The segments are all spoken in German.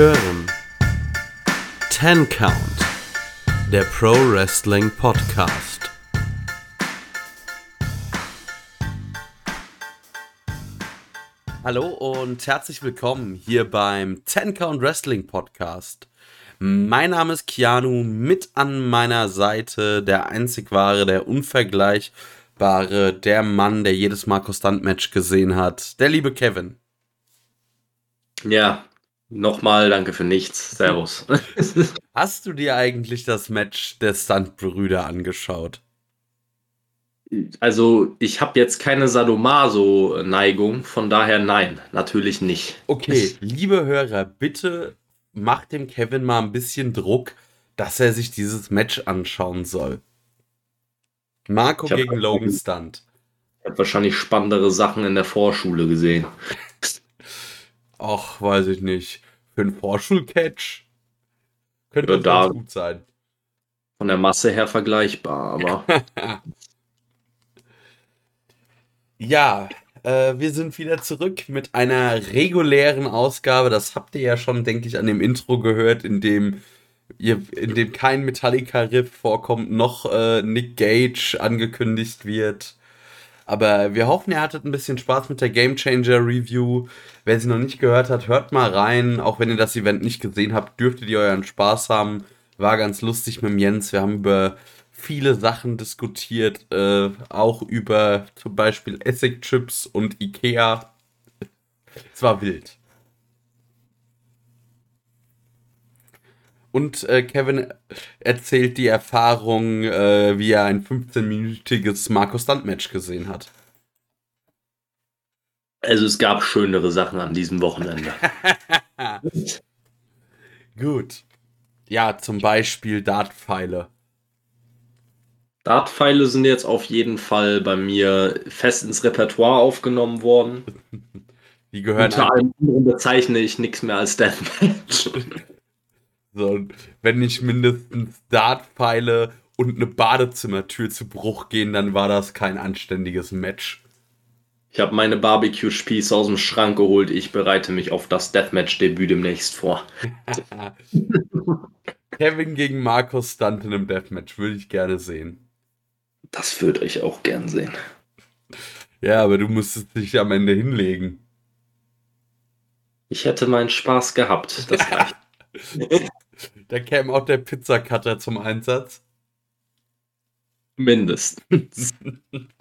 hören Ten Count, der Pro Wrestling Podcast. Hallo und herzlich willkommen hier beim Ten Count Wrestling Podcast. Mein Name ist Keanu, mit an meiner Seite der einzig wahre, der unvergleichbare, der Mann, der jedes Marco Stunt Match gesehen hat, der liebe Kevin. Ja, nochmal danke für nichts. Servus. Hast du dir eigentlich das Match der Stuntbrüder angeschaut? Also, ich habe jetzt keine Sadomaso-Neigung, von daher nein, natürlich nicht. Okay, liebe Hörer, bitte macht dem Kevin mal ein bisschen Druck, dass er sich dieses Match anschauen soll. Marco gegen Logan Stunt. Ich habe wahrscheinlich spannendere Sachen in der Vorschule gesehen. Ach, weiß ich nicht. Für einen Vorschulcatch könnte das da gut sein. Von der Masse her vergleichbar, aber. ja, äh, wir sind wieder zurück mit einer regulären Ausgabe. Das habt ihr ja schon, denke ich, an dem Intro gehört, in dem, ihr, in dem kein Metallica-Riff vorkommt, noch äh, Nick Gage angekündigt wird. Aber wir hoffen, ihr hattet ein bisschen Spaß mit der Game Changer Review. Wer sie noch nicht gehört hat, hört mal rein. Auch wenn ihr das Event nicht gesehen habt, dürftet ihr euren Spaß haben. War ganz lustig mit dem Jens. Wir haben über viele Sachen diskutiert, äh, auch über zum Beispiel Essig-Chips und Ikea. Es war wild. Und äh, Kevin erzählt die Erfahrung, äh, wie er ein 15-minütiges Markus Stunt-Match gesehen hat. Also es gab schönere Sachen an diesem Wochenende. Gut. Ja, zum Beispiel Dartpfeile. Dartpfeile sind jetzt auf jeden Fall bei mir fest ins Repertoire aufgenommen worden. Die gehören Unter allem anderen bezeichne ich nichts mehr als Deathmatch. So, wenn nicht mindestens Dartpfeile und eine Badezimmertür zu Bruch gehen, dann war das kein anständiges Match. Ich habe meine Barbecue-Spieße aus dem Schrank geholt. Ich bereite mich auf das Deathmatch-Debüt demnächst vor. Kevin gegen Markus Stunt in einem Deathmatch würde ich gerne sehen. Das würde ich auch gern sehen. Ja, aber du musstest dich am Ende hinlegen. Ich hätte meinen Spaß gehabt. Das reicht. Da käme auch der Pizzacutter zum Einsatz. Mindestens.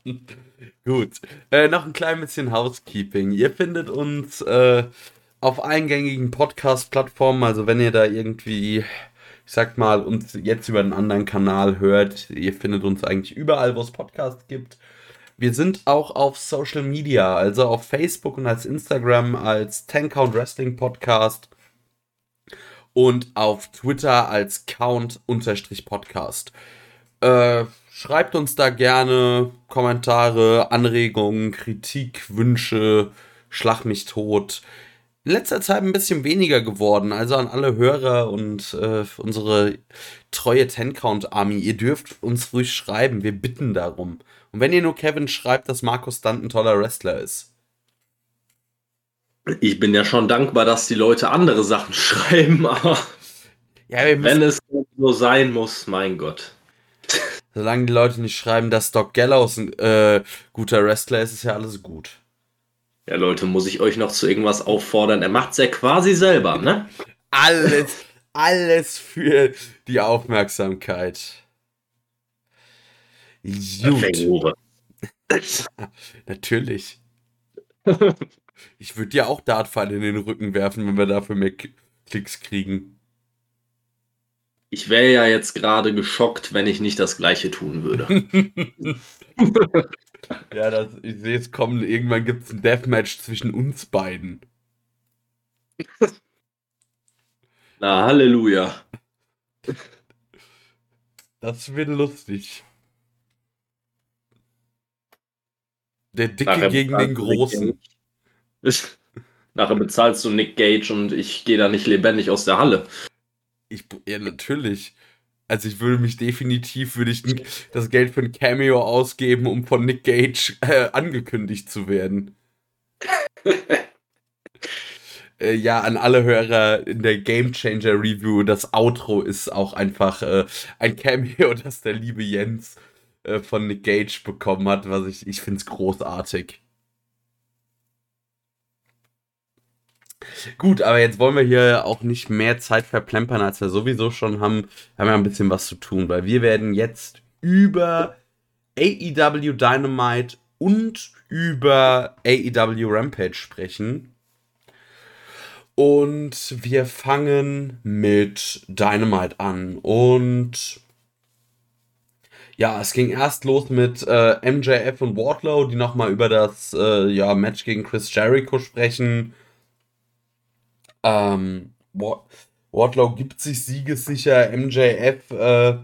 Gut. Äh, noch ein klein bisschen Housekeeping. Ihr findet uns äh, auf eingängigen Podcast-Plattformen, also wenn ihr da irgendwie, ich sag mal, uns jetzt über einen anderen Kanal hört, ihr findet uns eigentlich überall, wo es Podcasts gibt. Wir sind auch auf Social Media, also auf Facebook und als Instagram als Ten Count Wrestling Podcast und auf Twitter als Count-Podcast. Äh, schreibt uns da gerne Kommentare, Anregungen, Kritik, Wünsche, Schlag mich tot. In letzter Zeit ein bisschen weniger geworden, also an alle Hörer und äh, unsere treue Ten-Count-Army. Ihr dürft uns ruhig schreiben, wir bitten darum. Und wenn ihr nur Kevin schreibt, dass Markus Stunt ein toller Wrestler ist. Ich bin ja schon dankbar, dass die Leute andere Sachen schreiben, aber Ja, wenn es so sein muss, mein Gott. solange die Leute nicht schreiben, dass Doc Gallows ein äh, guter Wrestler ist, ist ja alles gut. Ja, Leute, muss ich euch noch zu irgendwas auffordern? Er macht's ja quasi selber, ne? Alles, alles für die Aufmerksamkeit. Gut, natürlich. Ich würde dir auch Dartpfeile in den Rücken werfen, wenn wir dafür mehr Klicks kriegen. Ich wäre ja jetzt gerade geschockt, wenn ich nicht das gleiche tun würde. Ja, das, ich sehe es kommen. Irgendwann gibt es ein Deathmatch zwischen uns beiden. Na, Halleluja. Das wird lustig. Der Dicke gegen den Großen. Nachher bezahlst du Nick Gage und ich gehe da nicht lebendig aus der Halle. Ich, ja, natürlich. Also ich würde mich definitiv, würde ich das Geld für ein Cameo ausgeben, um von Nick Gage äh, angekündigt zu werden. äh, ja, an alle Hörer in der Game Changer Review, das Outro ist auch einfach äh, ein Cameo, das der liebe Jens äh, von Nick Gage bekommen hat, was ich, ich finde es großartig. Gut, aber jetzt wollen wir hier auch nicht mehr Zeit verplempern, als wir sowieso schon haben. Wir haben ja ein bisschen was zu tun, weil wir werden jetzt über AEW Dynamite und über AEW Rampage sprechen. Und wir fangen mit Dynamite an. Und ja, es ging erst los mit äh, MJF und Wardlow, die nochmal über das äh, ja, Match gegen Chris Jericho sprechen. Ähm, Wardlow gibt sich siegessicher. MJF äh,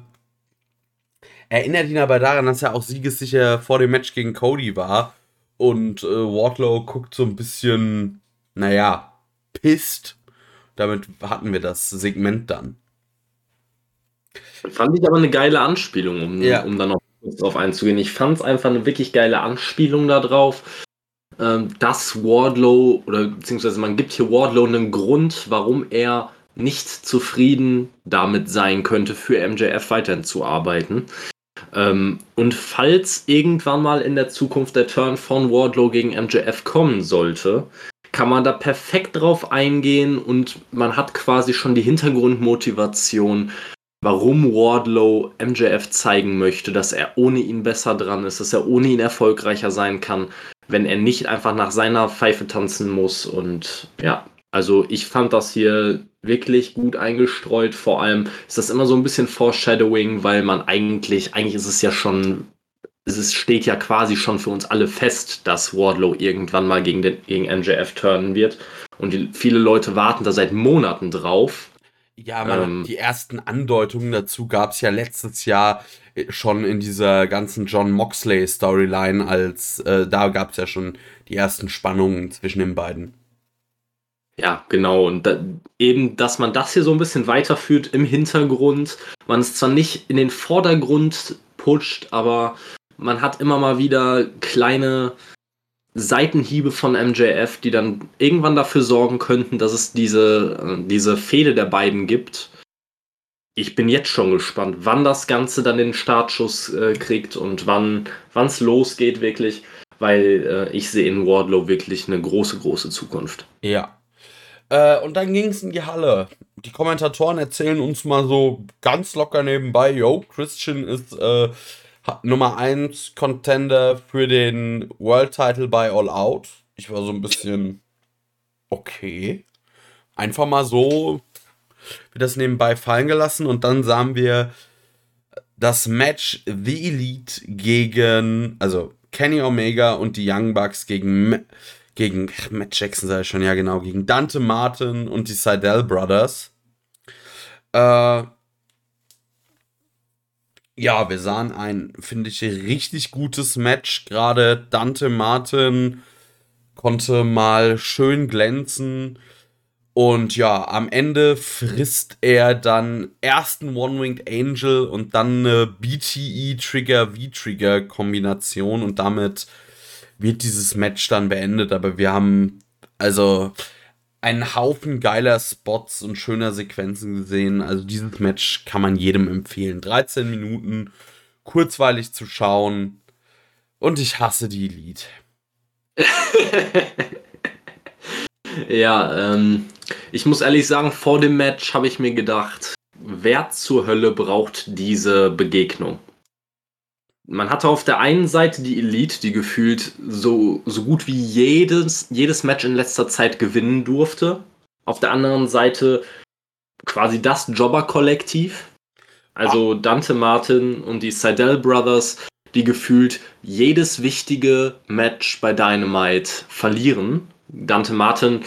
erinnert ihn aber daran, dass er auch siegessicher vor dem Match gegen Cody war. Und äh, Wardlow guckt so ein bisschen, naja, pisst. Damit hatten wir das Segment dann. Fand ich aber eine geile Anspielung, um, ja. um dann noch kurz drauf einzugehen. Ich fand es einfach eine wirklich geile Anspielung darauf, dass Wardlow, oder beziehungsweise man gibt hier Wardlow einen Grund, warum er nicht zufrieden damit sein könnte, für MJF weiterhin zu arbeiten. Ähm, und falls irgendwann mal in der Zukunft der Turn von Wardlow gegen MJF kommen sollte, kann man da perfekt drauf eingehen und man hat quasi schon die Hintergrundmotivation, warum Wardlow MJF zeigen möchte, dass er ohne ihn besser dran ist, dass er ohne ihn erfolgreicher sein kann, wenn er nicht einfach nach seiner Pfeife tanzen muss. Und ja, also ich fand das hier wirklich gut eingestreut. Vor allem ist das immer so ein bisschen Foreshadowing, weil man eigentlich, eigentlich ist es ja schon es steht ja quasi schon für uns alle fest, dass Wardlow irgendwann mal gegen, den, gegen MJF turnen wird. Und die, viele Leute warten da seit Monaten drauf. Ja, man, ähm, die ersten Andeutungen dazu gab es ja letztes Jahr äh, schon in dieser ganzen John Moxley Storyline, als äh, da gab es ja schon die ersten Spannungen zwischen den beiden. Ja, genau. Und da, eben, dass man das hier so ein bisschen weiterführt im Hintergrund. Man es zwar nicht in den Vordergrund putscht, aber man hat immer mal wieder kleine Seitenhiebe von MJF, die dann irgendwann dafür sorgen könnten, dass es diese, äh, diese Fehde der beiden gibt. Ich bin jetzt schon gespannt, wann das Ganze dann den Startschuss äh, kriegt und wann es losgeht wirklich, weil äh, ich sehe in Wardlow wirklich eine große, große Zukunft. Ja. Äh, und dann ging es in die Halle. Die Kommentatoren erzählen uns mal so ganz locker nebenbei, yo, Christian ist äh, Nummer 1 Contender für den World Title bei All Out. Ich war so ein bisschen okay. Einfach mal so wir das nebenbei fallen gelassen und dann sahen wir das Match The Elite gegen, also Kenny Omega und die Young Bucks gegen, gegen Matt Jackson sei schon, ja genau, gegen Dante Martin und die Seidel Brothers. Äh, ja, wir sahen ein, finde ich, richtig gutes Match. Gerade Dante Martin konnte mal schön glänzen. Und ja, am Ende frisst er dann erst einen One-Winged Angel und dann eine BTE-Trigger-V-Trigger-Kombination und damit wird dieses Match dann beendet. Aber wir haben also einen Haufen geiler Spots und schöner Sequenzen gesehen. Also dieses Match kann man jedem empfehlen. 13 Minuten, kurzweilig zu schauen. Und ich hasse die Elite. ja, ähm, ich muss ehrlich sagen, vor dem Match habe ich mir gedacht, wer zur Hölle braucht diese Begegnung? Man hatte auf der einen Seite die Elite, die gefühlt so, so gut wie jedes, jedes Match in letzter Zeit gewinnen durfte. Auf der anderen Seite quasi das Jobber-Kollektiv. Also Dante Martin und die Seidel Brothers, die gefühlt jedes wichtige Match bei Dynamite verlieren. Dante Martin,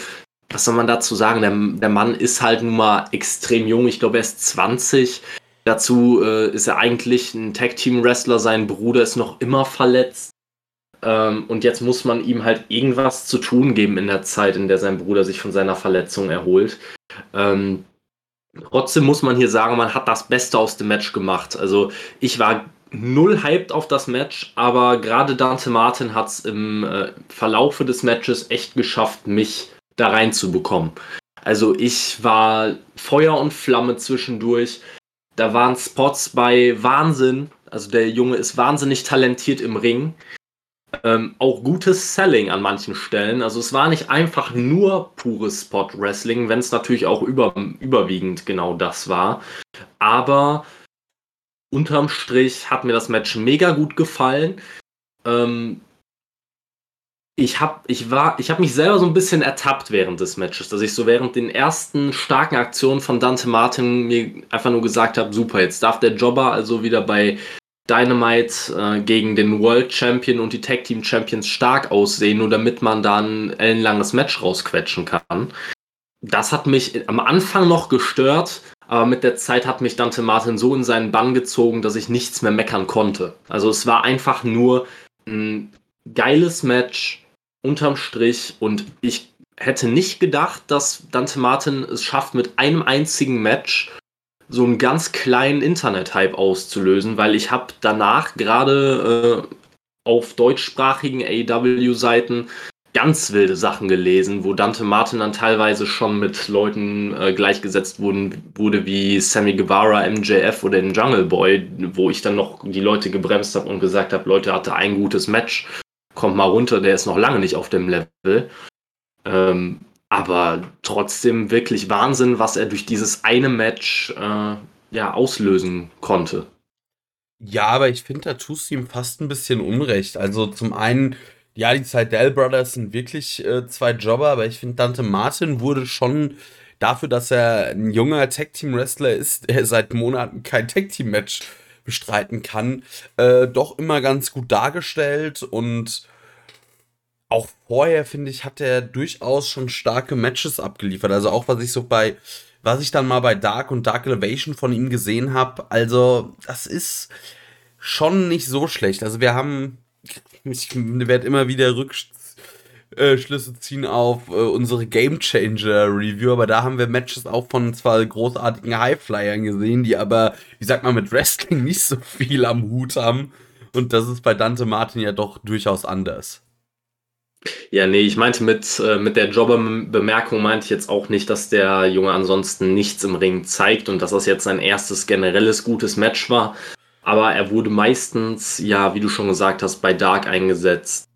was soll man dazu sagen? Der, der Mann ist halt nun mal extrem jung. Ich glaube, er ist 20 Dazu äh, ist er eigentlich ein Tag-Team-Wrestler, sein Bruder ist noch immer verletzt. Ähm, und jetzt muss man ihm halt irgendwas zu tun geben in der Zeit, in der sein Bruder sich von seiner Verletzung erholt. Ähm, trotzdem muss man hier sagen, man hat das Beste aus dem Match gemacht. Also ich war null hyped auf das Match, aber gerade Dante Martin hat es im äh, Verlaufe des Matches echt geschafft, mich da reinzubekommen. Also ich war Feuer und Flamme zwischendurch. Da waren Spots bei Wahnsinn. Also der Junge ist wahnsinnig talentiert im Ring. Ähm, auch gutes Selling an manchen Stellen. Also es war nicht einfach nur pures Spot-Wrestling, wenn es natürlich auch über, überwiegend genau das war. Aber unterm Strich hat mir das Match mega gut gefallen. Ähm, ich habe ich war, ich habe mich selber so ein bisschen ertappt während des Matches, dass ich so während den ersten starken Aktionen von Dante Martin mir einfach nur gesagt habe, super, jetzt darf der Jobber also wieder bei Dynamite äh, gegen den World Champion und die Tag Team Champions stark aussehen, nur damit man da ein ellenlanges Match rausquetschen kann. Das hat mich am Anfang noch gestört, aber mit der Zeit hat mich Dante Martin so in seinen Bann gezogen, dass ich nichts mehr meckern konnte. Also es war einfach nur ein geiles Match unterm Strich und ich hätte nicht gedacht, dass Dante Martin es schafft, mit einem einzigen Match so einen ganz kleinen Internet-Hype auszulösen, weil ich habe danach gerade äh, auf deutschsprachigen AW-Seiten ganz wilde Sachen gelesen, wo Dante Martin dann teilweise schon mit Leuten äh, gleichgesetzt wurden, wurde wie Sammy Guevara, MJF oder den Jungle Boy, wo ich dann noch die Leute gebremst habe und gesagt habe, Leute, hatte ein gutes Match kommt mal runter, der ist noch lange nicht auf dem Level. Ähm, aber trotzdem wirklich Wahnsinn, was er durch dieses eine Match äh, ja, auslösen konnte. Ja, aber ich finde, da tust du ihm fast ein bisschen Unrecht. Also zum einen, ja, die Seidel Brothers sind wirklich äh, zwei Jobber, aber ich finde, Dante Martin wurde schon dafür, dass er ein junger Tag-Team-Wrestler ist, der seit Monaten kein Tag-Team-Match bestreiten kann, äh, doch immer ganz gut dargestellt und auch vorher, finde ich, hat er durchaus schon starke Matches abgeliefert. Also auch was ich so bei, was ich dann mal bei Dark und Dark Elevation von ihm gesehen habe, also das ist schon nicht so schlecht. Also wir haben, ich werde immer wieder Rückschlüsse äh, ziehen auf äh, unsere Game Changer Review, aber da haben wir Matches auch von zwar großartigen Highflyern gesehen, die aber, wie sagt man, mit Wrestling nicht so viel am Hut haben. Und das ist bei Dante Martin ja doch durchaus anders. Ja, nee, ich meinte mit, äh, mit der Jobber-Bemerkung meinte ich jetzt auch nicht, dass der Junge ansonsten nichts im Ring zeigt und dass das jetzt sein erstes generelles gutes Match war. Aber er wurde meistens, ja, wie du schon gesagt hast, bei Dark eingesetzt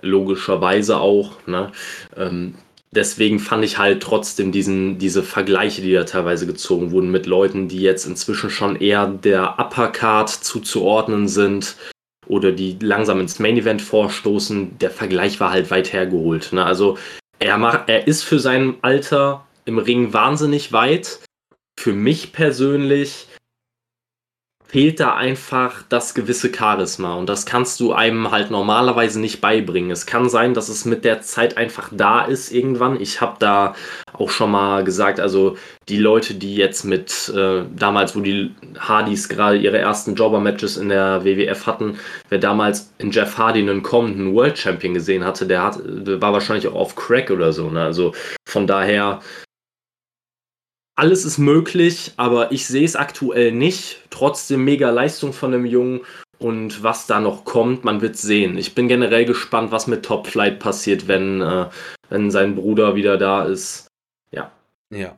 logischerweise auch. Ne? Ähm, deswegen fand ich halt trotzdem diesen, diese Vergleiche, die da teilweise gezogen wurden mit Leuten, die jetzt inzwischen schon eher der Uppercard zuzuordnen sind oder die langsam ins Main Event vorstoßen, der Vergleich war halt weit hergeholt. Ne? Also er, macht, er ist für sein Alter im Ring wahnsinnig weit. Für mich persönlich fehlt da einfach das gewisse Charisma und das kannst du einem halt normalerweise nicht beibringen. Es kann sein, dass es mit der Zeit einfach da ist irgendwann. Ich habe da auch schon mal gesagt, also die Leute, die jetzt mit äh, damals, wo die Hardys gerade ihre ersten Jobber-Matches in der WWF hatten, wer damals in Jeff Hardy einen kommenden World Champion gesehen hatte, der, hat, war wahrscheinlich auch auf Crack oder so. Ne? Also von daher alles ist möglich, aber ich sehe es aktuell nicht. Trotzdem mega Leistung von dem Jungen und was da noch kommt, man wird sehen. Ich bin generell gespannt, was mit Top Flight passiert, wenn, äh, wenn sein Bruder wieder da ist. Ja. Ja.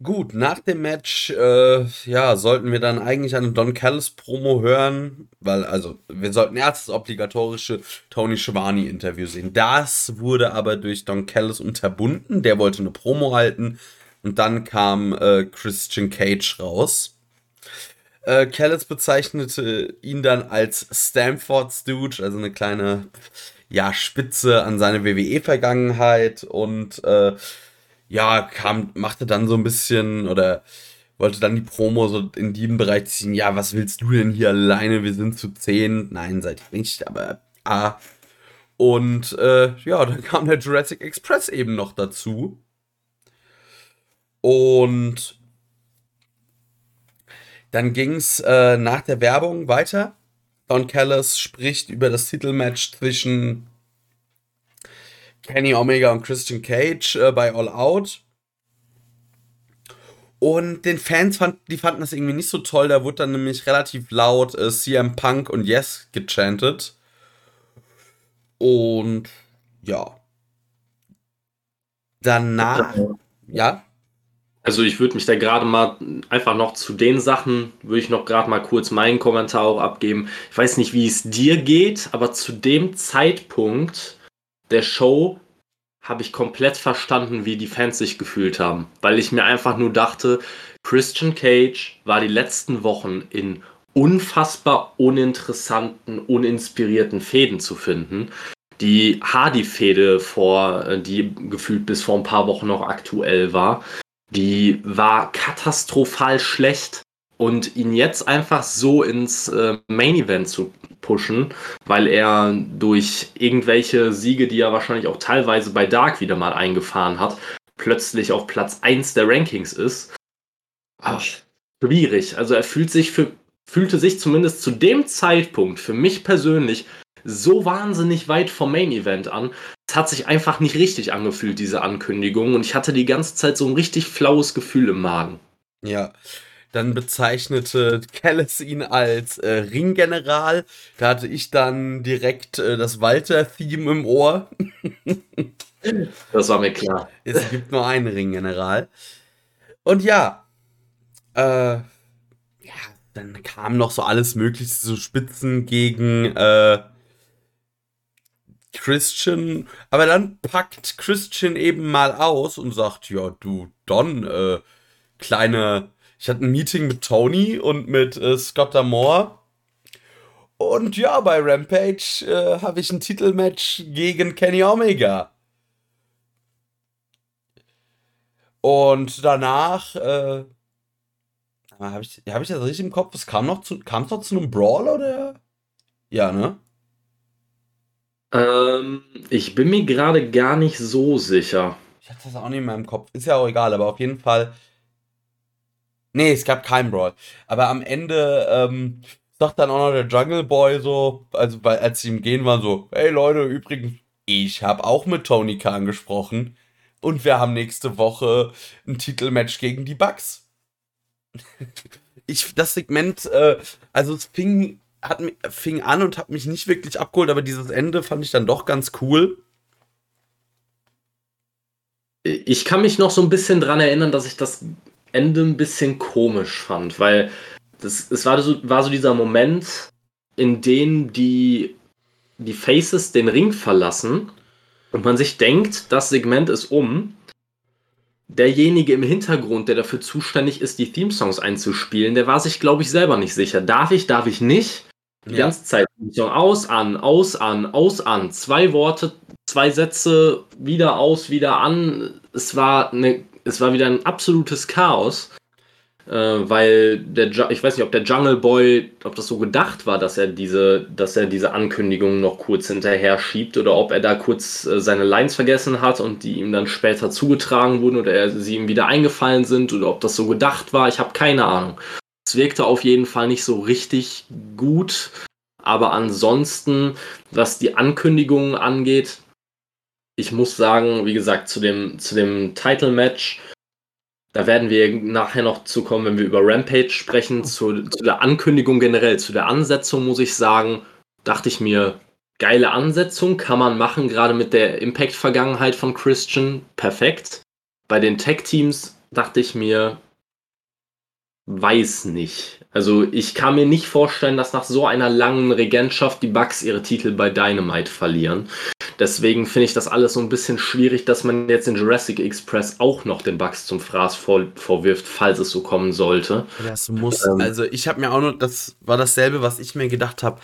Gut, nach dem Match, äh, ja, sollten wir dann eigentlich eine Don Callis Promo hören, weil, also, wir sollten erst das obligatorische Tony Schiavone Interview sehen. Das wurde aber durch Don Callis unterbunden. Der wollte eine Promo halten. Und dann kam äh, Christian Cage raus. Äh, Callis bezeichnete ihn dann als Stamford Stooge, also eine kleine ja, Spitze an seine WWE-Vergangenheit und äh, ja, kam, machte dann so ein bisschen oder wollte dann die Promo so in diesem Bereich ziehen. Ja, was willst du denn hier alleine? Wir sind zu zehn. Nein, seid ihr nicht, aber ah. Und äh, ja, dann kam der Jurassic Express eben noch dazu. Und dann ging es äh, nach der Werbung weiter. Don Callis spricht über das Titelmatch zwischen Kenny Omega und Christian Cage äh, bei All Out. Und den Fans fand, die fanden das irgendwie nicht so toll. Da wurde dann nämlich relativ laut äh, CM Punk und Yes gechantet. Und ja, danach, ja. Also ich würde mich da gerade mal einfach noch zu den Sachen, würde ich noch gerade mal kurz meinen Kommentar auch abgeben. Ich weiß nicht, wie es dir geht, aber zu dem Zeitpunkt der Show habe ich komplett verstanden, wie die Fans sich gefühlt haben. Weil ich mir einfach nur dachte, Christian Cage war die letzten Wochen in unfassbar uninteressanten, uninspirierten Fäden zu finden. Die Hardy-Fäde vor, äh, die gefühlt bis vor ein paar Wochen noch aktuell war, die war katastrophal schlecht. Und ihn jetzt einfach so ins äh, Main Event zu pushen, weil er durch irgendwelche Siege, die er wahrscheinlich auch teilweise bei Dark wieder mal eingefahren hat, plötzlich auf Platz 1 der Rankings ist. Ach, schwierig. Also er fühlt sich für, fühlte sich zumindest zu dem Zeitpunkt für mich persönlich so wahnsinnig weit vom Main Event an. Es hat sich einfach nicht richtig angefühlt, diese Ankündigung. Und ich hatte die ganze Zeit so ein richtig flaues Gefühl im Magen. Ja. Dann bezeichnete Kellis ihn als äh, Ringgeneral. Da hatte ich dann direkt äh, das Walter-Theme im Ohr. das war mir klar. Es gibt nur einen Ringgeneral. Und ja, äh, ja, dann kam noch so alles Mögliche, so Spitzen gegen äh, Christian, aber dann packt Christian eben mal aus und sagt, ja, du, Don, äh, kleine, ich hatte ein Meeting mit Tony und mit äh, Scott Damore. Und ja, bei Rampage äh, habe ich ein Titelmatch gegen Kenny Omega. Und danach, äh, habe ich, hab ich das richtig im Kopf? Es kam noch zu, kam noch zu einem Brawl oder? Ja, ne? Ähm, ich bin mir gerade gar nicht so sicher. Ich hatte das auch nicht in meinem Kopf. Ist ja auch egal, aber auf jeden Fall. Nee, es gab keinen Brawl. Aber am Ende ähm, sagt dann auch noch der Jungle Boy so, also weil, als sie ihm gehen waren, so, hey Leute, übrigens, ich habe auch mit Tony Khan gesprochen und wir haben nächste Woche ein Titelmatch gegen die Bucks. ich, das Segment, äh, also es fing hat, fing an und hat mich nicht wirklich abgeholt, aber dieses Ende fand ich dann doch ganz cool. Ich kann mich noch so ein bisschen dran erinnern, dass ich das Ende ein bisschen komisch fand, weil das, es war so, war so dieser Moment, in dem die, die Faces den Ring verlassen und man sich denkt, das Segment ist um. Derjenige im Hintergrund, der dafür zuständig ist, die Theme-Songs einzuspielen, der war sich, glaube ich, selber nicht sicher. Darf ich, darf ich nicht? Die ja. ganze Zeit. Aus, an, aus, an, aus, an. Zwei Worte, zwei Sätze, wieder aus, wieder an. Es war, eine, es war wieder ein absolutes Chaos. Äh, weil der, ich weiß nicht, ob der Jungle Boy, ob das so gedacht war, dass er diese, dass er diese Ankündigung noch kurz hinterher schiebt oder ob er da kurz äh, seine Lines vergessen hat und die ihm dann später zugetragen wurden oder er, sie ihm wieder eingefallen sind oder ob das so gedacht war. Ich habe keine Ahnung. Es wirkte auf jeden Fall nicht so richtig gut. Aber ansonsten, was die Ankündigungen angeht, ich muss sagen, wie gesagt, zu dem, zu dem Title-Match, da werden wir nachher noch zukommen, wenn wir über Rampage sprechen. Zu, zu der Ankündigung generell, zu der Ansetzung muss ich sagen, dachte ich mir, geile Ansetzung, kann man machen, gerade mit der Impact-Vergangenheit von Christian, perfekt. Bei den Tag-Teams dachte ich mir, weiß nicht. Also ich kann mir nicht vorstellen, dass nach so einer langen Regentschaft die Bucks ihre Titel bei Dynamite verlieren. Deswegen finde ich das alles so ein bisschen schwierig, dass man jetzt in Jurassic Express auch noch den Bucks zum Fraß vor, vorwirft, falls es so kommen sollte. Das muss, ähm, also ich habe mir auch nur, das war dasselbe, was ich mir gedacht habe.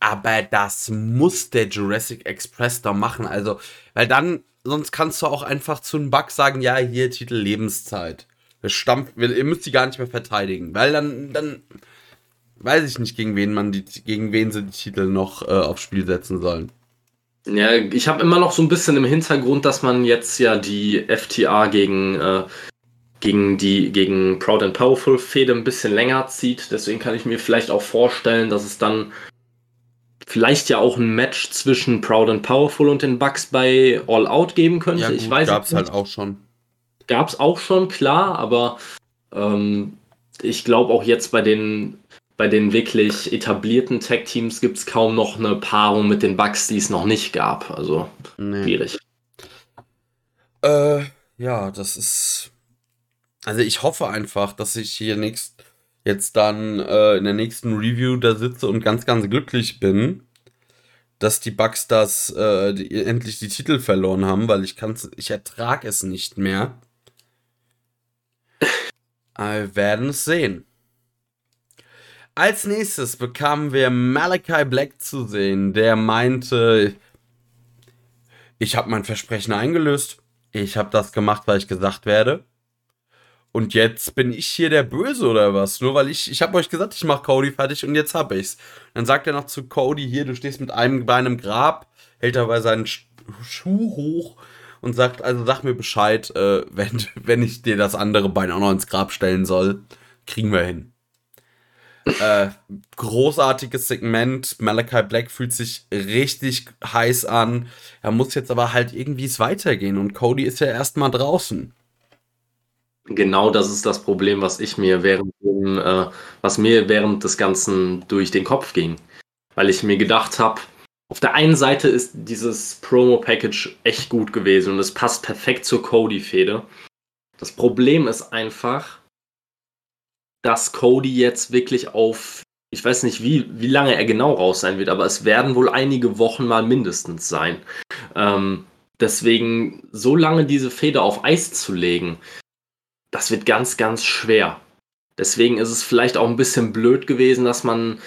Aber das muss der Jurassic Express doch machen. Also, weil dann, sonst kannst du auch einfach zu einem Bug sagen, ja, hier Titel Lebenszeit stampft, ihr müsst sie gar nicht mehr verteidigen, weil dann, dann weiß ich nicht, gegen wen man die, gegen wen sie die Titel noch äh, aufs Spiel setzen sollen. Ja, ich habe immer noch so ein bisschen im Hintergrund, dass man jetzt ja die FTA gegen, äh, gegen die gegen Proud and Powerful Fehde ein bisschen länger zieht. Deswegen kann ich mir vielleicht auch vorstellen, dass es dann vielleicht ja auch ein Match zwischen Proud and Powerful und den Bucks bei All Out geben könnte. Ja, gut, ich weiß gab's halt auch schon gab es auch schon, klar, aber ähm, ich glaube auch jetzt bei den, bei den wirklich etablierten Tech-Teams gibt es kaum noch eine Paarung mit den Bugs, die es noch nicht gab. Also nee. schwierig. Äh, ja, das ist. Also ich hoffe einfach, dass ich hier nächst, jetzt dann äh, in der nächsten Review da sitze und ganz, ganz glücklich bin, dass die Bugs das äh, die, endlich die Titel verloren haben, weil ich kann's, ich ertrage es nicht mehr. Wir werden es sehen. Als nächstes bekamen wir Malachi Black zu sehen, der meinte, ich habe mein Versprechen eingelöst. Ich habe das gemacht, weil ich gesagt werde. Und jetzt bin ich hier der Böse oder was? Nur weil ich, ich habe euch gesagt, ich mache Cody fertig und jetzt hab ich's. Dann sagt er noch zu Cody, hier, du stehst mit einem Bein im Grab, hält dabei seinen Schuh hoch und sagt, also sag mir Bescheid, äh, wenn, wenn ich dir das andere Bein auch noch ins Grab stellen soll. Kriegen wir hin. Äh, großartiges Segment. Malachi Black fühlt sich richtig heiß an. Er muss jetzt aber halt irgendwie es weitergehen und Cody ist ja erstmal draußen. Genau das ist das Problem, was ich mir während äh, was mir während des Ganzen durch den Kopf ging. Weil ich mir gedacht habe, auf der einen Seite ist dieses Promo-Package echt gut gewesen und es passt perfekt zur Cody-Fehde. Das Problem ist einfach, dass Cody jetzt wirklich auf, ich weiß nicht, wie, wie lange er genau raus sein wird, aber es werden wohl einige Wochen mal mindestens sein. Ähm, deswegen, so lange diese Feder auf Eis zu legen, das wird ganz, ganz schwer. Deswegen ist es vielleicht auch ein bisschen blöd gewesen, dass man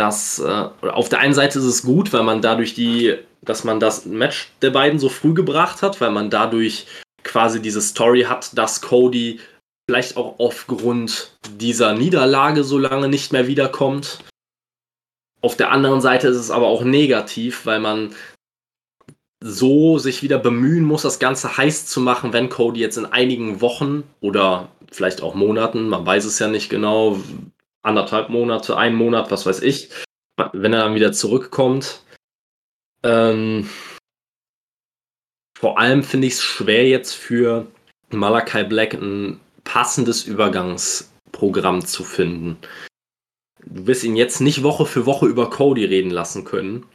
das, äh, auf der einen Seite ist es gut, weil man dadurch die, dass man das Match der beiden so früh gebracht hat, weil man dadurch quasi diese Story hat, dass Cody vielleicht auch aufgrund dieser Niederlage so lange nicht mehr wiederkommt. Auf der anderen Seite ist es aber auch negativ, weil man so sich wieder bemühen muss, das Ganze heiß zu machen, wenn Cody jetzt in einigen Wochen oder vielleicht auch Monaten, man weiß es ja nicht genau, anderthalb Monate, ein Monat, was weiß ich, wenn er dann wieder zurückkommt. Ähm, vor allem finde ich es schwer jetzt für Malachi Black ein passendes Übergangsprogramm zu finden. Du wirst ihn jetzt nicht Woche für Woche über Cody reden lassen können.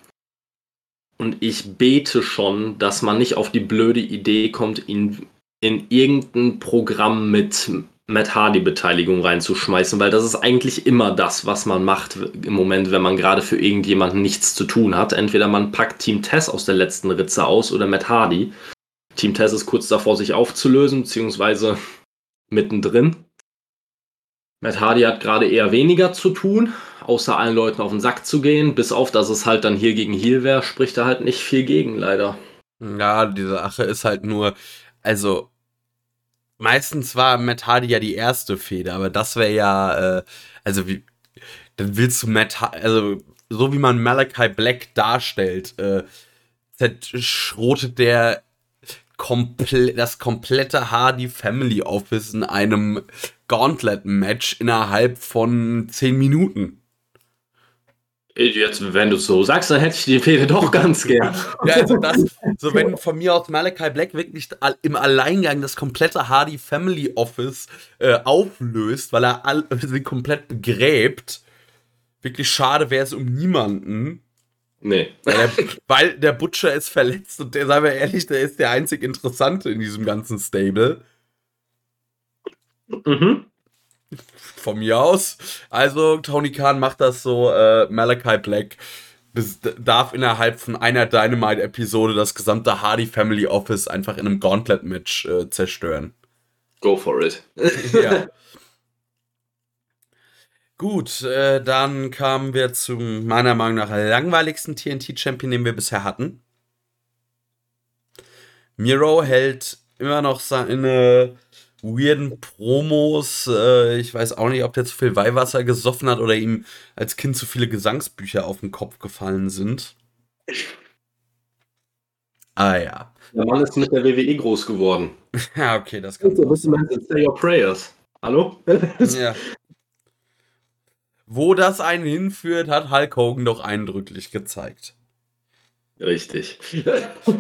Und ich bete schon, dass man nicht auf die blöde Idee kommt, ihn in irgendein Programm mit Matt Hardy-Beteiligung reinzuschmeißen, weil das ist eigentlich immer das, was man macht im Moment, wenn man gerade für irgendjemanden nichts zu tun hat. Entweder man packt Team Tess aus der letzten Ritze aus oder Matt Hardy. Team Tess ist kurz davor, sich aufzulösen, beziehungsweise mittendrin. Matt Hardy hat gerade eher weniger zu tun, außer allen Leuten auf den Sack zu gehen, bis auf, dass es halt dann hier gegen Heal wäre, spricht er halt nicht viel gegen, leider. Ja, die Sache ist halt nur, also meistens war Matt Hardy ja die erste Feder, aber das wäre ja, äh, also wie, dann willst du Matt Hardy, also so wie man Malachi Black darstellt, äh, zerschrotet der komple das komplette Hardy Family Office in einem Gauntlet-Match innerhalb von 10 Minuten. Jetzt, wenn du es so sagst, dann hätte ich die Fehde doch ganz gern. ja, also das, so wenn von mir aus Malachi Black wirklich im Alleingang das komplette Hardy Family Office äh, auflöst, weil er all, sie komplett begräbt. Wirklich schade wäre es um niemanden. Nee. Weil der, weil der, Butcher ist verletzt und der, sagen wir ehrlich, der ist der einzig Interessante in diesem ganzen Stable. Mhm. Von mir aus. Also, Tony Khan macht das so, äh, Malachi Black darf innerhalb von einer Dynamite-Episode das gesamte Hardy Family Office einfach in einem Gauntlet-Match äh, zerstören. Go for it. ja. Gut, äh, dann kamen wir zum meiner Meinung nach langweiligsten TNT-Champion, den wir bisher hatten. Miro hält immer noch seine weirden Promos. Äh, ich weiß auch nicht, ob der zu viel Weihwasser gesoffen hat oder ihm als Kind zu viele Gesangsbücher auf den Kopf gefallen sind. Ah ja. Der Mann ist mit der WWE groß geworden. ja, okay, das kann sein. Say your prayers. Hallo? ja. Wo das einen hinführt, hat Hulk Hogan doch eindrücklich gezeigt. Richtig.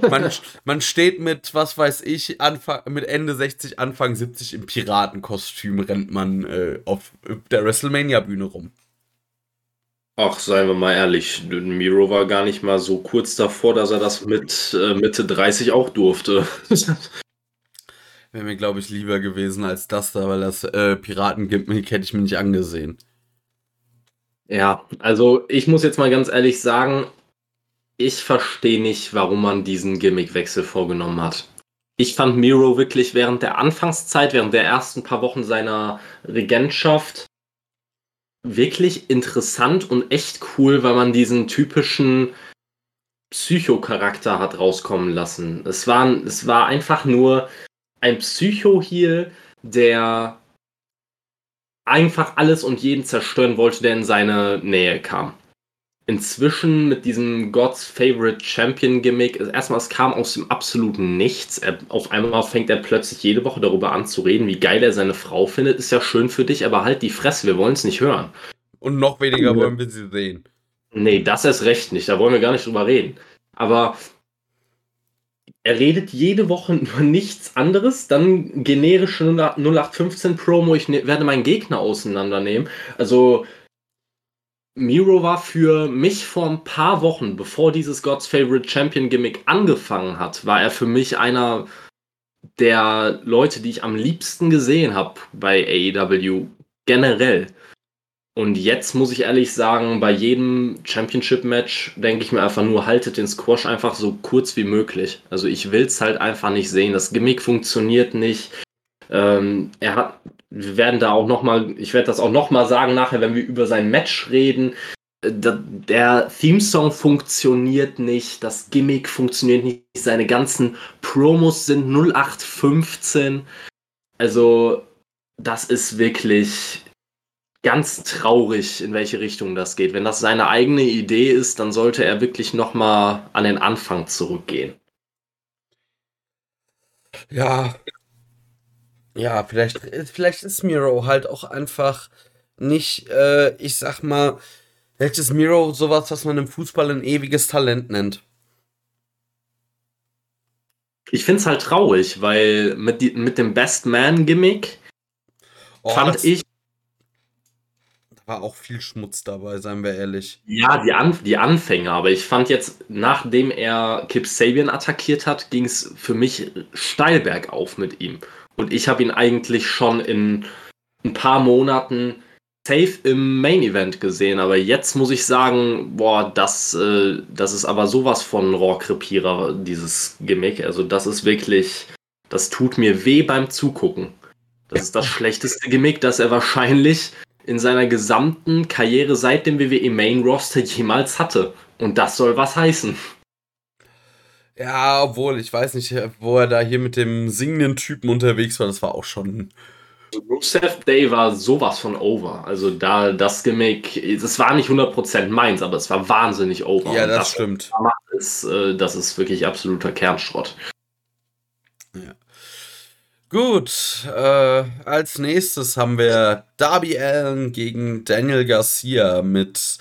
Man, man steht mit, was weiß ich, Anfang, mit Ende 60, Anfang 70 im Piratenkostüm, rennt man äh, auf der WrestleMania-Bühne rum. Ach, seien wir mal ehrlich, Miro war gar nicht mal so kurz davor, dass er das mit äh, Mitte 30 auch durfte. Wäre mir, glaube ich, lieber gewesen als das da, weil das äh, Piraten-Gimmick hätte ich mir nicht angesehen. Ja, also ich muss jetzt mal ganz ehrlich sagen, ich verstehe nicht, warum man diesen Gimmickwechsel vorgenommen hat. Ich fand Miro wirklich während der Anfangszeit, während der ersten paar Wochen seiner Regentschaft wirklich interessant und echt cool, weil man diesen typischen Psycho-Charakter hat rauskommen lassen. Es war, es war einfach nur ein Psycho hier, der einfach alles und jeden zerstören wollte, der in seine Nähe kam. Inzwischen mit diesem God's Favorite Champion Gimmick, erstmal, es kam aus dem absoluten Nichts. Er, auf einmal fängt er plötzlich jede Woche darüber an zu reden, wie geil er seine Frau findet. Ist ja schön für dich, aber halt die Fresse, wir wollen es nicht hören. Und noch weniger ja. wollen wir sie sehen. Nee, das ist recht nicht, da wollen wir gar nicht drüber reden. Aber er redet jede Woche über nichts anderes, dann generische 0815 Promo, ich ne-, werde meinen Gegner auseinandernehmen. Also Miro war für mich vor ein paar Wochen, bevor dieses God's Favorite Champion Gimmick angefangen hat, war er für mich einer der Leute, die ich am liebsten gesehen habe bei AEW generell. Und jetzt muss ich ehrlich sagen, bei jedem Championship-Match denke ich mir einfach nur, haltet den Squash einfach so kurz wie möglich. Also ich will es halt einfach nicht sehen. Das Gimmick funktioniert nicht. Ähm, er hat, wir werden da auch nochmal, ich werde das auch nochmal sagen nachher, wenn wir über sein Match reden. Äh, der Theme-Song funktioniert nicht, das Gimmick funktioniert nicht, seine ganzen Promos sind 0815. Also, das ist wirklich ganz traurig, in welche Richtung das geht. Wenn das seine eigene Idee ist, dann sollte er wirklich nochmal an den Anfang zurückgehen. Ja. Ja, vielleicht, vielleicht ist Miro halt auch einfach nicht, äh, ich sag mal, vielleicht ist Miro sowas, was man im Fußball ein ewiges Talent nennt. Ich find's halt traurig, weil mit, die, mit dem Best Man-Gimmick oh, fand ich war auch viel Schmutz dabei, seien wir ehrlich. Ja, die, An die Anfänge, aber ich fand jetzt, nachdem er Kip Sabian attackiert hat, ging es für mich steil bergauf mit ihm. Und ich habe ihn eigentlich schon in ein paar Monaten safe im Main Event gesehen, aber jetzt muss ich sagen, boah, das, äh, das ist aber sowas von Rohrkrepierer, dieses Gimmick. Also das ist wirklich, das tut mir weh beim Zugucken. Das ist das schlechteste Gimmick, das er wahrscheinlich in seiner gesamten Karriere seit dem WWE Main Roster jemals hatte. Und das soll was heißen. Ja, obwohl, ich weiß nicht, wo er da hier mit dem singenden Typen unterwegs war, das war auch schon. Rusev Day war sowas von over. Also da das Gimmick, das war nicht 100% meins, aber es war wahnsinnig over. Ja, das, das stimmt. Ist, äh, das ist wirklich absoluter Kernschrott. Ja. Gut, äh, als nächstes haben wir Darby Allen gegen Daniel Garcia mit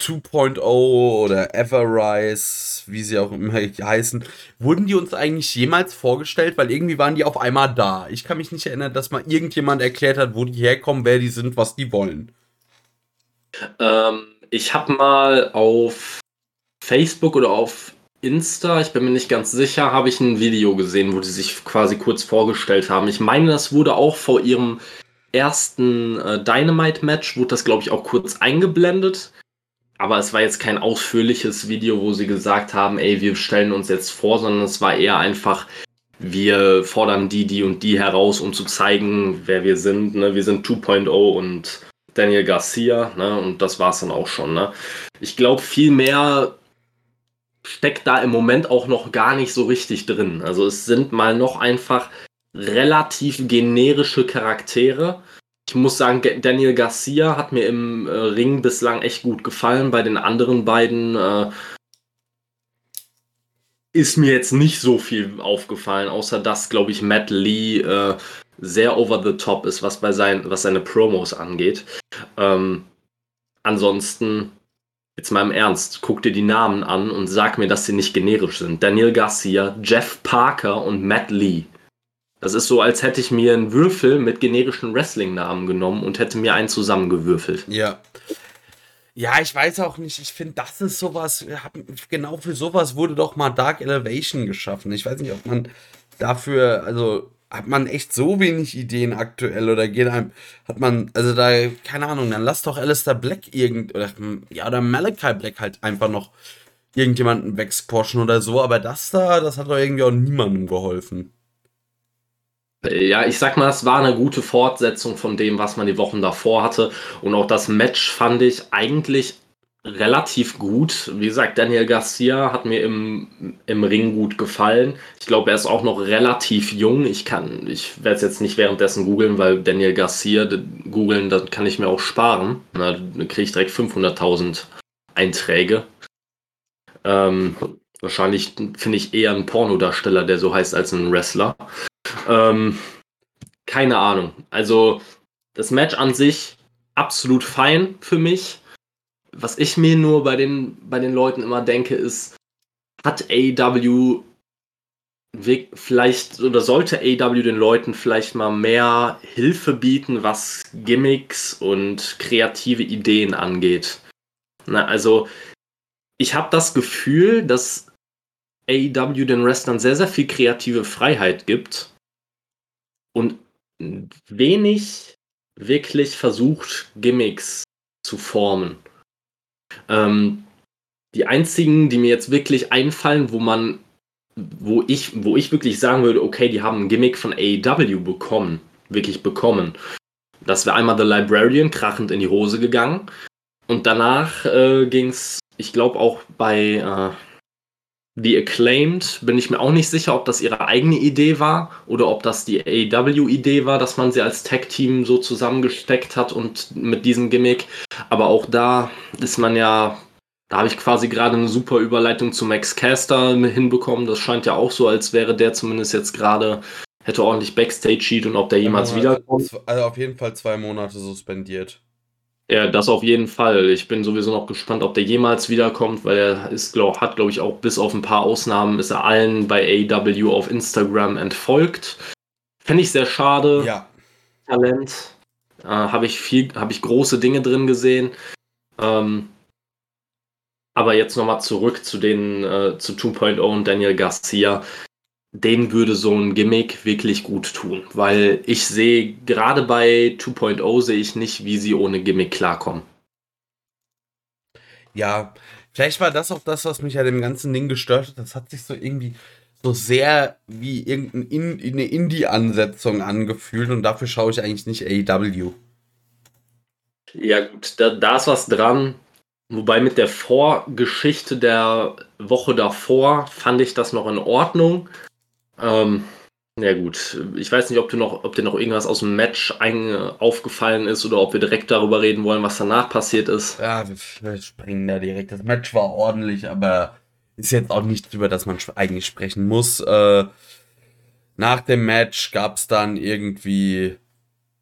2.0 oder Everrise, wie sie auch immer heißen. Wurden die uns eigentlich jemals vorgestellt? Weil irgendwie waren die auf einmal da. Ich kann mich nicht erinnern, dass mal irgendjemand erklärt hat, wo die herkommen, wer die sind, was die wollen. Ähm, ich habe mal auf Facebook oder auf Insta, ich bin mir nicht ganz sicher, habe ich ein Video gesehen, wo die sich quasi kurz vorgestellt haben. Ich meine, das wurde auch vor ihrem ersten äh, Dynamite-Match, wurde das, glaube ich, auch kurz eingeblendet. Aber es war jetzt kein ausführliches Video, wo sie gesagt haben, ey, wir stellen uns jetzt vor, sondern es war eher einfach, wir fordern die, die und die heraus, um zu zeigen, wer wir sind. Ne? Wir sind 2.0 und Daniel Garcia, ne? Und das war es dann auch schon. Ne? Ich glaube, viel mehr steckt da im Moment auch noch gar nicht so richtig drin. Also es sind mal noch einfach relativ generische Charaktere. Ich muss sagen, Daniel Garcia hat mir im äh, Ring bislang echt gut gefallen. Bei den anderen beiden äh, ist mir jetzt nicht so viel aufgefallen, außer dass, glaube ich, Matt Lee äh, sehr over the top ist, was bei sein, was seine Promos angeht. Ähm, ansonsten Jetzt mal im Ernst, guck dir die Namen an und sag mir, dass sie nicht generisch sind. Daniel Garcia, Jeff Parker und Matt Lee. Das ist so, als hätte ich mir einen Würfel mit generischen Wrestling-Namen genommen und hätte mir einen zusammengewürfelt. Ja. Ja, ich weiß auch nicht. Ich finde, das ist sowas. Genau für sowas wurde doch mal Dark Elevation geschaffen. Ich weiß nicht, ob man dafür, also hat man echt so wenig Ideen aktuell oder geht einem, hat man, also da, keine Ahnung, dann lass doch Alistair Black irgend, oder, ja, oder Malachi Black halt einfach noch irgendjemanden wegsquashen oder so, aber das da, das hat doch irgendwie auch niemandem geholfen. Ja, ich sag mal, es war eine gute Fortsetzung von dem, was man die Wochen davor hatte. Und auch das Match fand ich eigentlich relativ gut. Wie gesagt, Daniel Garcia hat mir im, im Ring gut gefallen. Ich glaube, er ist auch noch relativ jung. Ich kann, ich werde es jetzt nicht währenddessen googeln, weil Daniel Garcia googeln, dann kann ich mir auch sparen. Dann kriege ich direkt 500.000 Einträge. Ähm, wahrscheinlich finde ich eher einen Pornodarsteller, der so heißt, als einen Wrestler. Ähm, keine Ahnung. Also das Match an sich absolut fein für mich was ich mir nur bei den, bei den Leuten immer denke, ist, hat AEW vielleicht oder sollte AEW den Leuten vielleicht mal mehr Hilfe bieten, was Gimmicks und kreative Ideen angeht. Na, also ich habe das Gefühl, dass AEW den Wrestlern sehr, sehr viel kreative Freiheit gibt und wenig wirklich versucht, Gimmicks zu formen. Ähm, die einzigen, die mir jetzt wirklich einfallen, wo man, wo ich, wo ich wirklich sagen würde, okay, die haben ein Gimmick von AEW bekommen, wirklich bekommen. Das wäre einmal The Librarian krachend in die Hose gegangen. Und danach äh, ging es, ich glaube auch bei äh, The Acclaimed, bin ich mir auch nicht sicher, ob das ihre eigene Idee war oder ob das die AEW-Idee war, dass man sie als Tag-Team so zusammengesteckt hat und mit diesem Gimmick. Aber auch da ist man ja, da habe ich quasi gerade eine super Überleitung zu Max Caster hinbekommen. Das scheint ja auch so, als wäre der zumindest jetzt gerade, hätte ordentlich Backstage-Sheet und ob der jemals ja, wiederkommt. Also auf jeden Fall zwei Monate suspendiert. Ja, das auf jeden Fall. Ich bin sowieso noch gespannt, ob der jemals wiederkommt, weil er ist, glaub, hat, glaube ich, auch bis auf ein paar Ausnahmen ist er allen bei AW auf Instagram entfolgt. Fände ich sehr schade. Ja. Talent. Äh, habe ich viel, habe ich große Dinge drin gesehen. Ähm, aber jetzt nochmal zurück zu den, äh, zu 2.0 und Daniel Garcia denen würde so ein Gimmick wirklich gut tun, weil ich sehe, gerade bei 2.0 sehe ich nicht, wie sie ohne Gimmick klarkommen. Ja, vielleicht war das auch das, was mich an dem ganzen Ding gestört hat. Das hat sich so irgendwie so sehr wie irgendeine In Indie-Ansetzung angefühlt und dafür schaue ich eigentlich nicht AEW. Ja, gut, da, da ist was dran. Wobei mit der Vorgeschichte der Woche davor fand ich das noch in Ordnung. Ähm, ja gut, ich weiß nicht, ob, du noch, ob dir noch irgendwas aus dem Match ein, aufgefallen ist oder ob wir direkt darüber reden wollen, was danach passiert ist. Ja, wir springen da direkt. Das Match war ordentlich, aber ist jetzt auch nichts, über das man eigentlich sprechen muss. Äh, nach dem Match gab es dann irgendwie,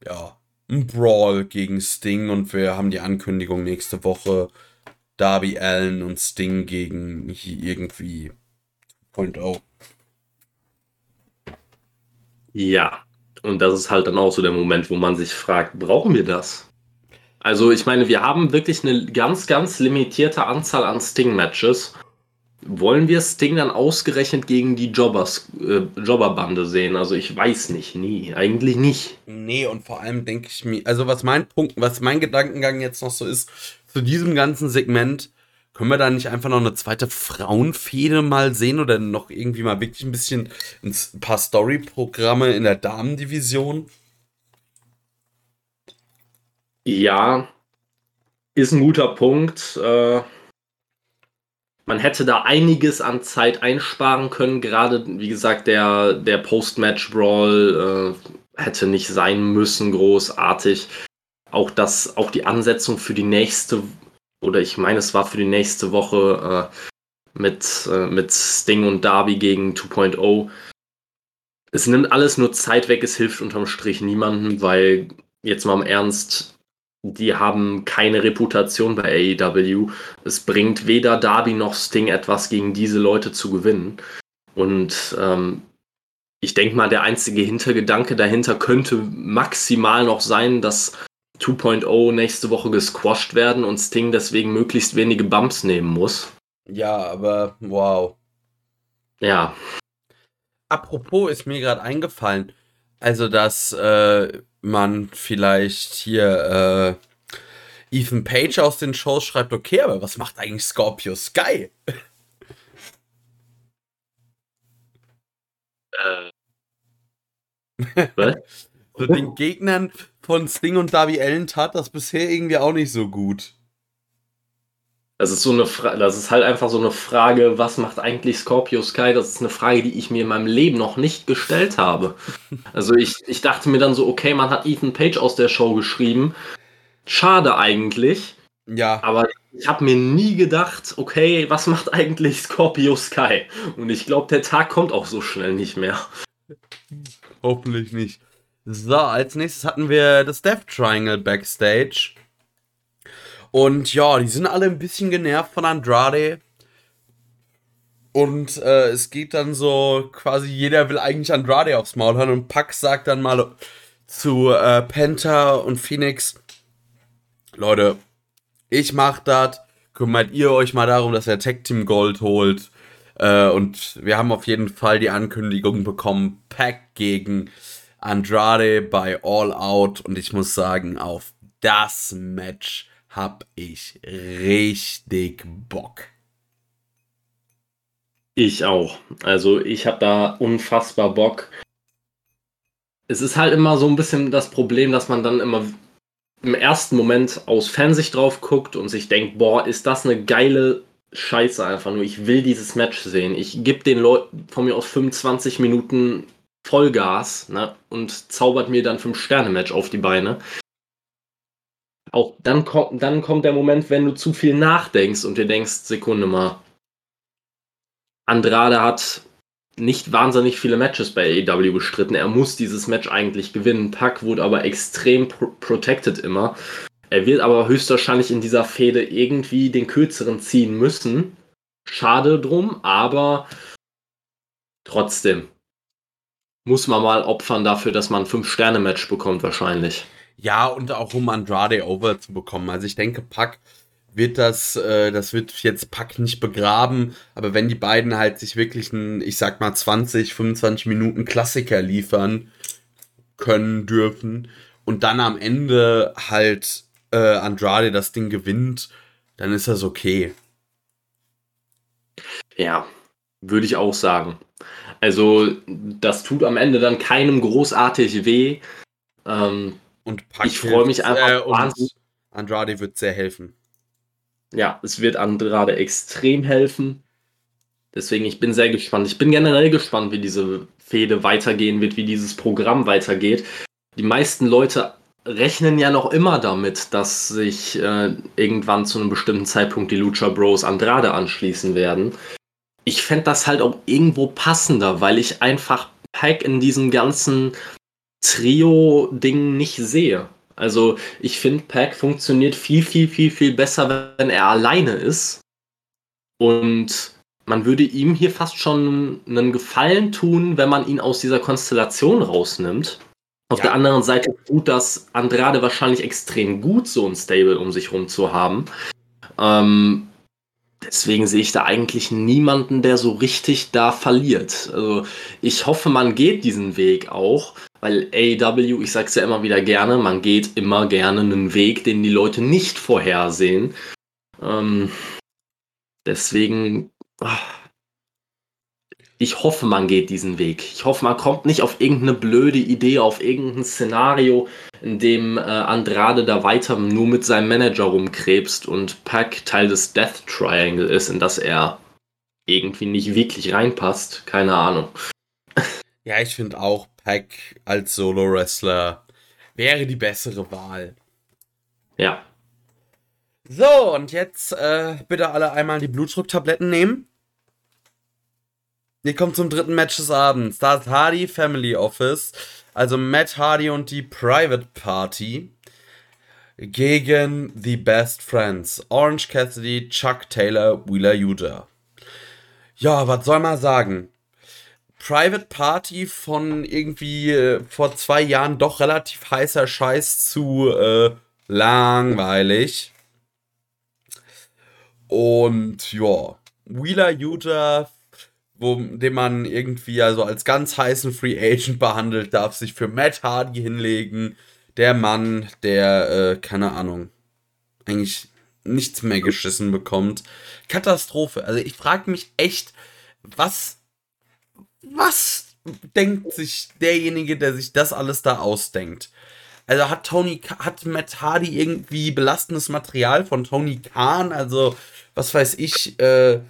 ja, ein Brawl gegen Sting und wir haben die Ankündigung nächste Woche Darby Allen und Sting gegen irgendwie Point O. Ja, und das ist halt dann auch so der Moment, wo man sich fragt, brauchen wir das? Also ich meine, wir haben wirklich eine ganz, ganz limitierte Anzahl an Sting-Matches. Wollen wir Sting dann ausgerechnet gegen die Jobbers, äh, Jobberbande sehen? Also ich weiß nicht, nie, eigentlich nicht. Nee, und vor allem denke ich mir, also was mein Punkt, was mein Gedankengang jetzt noch so ist, zu diesem ganzen Segment, können wir da nicht einfach noch eine zweite Frauenfehde mal sehen oder noch irgendwie mal wirklich ein bisschen ein paar Story-Programme in der Damendivision? Ja, ist ein guter Punkt. Äh, man hätte da einiges an Zeit einsparen können. Gerade, wie gesagt, der, der Post-Match-Brawl äh, hätte nicht sein müssen, großartig. Auch das, auch die Ansetzung für die nächste oder ich meine, es war für die nächste Woche äh, mit, äh, mit Sting und Darby gegen 2.0. Es nimmt alles nur Zeit weg, es hilft unterm Strich niemandem, weil jetzt mal im Ernst, die haben keine Reputation bei AEW. Es bringt weder Darby noch Sting etwas, gegen diese Leute zu gewinnen. Und ähm, ich denke mal, der einzige Hintergedanke dahinter könnte maximal noch sein, dass 2.0 nächste Woche gesquashed werden und Sting deswegen möglichst wenige Bumps nehmen muss. Ja, aber wow. Ja. Apropos ist mir gerade eingefallen, Also, dass äh, man vielleicht hier äh, Ethan Page aus den Shows schreibt, okay, aber was macht eigentlich Scorpio Sky? Äh. Was? so den Gegnern von Sting und Darby Allen tat das bisher irgendwie auch nicht so gut. Das ist so eine Fra das ist halt einfach so eine Frage, was macht eigentlich Scorpio Sky? Das ist eine Frage, die ich mir in meinem Leben noch nicht gestellt habe. Also ich, ich dachte mir dann so, okay, man hat Ethan Page aus der Show geschrieben. Schade eigentlich. Ja. Aber ich habe mir nie gedacht, okay, was macht eigentlich Scorpio Sky? Und ich glaube, der Tag kommt auch so schnell nicht mehr. Hoffentlich nicht. So, als nächstes hatten wir das Death Triangle Backstage. Und ja, die sind alle ein bisschen genervt von Andrade. Und äh, es geht dann so, quasi jeder will eigentlich Andrade aufs Maul hören. Und Pax sagt dann mal zu äh, Penta und Phoenix, Leute, ich mach das. Kümmert ihr euch mal darum, dass er Tag Team Gold holt. Äh, und wir haben auf jeden Fall die Ankündigung bekommen, Pack gegen Andrade bei All Out. Und ich muss sagen, auf das Match hab ich richtig Bock. Ich auch. Also ich habe da unfassbar Bock. Es ist halt immer so ein bisschen das Problem, dass man dann immer im ersten Moment aus Fansicht drauf guckt und sich denkt, boah, ist das eine geile Scheiße einfach nur. Ich will dieses Match sehen. Ich gebe den Leuten von mir aus 25 Minuten Vollgas ne, und zaubert mir dann 5-Sterne-Match auf die Beine auch dann kommt, dann kommt der Moment, wenn du zu viel nachdenkst und dir denkst, Sekunde mal, Andrade hat nicht wahnsinnig viele Matches bei AEW bestritten. Er muss dieses Match eigentlich gewinnen. Pack wurde aber extrem pro protected immer. Er wird aber höchstwahrscheinlich in dieser Fehde irgendwie den kürzeren ziehen müssen. Schade drum, aber trotzdem muss man mal opfern dafür, dass man ein 5-Sterne-Match bekommt, wahrscheinlich. Ja, und auch um Andrade over zu bekommen. Also ich denke, Pack wird das, äh, das wird jetzt Pack nicht begraben, aber wenn die beiden halt sich wirklich einen, ich sag mal, 20, 25 Minuten Klassiker liefern können dürfen und dann am Ende halt äh, Andrade das Ding gewinnt, dann ist das okay. Ja, würde ich auch sagen. Also, das tut am Ende dann keinem großartig weh. Ähm, und Pack ich freue mich einfach äh, und Andrade wird sehr helfen. Ja, es wird Andrade extrem helfen. Deswegen, ich bin sehr gespannt. Ich bin generell gespannt, wie diese Fehde weitergehen wird, wie dieses Programm weitergeht. Die meisten Leute rechnen ja noch immer damit, dass sich äh, irgendwann zu einem bestimmten Zeitpunkt die Lucha Bros Andrade anschließen werden. Ich fände das halt auch irgendwo passender, weil ich einfach Pack in diesem ganzen Trio-Ding nicht sehe. Also ich finde, Pack funktioniert viel, viel, viel, viel besser, wenn er alleine ist. Und man würde ihm hier fast schon einen Gefallen tun, wenn man ihn aus dieser Konstellation rausnimmt. Auf ja. der anderen Seite tut das Andrade wahrscheinlich extrem gut, so ein Stable um sich rum zu haben. Ähm, deswegen sehe ich da eigentlich niemanden, der so richtig da verliert. Also ich hoffe, man geht diesen Weg auch, weil AEW, ich sag's ja immer wieder gerne, man geht immer gerne einen Weg, den die Leute nicht vorhersehen. Ähm, deswegen, ach, ich hoffe, man geht diesen Weg. Ich hoffe, man kommt nicht auf irgendeine blöde Idee, auf irgendein Szenario, in dem äh, Andrade da weiter nur mit seinem Manager rumkrebst und Pack Teil des Death Triangle ist, in das er irgendwie nicht wirklich reinpasst. Keine Ahnung. Ja, ich finde auch, Pack als Solo-Wrestler wäre die bessere Wahl. Ja. So, und jetzt äh, bitte alle einmal die Blutdrucktabletten nehmen. Wir kommen zum dritten Match des Abends. Da ist Hardy Family Office, also Matt Hardy und die Private Party gegen The Best Friends. Orange Cassidy, Chuck Taylor, Wheeler Yuta. Ja, was soll man sagen? Private Party von irgendwie äh, vor zwei Jahren doch relativ heißer Scheiß zu äh, langweilig. Und ja, Wheeler Utah wo, den man irgendwie also als ganz heißen Free Agent behandelt, darf sich für Matt Hardy hinlegen. Der Mann, der, äh, keine Ahnung, eigentlich nichts mehr geschissen bekommt. Katastrophe. Also ich frage mich echt, was, was denkt sich derjenige, der sich das alles da ausdenkt? Also hat Tony, hat Matt Hardy irgendwie belastendes Material von Tony Khan? Also, was weiß ich, äh,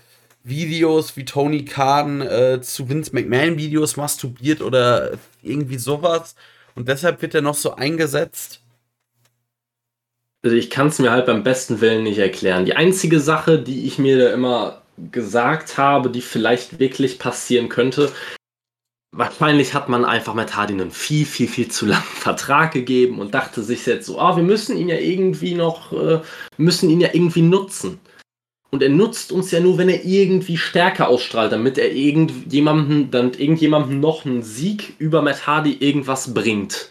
Videos wie Tony Khan äh, zu Vince McMahon Videos masturbiert oder irgendwie sowas. Und deshalb wird er noch so eingesetzt. Also ich kann es mir halt beim besten Willen nicht erklären. Die einzige Sache, die ich mir da immer gesagt habe, die vielleicht wirklich passieren könnte, wahrscheinlich hat man einfach Matt Hardy einen viel, viel, viel zu langen Vertrag gegeben und dachte sich jetzt so, ah, wir müssen ihn ja irgendwie noch, äh, müssen ihn ja irgendwie nutzen. Und er nutzt uns ja nur, wenn er irgendwie Stärke ausstrahlt, damit er irgendjemandem, damit irgendjemandem noch einen Sieg über Matt Hardy irgendwas bringt.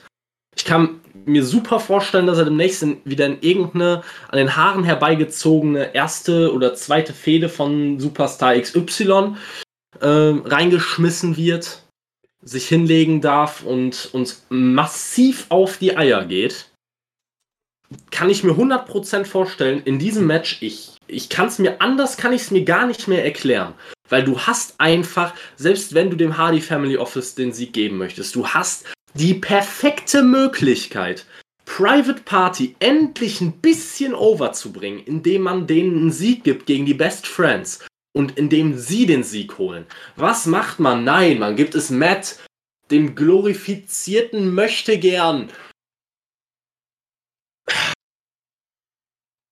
Ich kann mir super vorstellen, dass er demnächst wieder in irgendeine an den Haaren herbeigezogene erste oder zweite Fehde von Superstar XY äh, reingeschmissen wird, sich hinlegen darf und uns massiv auf die Eier geht. Kann ich mir 100% vorstellen, in diesem Match, ich ich kann es mir anders, kann ich es mir gar nicht mehr erklären. Weil du hast einfach, selbst wenn du dem Hardy Family Office den Sieg geben möchtest, du hast die perfekte Möglichkeit, Private Party endlich ein bisschen overzubringen, indem man denen einen Sieg gibt gegen die Best Friends und indem sie den Sieg holen. Was macht man? Nein, man gibt es Matt, dem glorifizierten Möchtegern.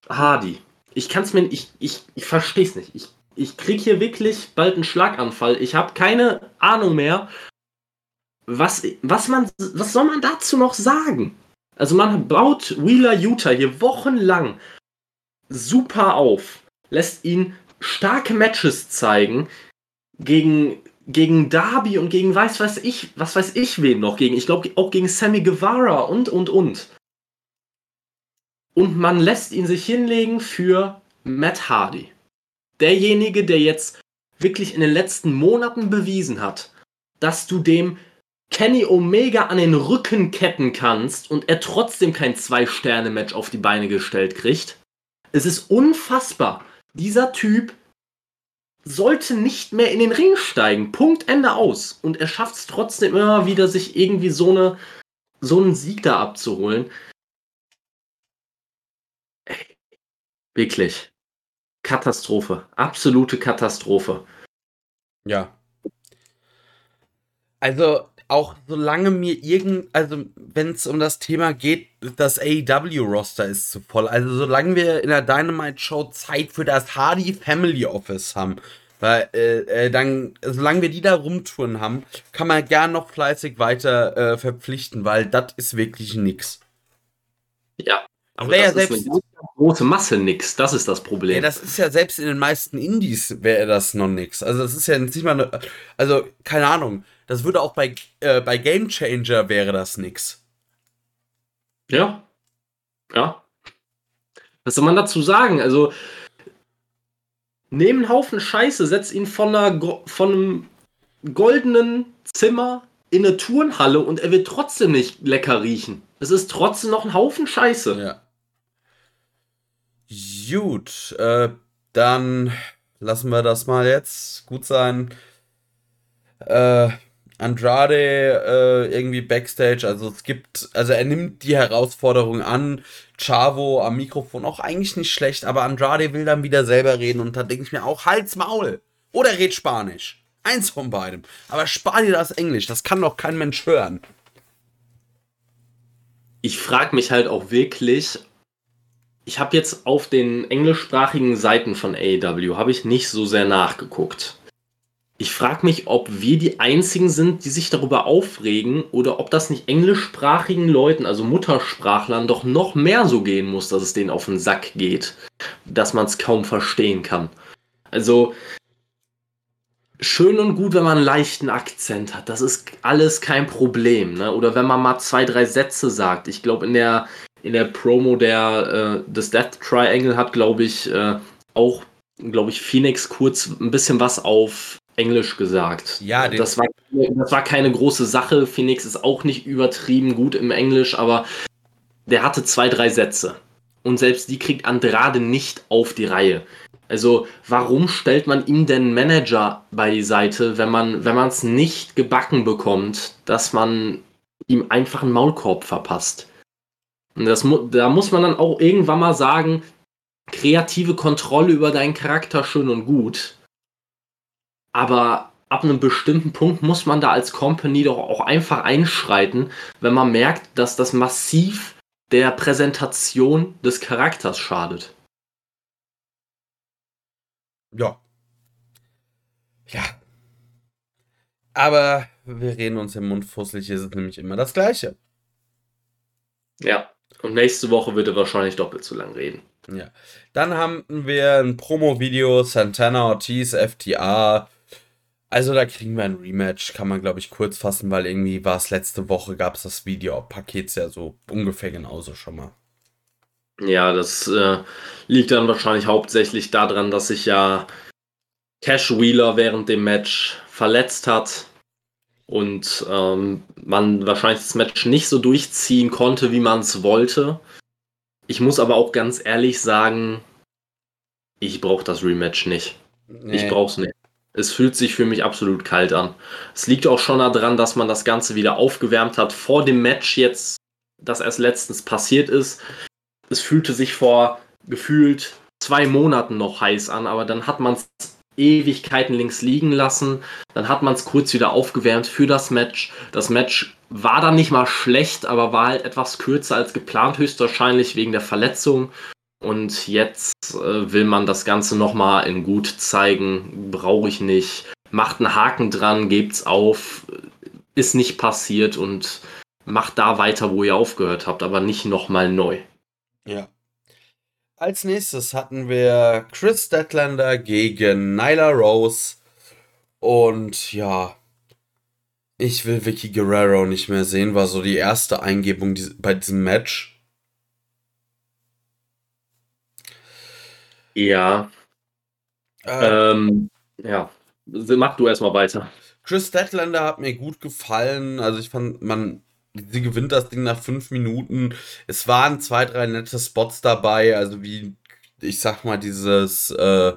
Hardy ich kann es mir, ich, ich, ich verstehe es nicht. Ich, ich kriege hier wirklich bald einen Schlaganfall. Ich habe keine Ahnung mehr, was, was, man, was soll man dazu noch sagen? Also man baut Wheeler Utah hier wochenlang super auf, lässt ihn starke Matches zeigen gegen, gegen Darby und gegen weiß weiß ich, was weiß ich wen noch gegen. Ich glaube auch gegen Sammy Guevara und und und und man lässt ihn sich hinlegen für Matt Hardy. Derjenige, der jetzt wirklich in den letzten Monaten bewiesen hat, dass du dem Kenny Omega an den Rücken ketten kannst und er trotzdem kein Zwei-Sterne-Match auf die Beine gestellt kriegt. Es ist unfassbar. Dieser Typ sollte nicht mehr in den Ring steigen. Punkt, Ende aus. Und er schafft es trotzdem immer wieder, sich irgendwie so, eine, so einen Sieg da abzuholen. Wirklich. Katastrophe. Absolute Katastrophe. Ja. Also, auch solange mir irgend, also wenn es um das Thema geht, das AEW-Roster ist zu voll. Also solange wir in der Dynamite-Show Zeit für das Hardy Family Office haben, weil äh, äh, dann, solange wir die da rumtouren haben, kann man gern noch fleißig weiter äh, verpflichten, weil das ist wirklich nix. Ja, aber das ja selbst ist eine große Masse nix. Das ist das Problem. Ja, das ist ja selbst in den meisten Indies wäre das noch nix. Also das ist ja nicht mal eine, also keine Ahnung. Das würde auch bei, äh, bei Game Changer wäre das nix. Ja. Ja. Was soll man dazu sagen? Also, nehmen einen Haufen Scheiße, setz ihn von, einer, von einem goldenen Zimmer in eine Turnhalle und er wird trotzdem nicht lecker riechen. Es ist trotzdem noch ein Haufen Scheiße. Ja. Gut, äh, dann lassen wir das mal jetzt gut sein. Äh, Andrade äh, irgendwie backstage, also es gibt, also er nimmt die Herausforderung an. Chavo am Mikrofon auch eigentlich nicht schlecht, aber Andrade will dann wieder selber reden und da denke ich mir auch, halt's Maul! Oder red Spanisch. Eins von beidem. Aber spar dir das Englisch, das kann doch kein Mensch hören. Ich frage mich halt auch wirklich, ich habe jetzt auf den englischsprachigen Seiten von AEW habe ich nicht so sehr nachgeguckt. Ich frage mich, ob wir die einzigen sind, die sich darüber aufregen oder ob das nicht englischsprachigen Leuten, also Muttersprachlern, doch noch mehr so gehen muss, dass es denen auf den Sack geht, dass man es kaum verstehen kann. Also schön und gut, wenn man einen leichten Akzent hat. Das ist alles kein Problem. Ne? Oder wenn man mal zwei, drei Sätze sagt. Ich glaube, in der in der Promo der äh, des Death Triangle hat, glaube ich, äh, auch, glaube ich, Phoenix kurz ein bisschen was auf Englisch gesagt. Ja, das war, das war keine große Sache. Phoenix ist auch nicht übertrieben gut im Englisch, aber der hatte zwei, drei Sätze. Und selbst die kriegt Andrade nicht auf die Reihe. Also, warum stellt man ihm denn Manager beiseite, wenn man wenn es nicht gebacken bekommt, dass man ihm einfach einen Maulkorb verpasst? Und das, da muss man dann auch irgendwann mal sagen, kreative Kontrolle über deinen Charakter schön und gut. Aber ab einem bestimmten Punkt muss man da als Company doch auch einfach einschreiten, wenn man merkt, dass das massiv der Präsentation des Charakters schadet. Ja. Ja. Aber wir reden uns im Mund fusselig, ist es nämlich immer das Gleiche. Ja. Und nächste Woche wird er wahrscheinlich doppelt so lang reden. Ja. Dann haben wir ein Promo-Video, Santana Ortiz, FTA. Also da kriegen wir ein Rematch, kann man glaube ich kurz fassen, weil irgendwie war es letzte Woche, gab es das Video-Paket ja so ungefähr genauso schon mal. Ja, das äh, liegt dann wahrscheinlich hauptsächlich daran, dass sich ja Cash Wheeler während dem Match verletzt hat und ähm, man wahrscheinlich das Match nicht so durchziehen konnte, wie man es wollte. Ich muss aber auch ganz ehrlich sagen, ich brauche das Rematch nicht. Nee. Ich brauche es nicht. Es fühlt sich für mich absolut kalt an. Es liegt auch schon daran, dass man das Ganze wieder aufgewärmt hat vor dem Match jetzt, das erst letztens passiert ist. Es fühlte sich vor gefühlt zwei Monaten noch heiß an, aber dann hat man es Ewigkeiten links liegen lassen. Dann hat man es kurz wieder aufgewärmt für das Match. Das Match war dann nicht mal schlecht, aber war halt etwas kürzer als geplant, höchstwahrscheinlich wegen der Verletzung. Und jetzt äh, will man das Ganze nochmal in gut zeigen. Brauche ich nicht. Macht einen Haken dran, gebt's auf. Ist nicht passiert und macht da weiter, wo ihr aufgehört habt, aber nicht nochmal neu. Ja. Als nächstes hatten wir Chris Statlander gegen Nyla Rose. Und ja, ich will Vicky Guerrero nicht mehr sehen, war so die erste Eingebung bei diesem Match. Ja. Äh, ähm, ja. Mach du erstmal weiter. Chris Statlander hat mir gut gefallen. Also ich fand, man sie gewinnt das Ding nach fünf Minuten. Es waren zwei, drei nette Spots dabei, also wie, ich sag mal, dieses, äh,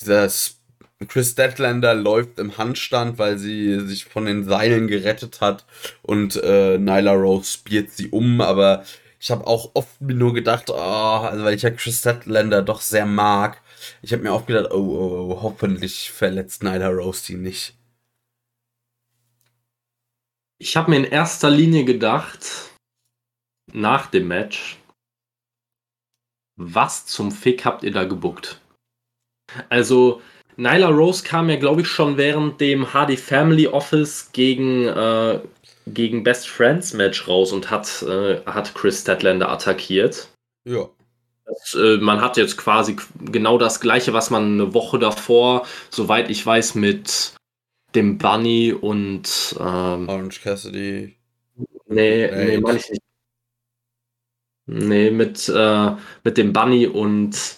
dieses Chris Deadlander läuft im Handstand, weil sie sich von den Seilen gerettet hat und äh, Nyla Rose spielt sie um, aber ich habe auch oft mir nur gedacht, oh, also weil ich ja Chris Deadlander doch sehr mag, ich habe mir auch gedacht, oh, oh, oh, hoffentlich verletzt Nyla Rose sie nicht. Ich habe mir in erster Linie gedacht, nach dem Match, was zum Fick habt ihr da gebuckt? Also, Nyla Rose kam ja, glaube ich, schon während dem Hardy Family Office gegen, äh, gegen Best Friends Match raus und hat, äh, hat Chris Statlander attackiert. Ja. Das, äh, man hat jetzt quasi genau das gleiche, was man eine Woche davor, soweit ich weiß, mit dem Bunny und ähm, Orange Cassidy. Nee, nee, meine ich nicht. Nee, mit, äh, mit dem Bunny und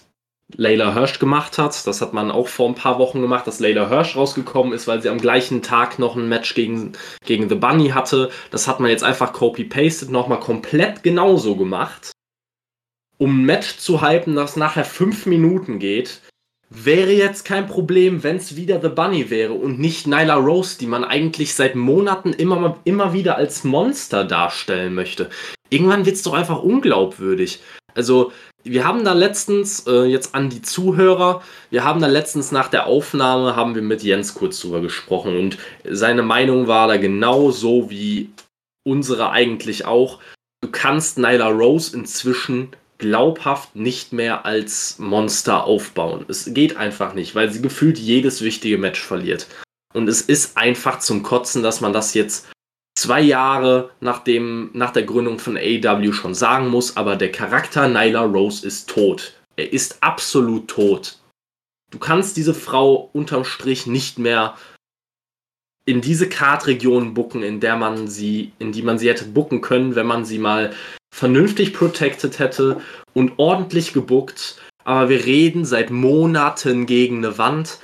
Layla Hirsch gemacht hat. Das hat man auch vor ein paar Wochen gemacht, dass Layla Hirsch rausgekommen ist, weil sie am gleichen Tag noch ein Match gegen, gegen The Bunny hatte. Das hat man jetzt einfach copy-pasted nochmal komplett genauso gemacht. Um ein Match zu hypen, das nachher fünf Minuten geht, Wäre jetzt kein Problem, wenn es wieder The Bunny wäre und nicht Nyla Rose, die man eigentlich seit Monaten immer, immer wieder als Monster darstellen möchte. Irgendwann wird es doch einfach unglaubwürdig. Also, wir haben da letztens, äh, jetzt an die Zuhörer, wir haben da letztens nach der Aufnahme, haben wir mit Jens kurz drüber gesprochen und seine Meinung war da genau so wie unsere eigentlich auch. Du kannst Nyla Rose inzwischen glaubhaft nicht mehr als Monster aufbauen. Es geht einfach nicht, weil sie gefühlt jedes wichtige Match verliert. Und es ist einfach zum Kotzen, dass man das jetzt zwei Jahre nach, dem, nach der Gründung von AEW schon sagen muss, aber der Charakter Nyla Rose ist tot. Er ist absolut tot. Du kannst diese Frau unterm Strich nicht mehr in diese Kartregion bucken, in der man sie, in die man sie hätte bucken können, wenn man sie mal vernünftig protected hätte und ordentlich gebuckt. Aber wir reden seit Monaten gegen eine Wand.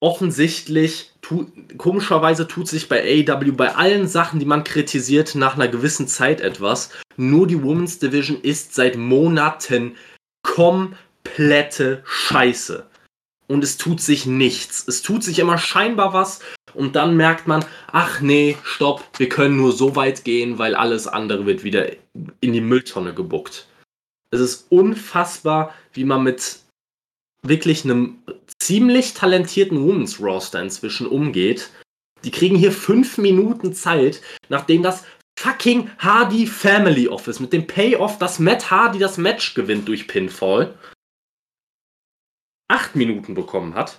offensichtlich, tu, komischerweise tut sich bei AEW bei allen Sachen, die man kritisiert, nach einer gewissen Zeit etwas. Nur die Women's Division ist seit Monaten komplette Scheiße. Und es tut sich nichts. Es tut sich immer scheinbar was und dann merkt man, ach nee, stopp, wir können nur so weit gehen, weil alles andere wird wieder in die Mülltonne gebuckt. Es ist unfassbar, wie man mit wirklich einem ziemlich talentierten Women's Roster inzwischen umgeht. Die kriegen hier fünf Minuten Zeit, nachdem das fucking Hardy Family Office mit dem Payoff, dass Matt Hardy das Match gewinnt durch Pinfall, acht Minuten bekommen hat,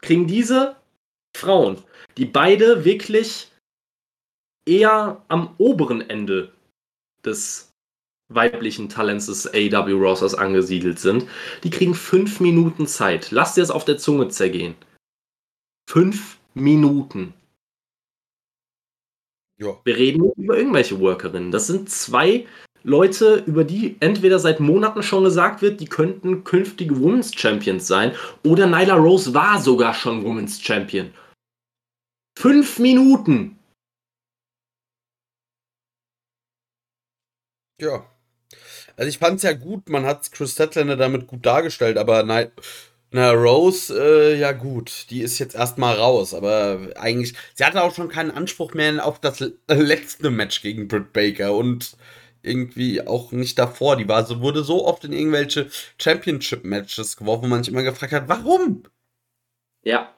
kriegen diese Frauen, die beide wirklich eher am oberen Ende des weiblichen Talents des AW Rosters angesiedelt sind, die kriegen fünf Minuten Zeit. Lass dir das auf der Zunge zergehen. Fünf Minuten. Ja. Wir reden über irgendwelche Workerinnen. Das sind zwei Leute, über die entweder seit Monaten schon gesagt wird, die könnten künftige Women's Champions sein, oder Nyla Rose war sogar schon Women's Champion. Fünf Minuten. Ja. Also ich fand es ja gut, man hat Chris Statlander damit gut dargestellt, aber nein. Na, Rose, äh, ja gut, die ist jetzt erstmal raus, aber eigentlich, sie hatte auch schon keinen Anspruch mehr auf das letzte Match gegen Britt Baker und irgendwie auch nicht davor. Die war so, wurde so oft in irgendwelche Championship-Matches geworfen, wo man sich immer gefragt hat, warum? Ja.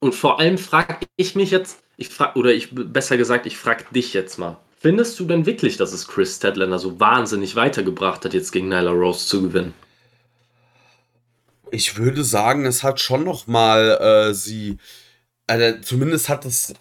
Und vor allem frage ich mich jetzt, ich frag, oder ich besser gesagt, ich frage dich jetzt mal. Findest du denn wirklich, dass es Chris Stedlander so wahnsinnig weitergebracht hat, jetzt gegen Nyla Rose zu gewinnen? Ich würde sagen, es hat schon noch mal äh, sie, also zumindest hat es,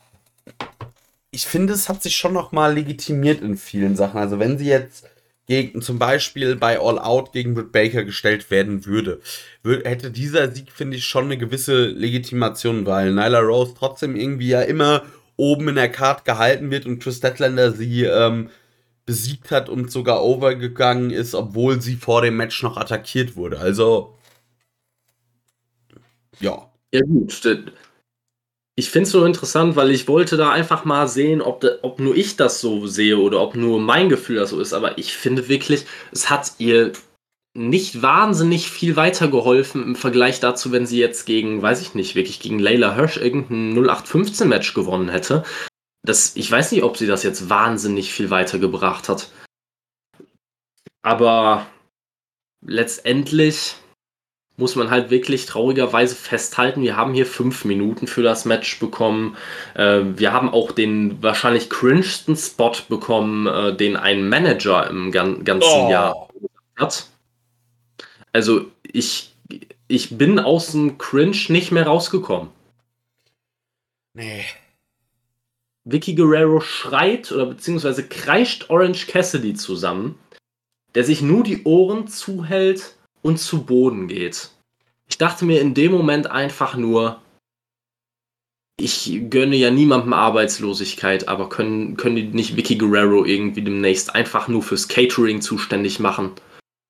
ich finde, es hat sich schon noch mal legitimiert in vielen Sachen. Also wenn sie jetzt gegen, zum Beispiel bei All Out gegen Britt Baker gestellt werden würde, hätte dieser Sieg, finde ich, schon eine gewisse Legitimation, weil Nyla Rose trotzdem irgendwie ja immer oben in der Card gehalten wird und Chris Statlander sie ähm, besiegt hat und sogar overgegangen ist, obwohl sie vor dem Match noch attackiert wurde. Also, ja. Ja, gut. Ich finde es so interessant, weil ich wollte da einfach mal sehen, ob, de, ob nur ich das so sehe oder ob nur mein Gefühl das so ist. Aber ich finde wirklich, es hat ihr nicht wahnsinnig viel weitergeholfen im Vergleich dazu, wenn sie jetzt gegen, weiß ich nicht, wirklich gegen Layla Hirsch irgendein 0815-Match gewonnen hätte. Das, ich weiß nicht, ob sie das jetzt wahnsinnig viel weitergebracht hat. Aber letztendlich muss man halt wirklich traurigerweise festhalten, wir haben hier fünf Minuten für das Match bekommen. Äh, wir haben auch den wahrscheinlich cringesten Spot bekommen, äh, den ein Manager im ganzen oh. Jahr hat. Also ich, ich bin aus dem Cringe nicht mehr rausgekommen. Nee. Vicky Guerrero schreit oder beziehungsweise kreischt Orange Cassidy zusammen, der sich nur die Ohren zuhält und zu Boden geht. Ich dachte mir in dem Moment einfach nur, ich gönne ja niemandem Arbeitslosigkeit, aber können, können die nicht Vicky Guerrero irgendwie demnächst einfach nur fürs Catering zuständig machen?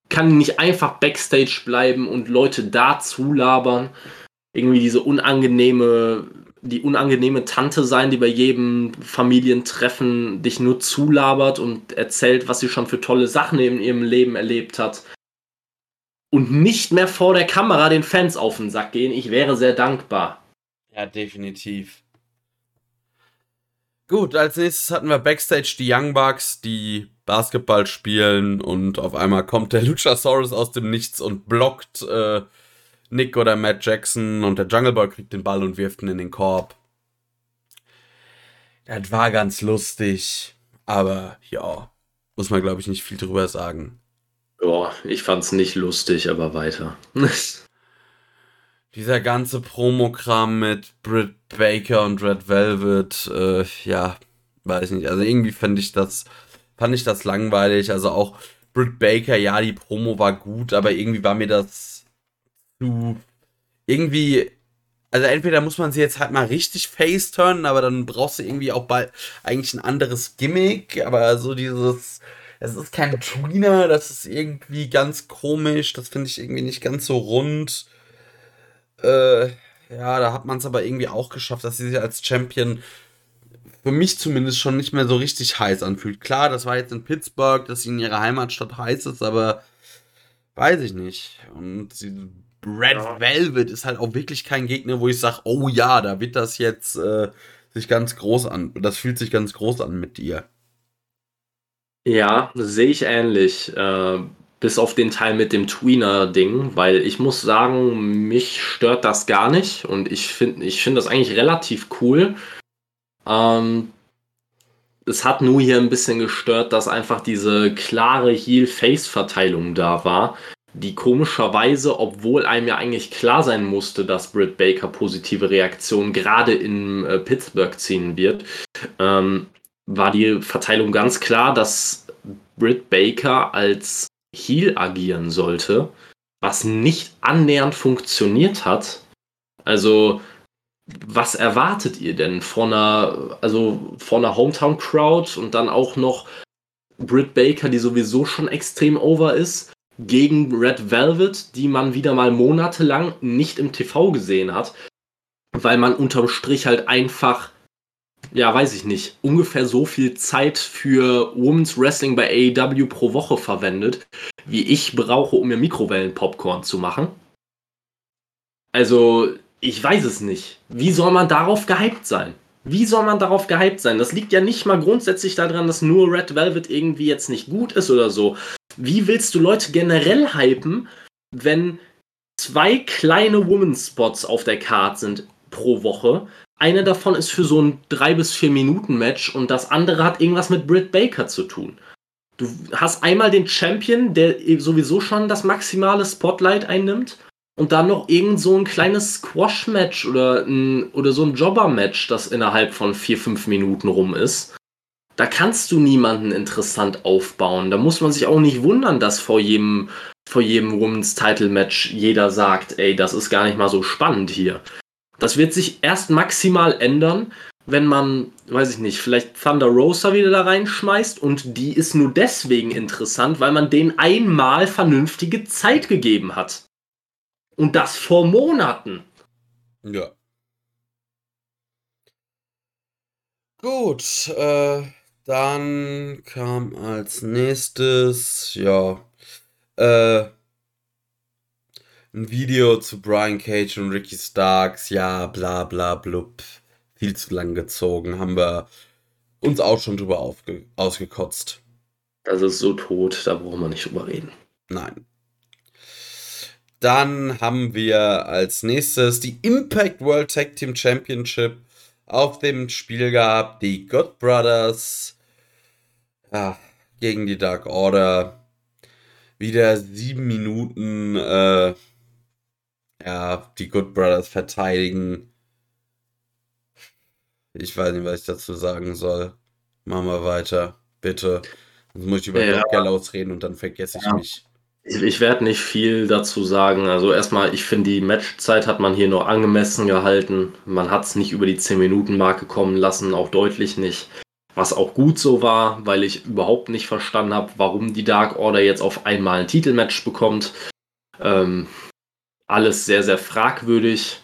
kann nicht einfach Backstage bleiben und Leute da zulabern. Irgendwie diese unangenehme, die unangenehme Tante sein, die bei jedem Familientreffen dich nur zulabert und erzählt, was sie schon für tolle Sachen in ihrem Leben erlebt hat. Und nicht mehr vor der Kamera den Fans auf den Sack gehen. Ich wäre sehr dankbar. Ja, definitiv. Gut, als nächstes hatten wir Backstage die Young Bucks, die Basketball spielen und auf einmal kommt der Luchasaurus aus dem Nichts und blockt äh, Nick oder Matt Jackson und der Jungle Boy kriegt den Ball und wirft ihn in den Korb. Das war ganz lustig, aber ja, muss man glaube ich nicht viel drüber sagen. Boah, ich fand's nicht lustig, aber weiter. Dieser ganze Promokram mit Britt Baker und Red Velvet, äh, ja, weiß nicht. Also irgendwie fand ich das fand ich das langweilig. Also auch Britt Baker, ja, die Promo war gut, aber irgendwie war mir das zu. Irgendwie. Also entweder muss man sie jetzt halt mal richtig face-turnen, aber dann brauchst du irgendwie auch bald eigentlich ein anderes Gimmick. Aber so dieses. Es ist kein Tweener, das ist irgendwie ganz komisch. Das finde ich irgendwie nicht ganz so rund. Äh, ja, da hat man es aber irgendwie auch geschafft, dass sie sich als Champion für mich zumindest schon nicht mehr so richtig heiß anfühlt. Klar, das war jetzt in Pittsburgh, dass sie in ihrer Heimatstadt heiß ist, aber weiß ich nicht. Und sie, Red ja. Velvet ist halt auch wirklich kein Gegner, wo ich sage, oh ja, da wird das jetzt äh, sich ganz groß an. Das fühlt sich ganz groß an mit dir. Ja, sehe ich ähnlich. Äh, bis auf den Teil mit dem Tweener-Ding, weil ich muss sagen, mich stört das gar nicht und ich finde ich find das eigentlich relativ cool. Ähm, es hat nur hier ein bisschen gestört, dass einfach diese klare Heel-Face-Verteilung da war, die komischerweise, obwohl einem ja eigentlich klar sein musste, dass Britt Baker positive Reaktionen gerade in äh, Pittsburgh ziehen wird, ähm, war die Verteilung ganz klar, dass Britt Baker als Heel agieren sollte, was nicht annähernd funktioniert hat. Also, was erwartet ihr denn von einer, also von einer Hometown Crowd und dann auch noch Britt Baker, die sowieso schon extrem over ist, gegen Red Velvet, die man wieder mal monatelang nicht im TV gesehen hat, weil man unterm Strich halt einfach ja, weiß ich nicht, ungefähr so viel Zeit für Women's Wrestling bei AEW pro Woche verwendet, wie ich brauche, um mir Mikrowellen-Popcorn zu machen. Also, ich weiß es nicht. Wie soll man darauf gehypt sein? Wie soll man darauf gehypt sein? Das liegt ja nicht mal grundsätzlich daran, dass nur Red Velvet irgendwie jetzt nicht gut ist oder so. Wie willst du Leute generell hypen, wenn zwei kleine Woman-Spots auf der Card sind pro Woche, eine davon ist für so ein 3 bis 4 Minuten Match und das andere hat irgendwas mit Britt Baker zu tun. Du hast einmal den Champion, der sowieso schon das maximale Spotlight einnimmt und dann noch irgend so ein kleines Squash-Match oder, oder so ein Jobber-Match, das innerhalb von 4, 5 Minuten rum ist. Da kannst du niemanden interessant aufbauen. Da muss man sich auch nicht wundern, dass vor jedem, vor jedem Women's Title Match jeder sagt, ey, das ist gar nicht mal so spannend hier. Das wird sich erst maximal ändern, wenn man, weiß ich nicht, vielleicht Thunder Rosa wieder da reinschmeißt und die ist nur deswegen interessant, weil man denen einmal vernünftige Zeit gegeben hat. Und das vor Monaten. Ja. Gut, äh, dann kam als nächstes, ja, äh, ein Video zu Brian Cage und Ricky Starks, ja, bla bla blub, viel zu lang gezogen, haben wir uns auch schon drüber ausgekotzt. Das ist so tot, da brauchen wir nicht drüber reden. Nein. Dann haben wir als nächstes die Impact World Tag Team Championship auf dem Spiel gehabt. Die God Brothers ja, gegen die Dark Order. Wieder sieben Minuten äh, ja, die Good Brothers verteidigen. Ich weiß nicht, was ich dazu sagen soll. Machen wir weiter, bitte. Sonst muss ich über ja. Gallows reden und dann vergesse ich ja. mich. Ich, ich werde nicht viel dazu sagen. Also erstmal, ich finde, die Matchzeit hat man hier nur angemessen gehalten. Man hat es nicht über die 10-Minuten-Marke kommen lassen, auch deutlich nicht. Was auch gut so war, weil ich überhaupt nicht verstanden habe, warum die Dark Order jetzt auf einmal ein Titelmatch bekommt. Ähm, alles sehr, sehr fragwürdig.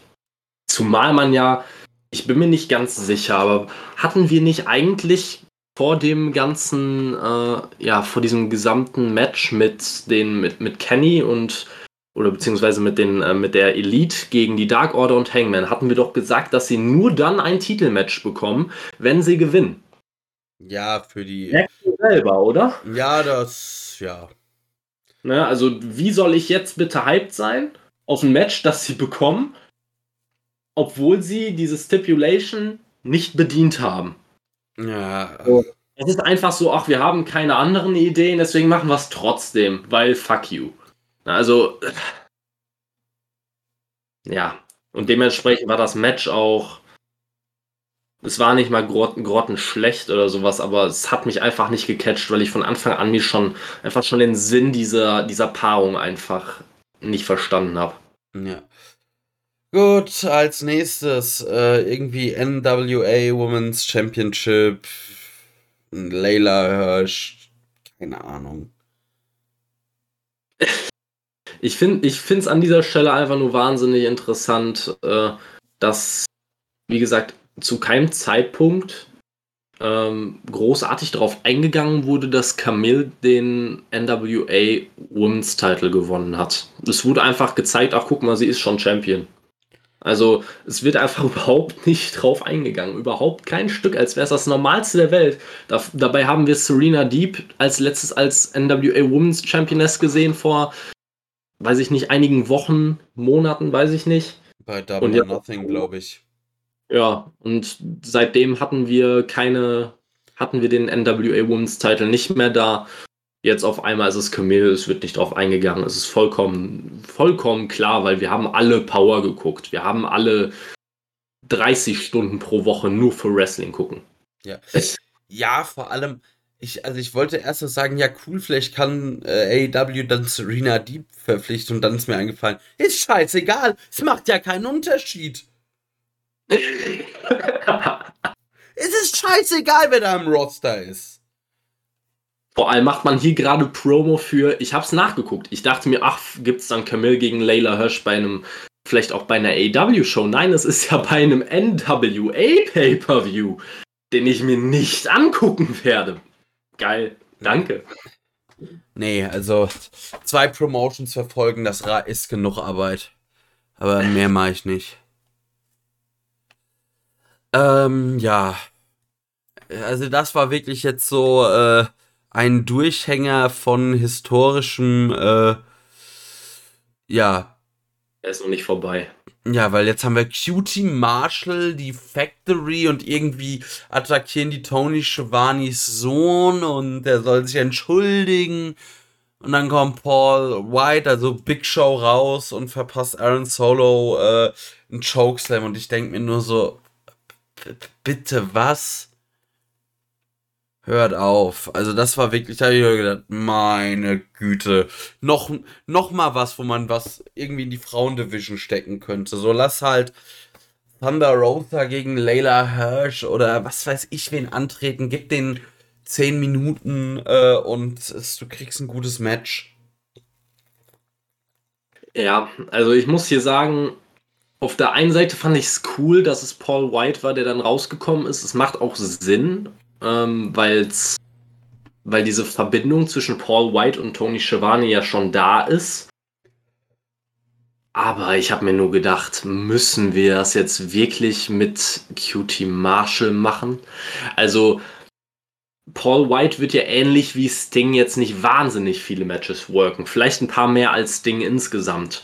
Zumal man ja, ich bin mir nicht ganz sicher, aber hatten wir nicht eigentlich vor dem ganzen, äh, ja, vor diesem gesamten Match mit den, mit, mit Kenny und oder beziehungsweise mit, den, äh, mit der Elite gegen die Dark Order und Hangman, hatten wir doch gesagt, dass sie nur dann ein Titelmatch bekommen, wenn sie gewinnen. Ja, für die. Du selber, oder? Ja, das, ja. Ne, also, wie soll ich jetzt bitte hyped sein? Auf ein Match, das sie bekommen, obwohl sie diese Stipulation nicht bedient haben. Ja. So, es ist einfach so, ach, wir haben keine anderen Ideen, deswegen machen wir es trotzdem, weil fuck you. Also, ja. Und dementsprechend war das Match auch. Es war nicht mal grotten, grottenschlecht oder sowas, aber es hat mich einfach nicht gecatcht, weil ich von Anfang an mir schon einfach schon den Sinn dieser, dieser Paarung einfach nicht verstanden habe. Ja. Gut, als nächstes äh, irgendwie NWA Women's Championship. Layla Hirsch. Keine Ahnung. Ich finde es an dieser Stelle einfach nur wahnsinnig interessant, äh, dass, wie gesagt, zu keinem Zeitpunkt ähm, großartig darauf eingegangen wurde, dass Camille den NWA Women's Title gewonnen hat. Es wurde einfach gezeigt, ach guck mal, sie ist schon Champion. Also es wird einfach überhaupt nicht drauf eingegangen. Überhaupt kein Stück, als wäre es das Normalste der Welt. Da, dabei haben wir Serena Deep als letztes als NWA Women's Championess gesehen vor, weiß ich nicht, einigen Wochen, Monaten, weiß ich nicht. Bei Double or Nothing, glaube ich. Ja, und seitdem hatten wir keine, hatten wir den NWA Women's Title nicht mehr da. Jetzt auf einmal ist es Camille, es wird nicht drauf eingegangen. Es ist vollkommen, vollkommen klar, weil wir haben alle Power geguckt. Wir haben alle 30 Stunden pro Woche nur für Wrestling gucken. Ja. ja, vor allem, ich, also ich wollte erst sagen, ja cool, vielleicht kann äh, AEW dann Serena Deep verpflichten und dann ist mir eingefallen, ist scheißegal, es macht ja keinen Unterschied es ist scheißegal, wer da im Roster ist. Vor allem macht man hier gerade Promo für, ich hab's nachgeguckt. Ich dachte mir, ach, gibt's dann Camille gegen Layla Hirsch bei einem, vielleicht auch bei einer AW-Show? Nein, es ist ja bei einem NWA Pay-Per-View, den ich mir nicht angucken werde. Geil, danke. Nee, also zwei Promotions verfolgen, das ist genug Arbeit. Aber mehr mache ich nicht. Ähm, ja. Also das war wirklich jetzt so äh, ein Durchhänger von historischem, äh, ja. Er ist noch nicht vorbei. Ja, weil jetzt haben wir Cutie Marshall, die Factory und irgendwie attackieren die Tony Schiavanis Sohn und der soll sich entschuldigen. Und dann kommt Paul White, also Big Show raus und verpasst Aaron Solo äh, einen Chokeslam und ich denke mir nur so, bitte was? Hört auf. Also das war wirklich, da habe ich gedacht, meine Güte. Noch, noch mal was, wo man was irgendwie in die Frauendivision stecken könnte. So lass halt Thunder Rosa gegen Layla Hirsch oder was weiß ich wen antreten. Gib den 10 Minuten äh, und es, du kriegst ein gutes Match. Ja, also ich muss hier sagen, auf der einen Seite fand ich es cool, dass es Paul White war, der dann rausgekommen ist. Es macht auch Sinn, ähm, weil's, weil diese Verbindung zwischen Paul White und Tony Schiavone ja schon da ist. Aber ich habe mir nur gedacht, müssen wir das jetzt wirklich mit Cutie Marshall machen? Also, Paul White wird ja ähnlich wie Sting jetzt nicht wahnsinnig viele Matches worken. Vielleicht ein paar mehr als Sting insgesamt.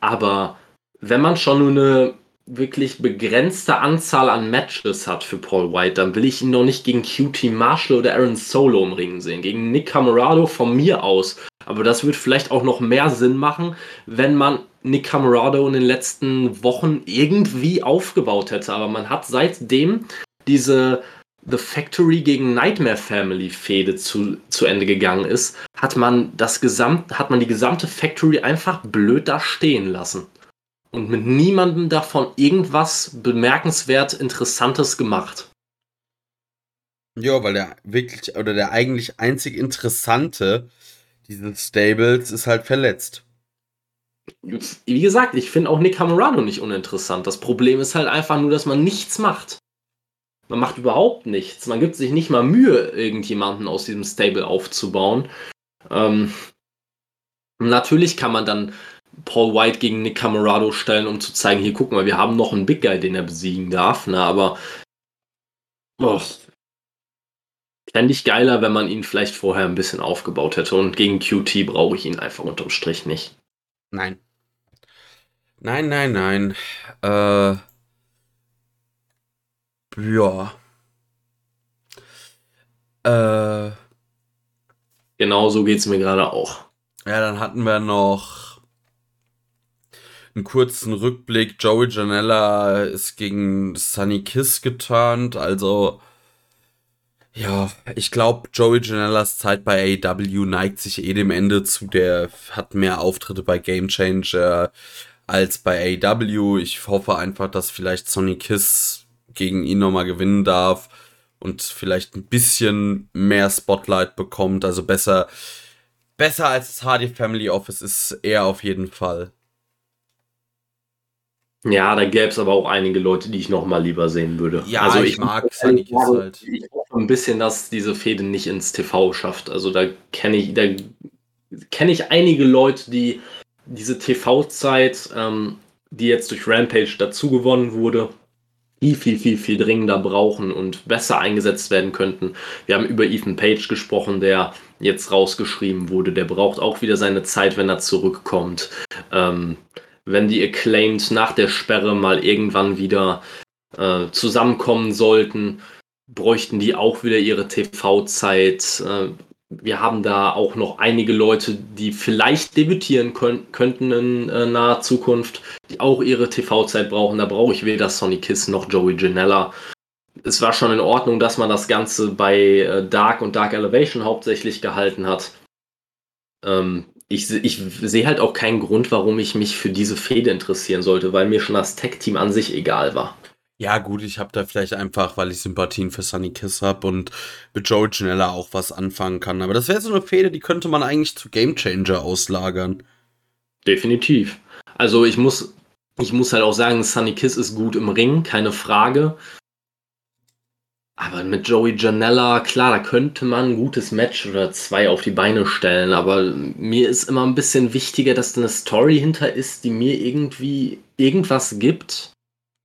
Aber wenn man schon nur eine wirklich begrenzte Anzahl an Matches hat für Paul White, dann will ich ihn noch nicht gegen QT Marshall oder Aaron Solo im Ring sehen. Gegen Nick Camarado von mir aus. Aber das wird vielleicht auch noch mehr Sinn machen, wenn man Nick Camarado in den letzten Wochen irgendwie aufgebaut hätte. Aber man hat seitdem diese The Factory gegen Nightmare Family Fehde zu, zu Ende gegangen ist, hat man das gesamt, hat man die gesamte Factory einfach blöd da stehen lassen und mit niemandem davon irgendwas bemerkenswert Interessantes gemacht. Ja, weil der wirklich, oder der eigentlich einzig Interessante dieses Stables ist halt verletzt. Wie gesagt, ich finde auch Nick Camerano nicht uninteressant. Das Problem ist halt einfach nur, dass man nichts macht. Man macht überhaupt nichts. Man gibt sich nicht mal Mühe, irgendjemanden aus diesem Stable aufzubauen. Ähm, natürlich kann man dann Paul White gegen Nick Camarado stellen, um zu zeigen, hier guck mal, wir haben noch einen Big Guy, den er besiegen darf, ne, aber oh, fände ich geiler, wenn man ihn vielleicht vorher ein bisschen aufgebaut hätte und gegen QT brauche ich ihn einfach unterm Strich nicht. Nein. Nein, nein, nein. Äh, ja. Äh, genau so geht es mir gerade auch. Ja, dann hatten wir noch einen kurzen Rückblick. Joey Janella ist gegen Sunny Kiss geturnt. Also, ja, ich glaube, Joey Janellas Zeit bei AEW neigt sich eh dem Ende zu. Der hat mehr Auftritte bei Game Changer als bei AEW. Ich hoffe einfach, dass vielleicht Sonny Kiss gegen ihn nochmal gewinnen darf und vielleicht ein bisschen mehr Spotlight bekommt. Also besser besser als das Hardy Family Office ist er auf jeden Fall. Ja, da gäbe es aber auch einige Leute, die ich noch mal lieber sehen würde. Ja, also ich, ich mag Sunny Kiss halt. Ich hoffe ein bisschen, dass diese Fehde nicht ins TV schafft. Also da kenne ich, da kenne ich einige Leute, die diese TV-Zeit, ähm, die jetzt durch Rampage dazu gewonnen wurde, viel, viel, viel, viel dringender brauchen und besser eingesetzt werden könnten. Wir haben über Ethan Page gesprochen, der jetzt rausgeschrieben wurde. Der braucht auch wieder seine Zeit, wenn er zurückkommt. Ähm, wenn die Acclaimed nach der Sperre mal irgendwann wieder äh, zusammenkommen sollten, bräuchten die auch wieder ihre TV-Zeit. Äh, wir haben da auch noch einige Leute, die vielleicht debütieren können, könnten in äh, naher Zukunft, die auch ihre TV-Zeit brauchen. Da brauche ich weder Sonny Kiss noch Joey Janella. Es war schon in Ordnung, dass man das Ganze bei äh, Dark und Dark Elevation hauptsächlich gehalten hat. Ähm, ich, ich sehe halt auch keinen Grund, warum ich mich für diese Fehde interessieren sollte, weil mir schon das Tech-Team an sich egal war. Ja, gut, ich habe da vielleicht einfach, weil ich Sympathien für Sunny Kiss habe und mit Joe Janella auch was anfangen kann. Aber das wäre so eine Fehde, die könnte man eigentlich zu Game Changer auslagern. Definitiv. Also ich muss, ich muss halt auch sagen, Sunny Kiss ist gut im Ring, keine Frage. Aber mit Joey Janella, klar, da könnte man ein gutes Match oder zwei auf die Beine stellen, aber mir ist immer ein bisschen wichtiger, dass da eine Story hinter ist, die mir irgendwie irgendwas gibt.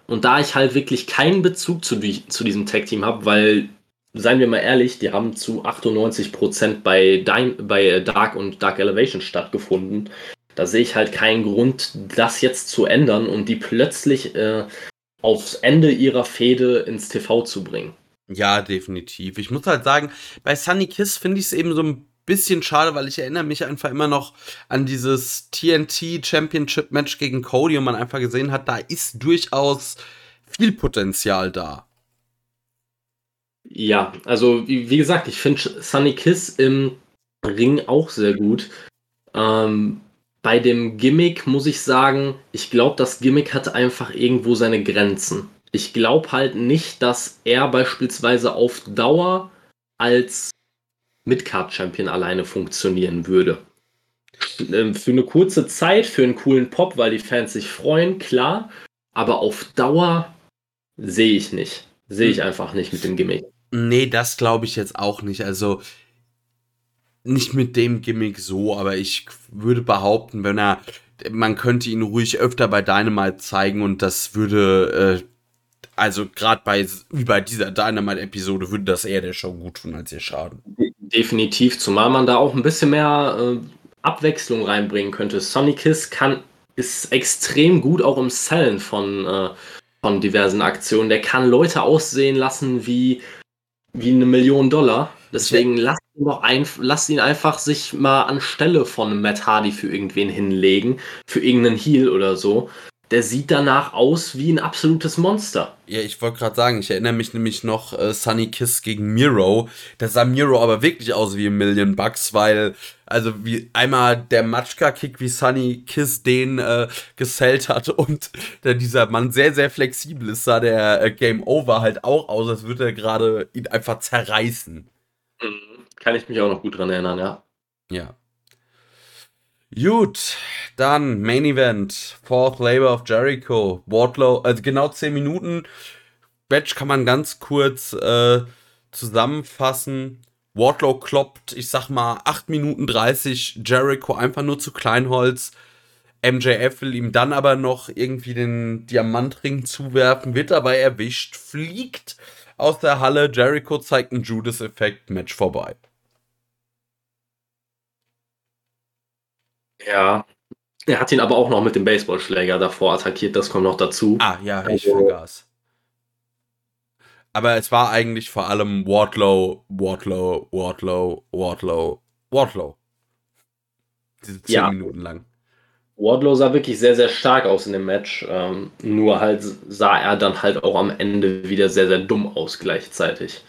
Und da ich halt wirklich keinen Bezug zu, zu diesem Tag-Team habe, weil, seien wir mal ehrlich, die haben zu 98% bei, bei Dark und Dark Elevation stattgefunden. Da sehe ich halt keinen Grund, das jetzt zu ändern und die plötzlich äh, aufs Ende ihrer Fehde ins TV zu bringen. Ja, definitiv. Ich muss halt sagen, bei Sunny Kiss finde ich es eben so ein bisschen schade, weil ich erinnere mich einfach immer noch an dieses TNT Championship Match gegen Cody und man einfach gesehen hat, da ist durchaus viel Potenzial da. Ja, also wie, wie gesagt, ich finde Sunny Kiss im Ring auch sehr gut. Ähm, bei dem Gimmick muss ich sagen, ich glaube, das Gimmick hat einfach irgendwo seine Grenzen ich glaube halt nicht, dass er beispielsweise auf Dauer als Midcard-Champion alleine funktionieren würde. Ähm, für eine kurze Zeit, für einen coolen Pop, weil die Fans sich freuen, klar. Aber auf Dauer sehe ich nicht. Sehe ich hm. einfach nicht mit dem Gimmick. Nee, das glaube ich jetzt auch nicht. Also nicht mit dem Gimmick so, aber ich würde behaupten, wenn er, man könnte ihn ruhig öfter bei Dynamite zeigen und das würde äh, also gerade bei, wie bei dieser Dynamite-Episode würde das eher der Show gut tun als ihr Schaden. Definitiv, zumal man da auch ein bisschen mehr äh, Abwechslung reinbringen könnte. Sonny Kiss kann, ist extrem gut auch im Sellen von, äh, von diversen Aktionen. Der kann Leute aussehen lassen wie, wie eine Million Dollar. Deswegen lasst ihn, doch ein, lasst ihn einfach sich mal anstelle von Matt Hardy für irgendwen hinlegen, für irgendeinen Heal oder so der sieht danach aus wie ein absolutes Monster. Ja, ich wollte gerade sagen, ich erinnere mich nämlich noch äh, Sunny Kiss gegen Miro. Da sah Miro aber wirklich aus wie ein Million Bucks, weil, also wie einmal der Matschka-Kick, wie Sunny Kiss den äh, gesellt hat und der, dieser Mann sehr, sehr flexibel ist, sah der äh, Game Over halt auch aus, als würde er gerade ihn einfach zerreißen. Mhm. Kann ich mich auch noch gut dran erinnern, ja. Ja. Gut, dann Main Event, Fourth Labor of Jericho, Wardlow, also genau 10 Minuten. Match kann man ganz kurz äh, zusammenfassen. Wardlow kloppt, ich sag mal, 8 Minuten 30 Jericho einfach nur zu Kleinholz. MJF will ihm dann aber noch irgendwie den Diamantring zuwerfen, wird dabei erwischt, fliegt aus der Halle. Jericho zeigt einen Judas-Effekt, Match vorbei. Ja. Er hat ihn aber auch noch mit dem Baseballschläger davor attackiert, das kommt noch dazu. Ah, ja, ich also, vergaß. Aber es war eigentlich vor allem Wardlow, Wardlow, Wardlow, Wardlow, Wardlow. Diese 10 ja. Minuten lang. Wardlow sah wirklich sehr, sehr stark aus in dem Match. Ähm, nur halt sah er dann halt auch am Ende wieder sehr, sehr dumm aus gleichzeitig.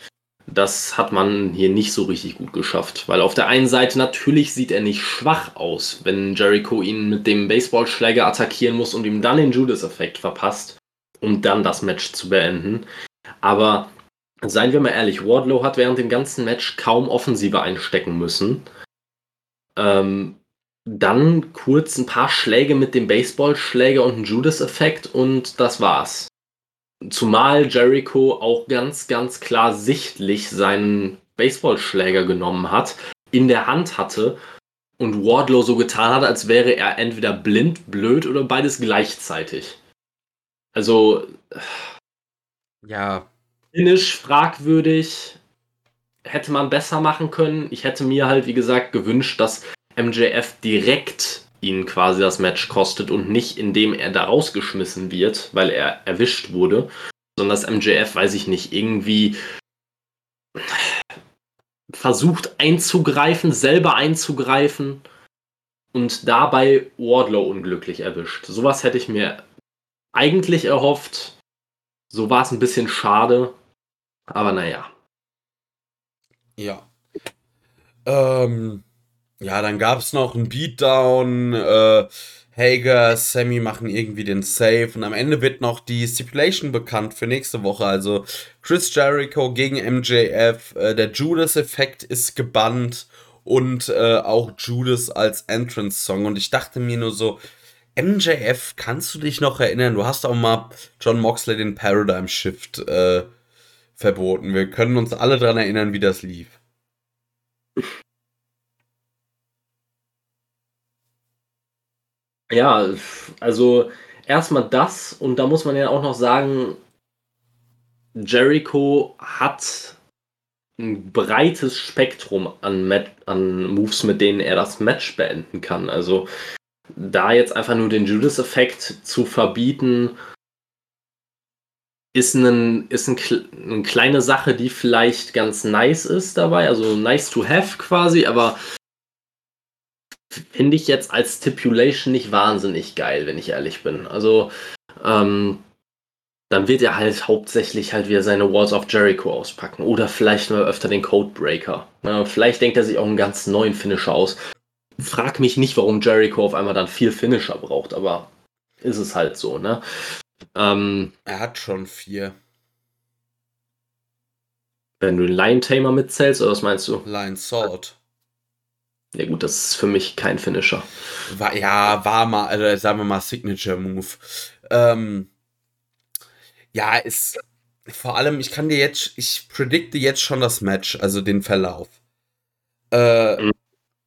Das hat man hier nicht so richtig gut geschafft, weil auf der einen Seite natürlich sieht er nicht schwach aus, wenn Jericho ihn mit dem Baseballschläger attackieren muss und ihm dann den Judas-Effekt verpasst, um dann das Match zu beenden. Aber seien wir mal ehrlich, Wardlow hat während dem ganzen Match kaum Offensive einstecken müssen. Ähm, dann kurz ein paar Schläge mit dem Baseballschläger und ein Judas-Effekt und das war's. Zumal Jericho auch ganz, ganz klar sichtlich seinen Baseballschläger genommen hat, in der Hand hatte und Wardlow so getan hat, als wäre er entweder blind, blöd oder beides gleichzeitig. Also. Ja. Finish fragwürdig. Hätte man besser machen können. Ich hätte mir halt, wie gesagt, gewünscht, dass MJF direkt ihn quasi das Match kostet und nicht indem er da rausgeschmissen wird, weil er erwischt wurde, sondern dass MJF, weiß ich nicht, irgendwie versucht einzugreifen, selber einzugreifen und dabei Wardlow unglücklich erwischt. Sowas hätte ich mir eigentlich erhofft. So war es ein bisschen schade, aber naja. Ja. Ähm, ja, dann gab es noch einen Beatdown. Äh, Hager, Sammy machen irgendwie den Save und am Ende wird noch die Stipulation bekannt für nächste Woche. Also Chris Jericho gegen MJF. Äh, der Judas-Effekt ist gebannt und äh, auch Judas als Entrance-Song. Und ich dachte mir nur so, MJF, kannst du dich noch erinnern? Du hast auch mal John Moxley den Paradigm Shift äh, verboten. Wir können uns alle daran erinnern, wie das lief. Ja, also erstmal das und da muss man ja auch noch sagen, Jericho hat ein breites Spektrum an, Mat an Moves, mit denen er das Match beenden kann. Also da jetzt einfach nur den Judas-Effekt zu verbieten, ist, ein, ist ein, eine kleine Sache, die vielleicht ganz nice ist dabei, also nice to have quasi, aber finde ich jetzt als Stipulation nicht wahnsinnig geil, wenn ich ehrlich bin. Also, ähm, dann wird er halt hauptsächlich halt wieder seine Walls of Jericho auspacken. Oder vielleicht mal öfter den Codebreaker. Ja, vielleicht denkt er sich auch einen ganz neuen Finisher aus. Frag mich nicht, warum Jericho auf einmal dann vier Finisher braucht, aber ist es halt so, ne? Ähm, er hat schon vier. Wenn du den Lion Tamer mitzählst, oder was meinst du? Lion Sword. Ja gut, das ist für mich kein Finisher. War, ja, war mal, also sagen wir mal Signature Move. Ähm, ja, ist vor allem, ich kann dir jetzt, ich predikte jetzt schon das Match, also den Verlauf. Äh, mhm.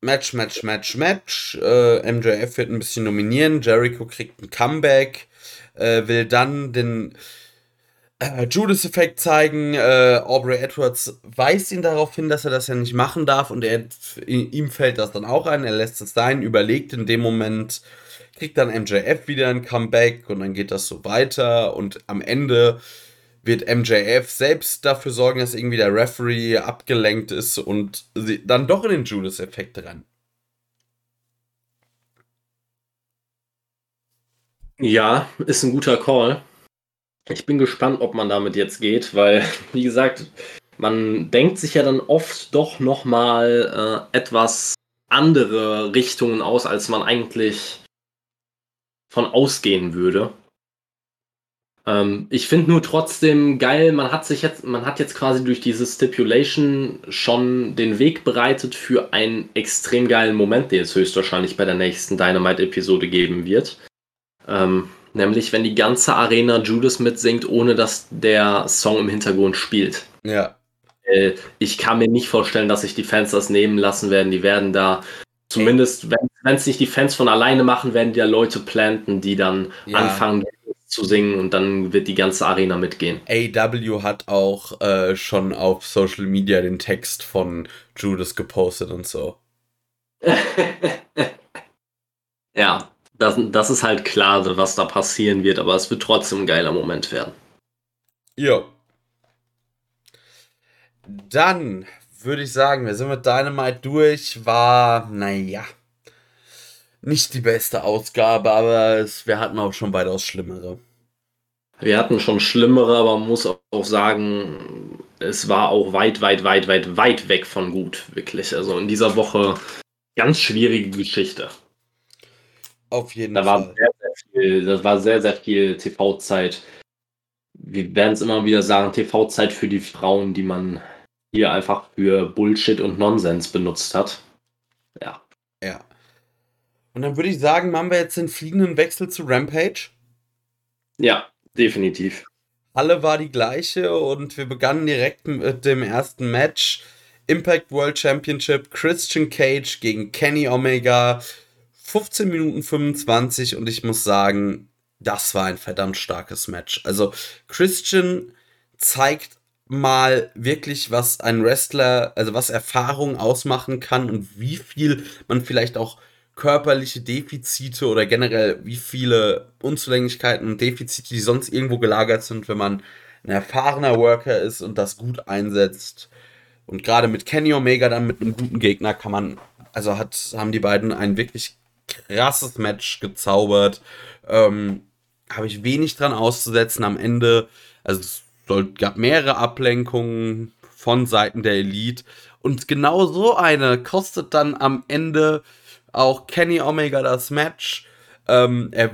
Match, Match, Match, Match. Äh, MJF wird ein bisschen nominieren. Jericho kriegt ein Comeback. Äh, will dann den äh, Judas-Effekt zeigen. Äh, Aubrey Edwards weist ihn darauf hin, dass er das ja nicht machen darf und er, ihm fällt das dann auch ein. Er lässt es sein, überlegt in dem Moment, kriegt dann MJF wieder ein Comeback und dann geht das so weiter und am Ende wird MJF selbst dafür sorgen, dass irgendwie der Referee abgelenkt ist und dann doch in den Judas-Effekt rennen. Ja, ist ein guter Call. Ich bin gespannt, ob man damit jetzt geht, weil, wie gesagt, man denkt sich ja dann oft doch nochmal äh, etwas andere Richtungen aus, als man eigentlich von ausgehen würde. Ähm, ich finde nur trotzdem geil, man hat sich jetzt, man hat jetzt quasi durch diese Stipulation schon den Weg bereitet für einen extrem geilen Moment, den es höchstwahrscheinlich bei der nächsten Dynamite-Episode geben wird. Ähm, Nämlich, wenn die ganze Arena Judas mitsingt, ohne dass der Song im Hintergrund spielt. Ja. Äh, ich kann mir nicht vorstellen, dass sich die Fans das nehmen lassen werden. Die werden da, zumindest, wenn es nicht die Fans von alleine machen, werden die ja Leute planten, die dann ja. anfangen zu singen und dann wird die ganze Arena mitgehen. AW hat auch äh, schon auf Social Media den Text von Judas gepostet und so. ja, das, das ist halt klar, was da passieren wird, aber es wird trotzdem ein geiler Moment werden. Ja. Dann würde ich sagen, wir sind mit Dynamite durch. War, naja, nicht die beste Ausgabe, aber es, wir hatten auch schon weitaus schlimmere. Wir hatten schon schlimmere, aber man muss auch sagen, es war auch weit, weit, weit, weit, weit weg von gut, wirklich. Also in dieser Woche ganz schwierige Geschichte. Auf jeden da Fall. War sehr, sehr viel, das war sehr, sehr viel TV-Zeit. Wir werden es immer wieder sagen, TV-Zeit für die Frauen, die man hier einfach für Bullshit und Nonsens benutzt hat. Ja. Ja. Und dann würde ich sagen, machen wir jetzt den fliegenden Wechsel zu Rampage. Ja, definitiv. Halle war die gleiche und wir begannen direkt mit dem ersten Match. Impact World Championship, Christian Cage gegen Kenny Omega. 15 Minuten 25 und ich muss sagen, das war ein verdammt starkes Match. Also Christian zeigt mal wirklich, was ein Wrestler, also was Erfahrung ausmachen kann und wie viel man vielleicht auch körperliche Defizite oder generell wie viele Unzulänglichkeiten und Defizite, die sonst irgendwo gelagert sind, wenn man ein erfahrener Worker ist und das gut einsetzt. Und gerade mit Kenny Omega dann mit einem guten Gegner kann man, also hat, haben die beiden ein wirklich krasses Match gezaubert. Ähm, Habe ich wenig dran auszusetzen am Ende. Also es gab mehrere Ablenkungen von Seiten der Elite. Und genau so eine kostet dann am Ende auch Kenny Omega das Match. Ähm, er,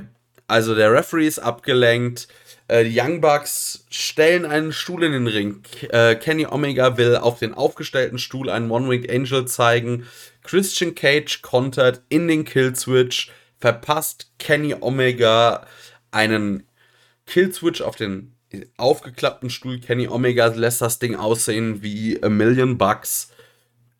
also der Referee ist abgelenkt. Äh, die Young Bucks stellen einen Stuhl in den Ring. Äh, Kenny Omega will auf den aufgestellten Stuhl einen One-Winged Angel zeigen. Christian Cage kontert in den Killswitch, verpasst Kenny Omega einen Killswitch auf den aufgeklappten Stuhl. Kenny Omega lässt das Ding aussehen wie a Million Bucks.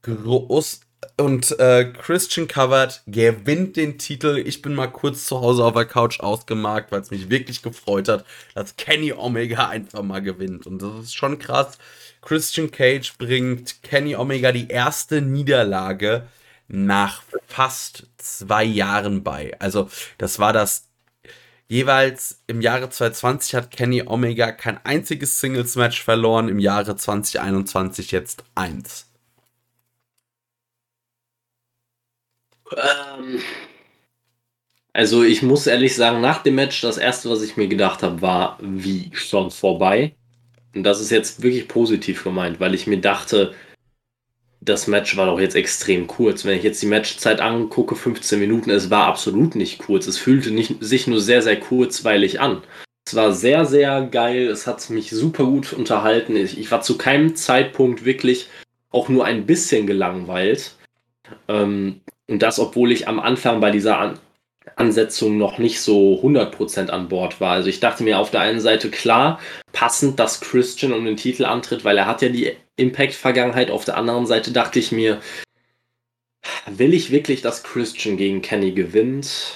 Groß, und äh, Christian Covered gewinnt den Titel. Ich bin mal kurz zu Hause auf der Couch ausgemarkt, weil es mich wirklich gefreut hat, dass Kenny Omega einfach mal gewinnt. Und das ist schon krass. Christian Cage bringt Kenny Omega die erste Niederlage nach fast zwei Jahren bei. Also das war das jeweils im Jahre 2020 hat Kenny Omega kein einziges Singles-Match verloren, im Jahre 2021 jetzt eins. Ähm, also ich muss ehrlich sagen, nach dem Match, das erste, was ich mir gedacht habe, war, wie schon vorbei. Und das ist jetzt wirklich positiv gemeint, weil ich mir dachte, das Match war doch jetzt extrem kurz. Wenn ich jetzt die Matchzeit angucke, 15 Minuten, es war absolut nicht kurz. Es fühlte nicht, sich nur sehr, sehr kurzweilig an. Es war sehr, sehr geil. Es hat mich super gut unterhalten. Ich, ich war zu keinem Zeitpunkt wirklich auch nur ein bisschen gelangweilt. Ähm, und das, obwohl ich am Anfang bei dieser Ansetzung noch nicht so 100% an Bord war. Also ich dachte mir auf der einen Seite klar, passend, dass Christian um den Titel antritt, weil er hat ja die Impact-Vergangenheit. Auf der anderen Seite dachte ich mir, will ich wirklich, dass Christian gegen Kenny gewinnt?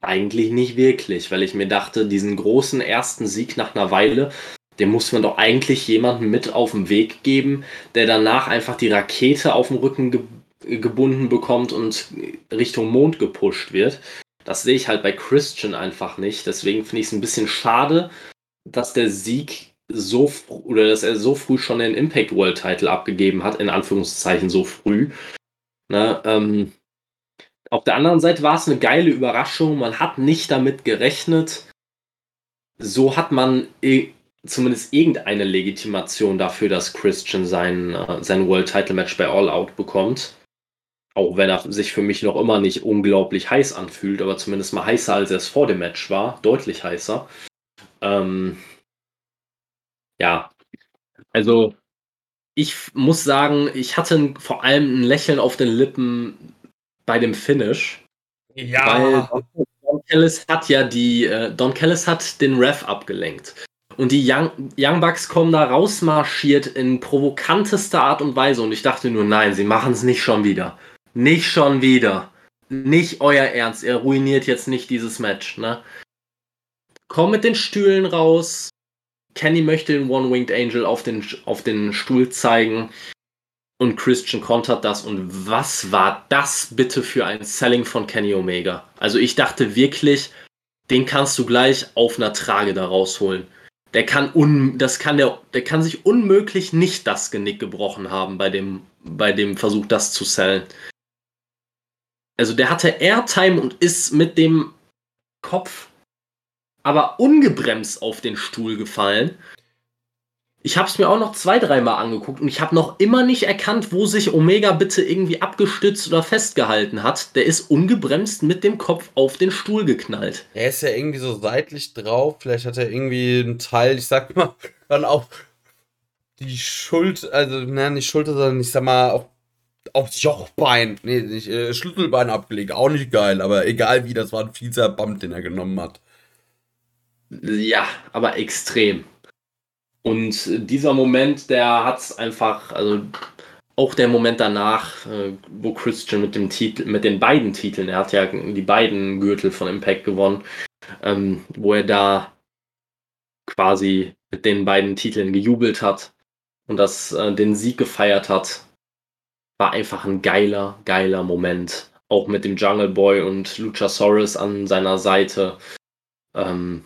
Eigentlich nicht wirklich, weil ich mir dachte, diesen großen ersten Sieg nach einer Weile, dem muss man doch eigentlich jemanden mit auf den Weg geben, der danach einfach die Rakete auf dem Rücken gebunden bekommt und Richtung Mond gepusht wird. Das sehe ich halt bei Christian einfach nicht. Deswegen finde ich es ein bisschen schade, dass der Sieg so oder dass er so früh schon den Impact World Title abgegeben hat, in Anführungszeichen so früh. Ne, ähm, auf der anderen Seite war es eine geile Überraschung. Man hat nicht damit gerechnet. So hat man zumindest irgendeine Legitimation dafür, dass Christian sein, äh, sein World Title Match bei All Out bekommt. Auch wenn er sich für mich noch immer nicht unglaublich heiß anfühlt, aber zumindest mal heißer, als er es vor dem Match war. Deutlich heißer. Ähm, ja, also ich muss sagen, ich hatte vor allem ein Lächeln auf den Lippen bei dem Finish. Ja. Weil Don Kellis hat ja die, äh, Don Kellis hat den Ref abgelenkt. Und die Young, Young Bucks kommen da rausmarschiert in provokantester Art und Weise. Und ich dachte nur, nein, sie machen es nicht schon wieder. Nicht schon wieder. Nicht euer Ernst. Er ruiniert jetzt nicht dieses Match, ne? Komm mit den Stühlen raus. Kenny möchte den One-Winged Angel auf den, auf den Stuhl zeigen. Und Christian kontert das. Und was war das bitte für ein Selling von Kenny Omega? Also ich dachte wirklich, den kannst du gleich auf einer Trage da rausholen. Der kann un, das kann der, der kann sich unmöglich nicht das Genick gebrochen haben bei dem, bei dem Versuch, das zu sellen. Also der hatte Airtime und ist mit dem Kopf aber ungebremst auf den Stuhl gefallen. Ich habe es mir auch noch zwei, dreimal angeguckt und ich habe noch immer nicht erkannt, wo sich Omega bitte irgendwie abgestützt oder festgehalten hat. Der ist ungebremst mit dem Kopf auf den Stuhl geknallt. Er ist ja irgendwie so seitlich drauf. Vielleicht hat er irgendwie einen Teil, ich sag mal, dann auch die Schuld, also, nein, nicht Schulter, sondern ich sag mal, auch aufs Jochbein, nee, nicht, äh, Schlüsselbein abgelegt, auch nicht geil, aber egal wie, das war ein fieser Bump, den er genommen hat. Ja, aber extrem. Und dieser Moment, der hat es einfach, also auch der Moment danach, äh, wo Christian mit dem Titel, mit den beiden Titeln, er hat ja die beiden Gürtel von Impact gewonnen, ähm, wo er da quasi mit den beiden Titeln gejubelt hat und das äh, den Sieg gefeiert hat, war einfach ein geiler, geiler Moment. Auch mit dem Jungle Boy und Luchasaurus an seiner Seite. Ähm,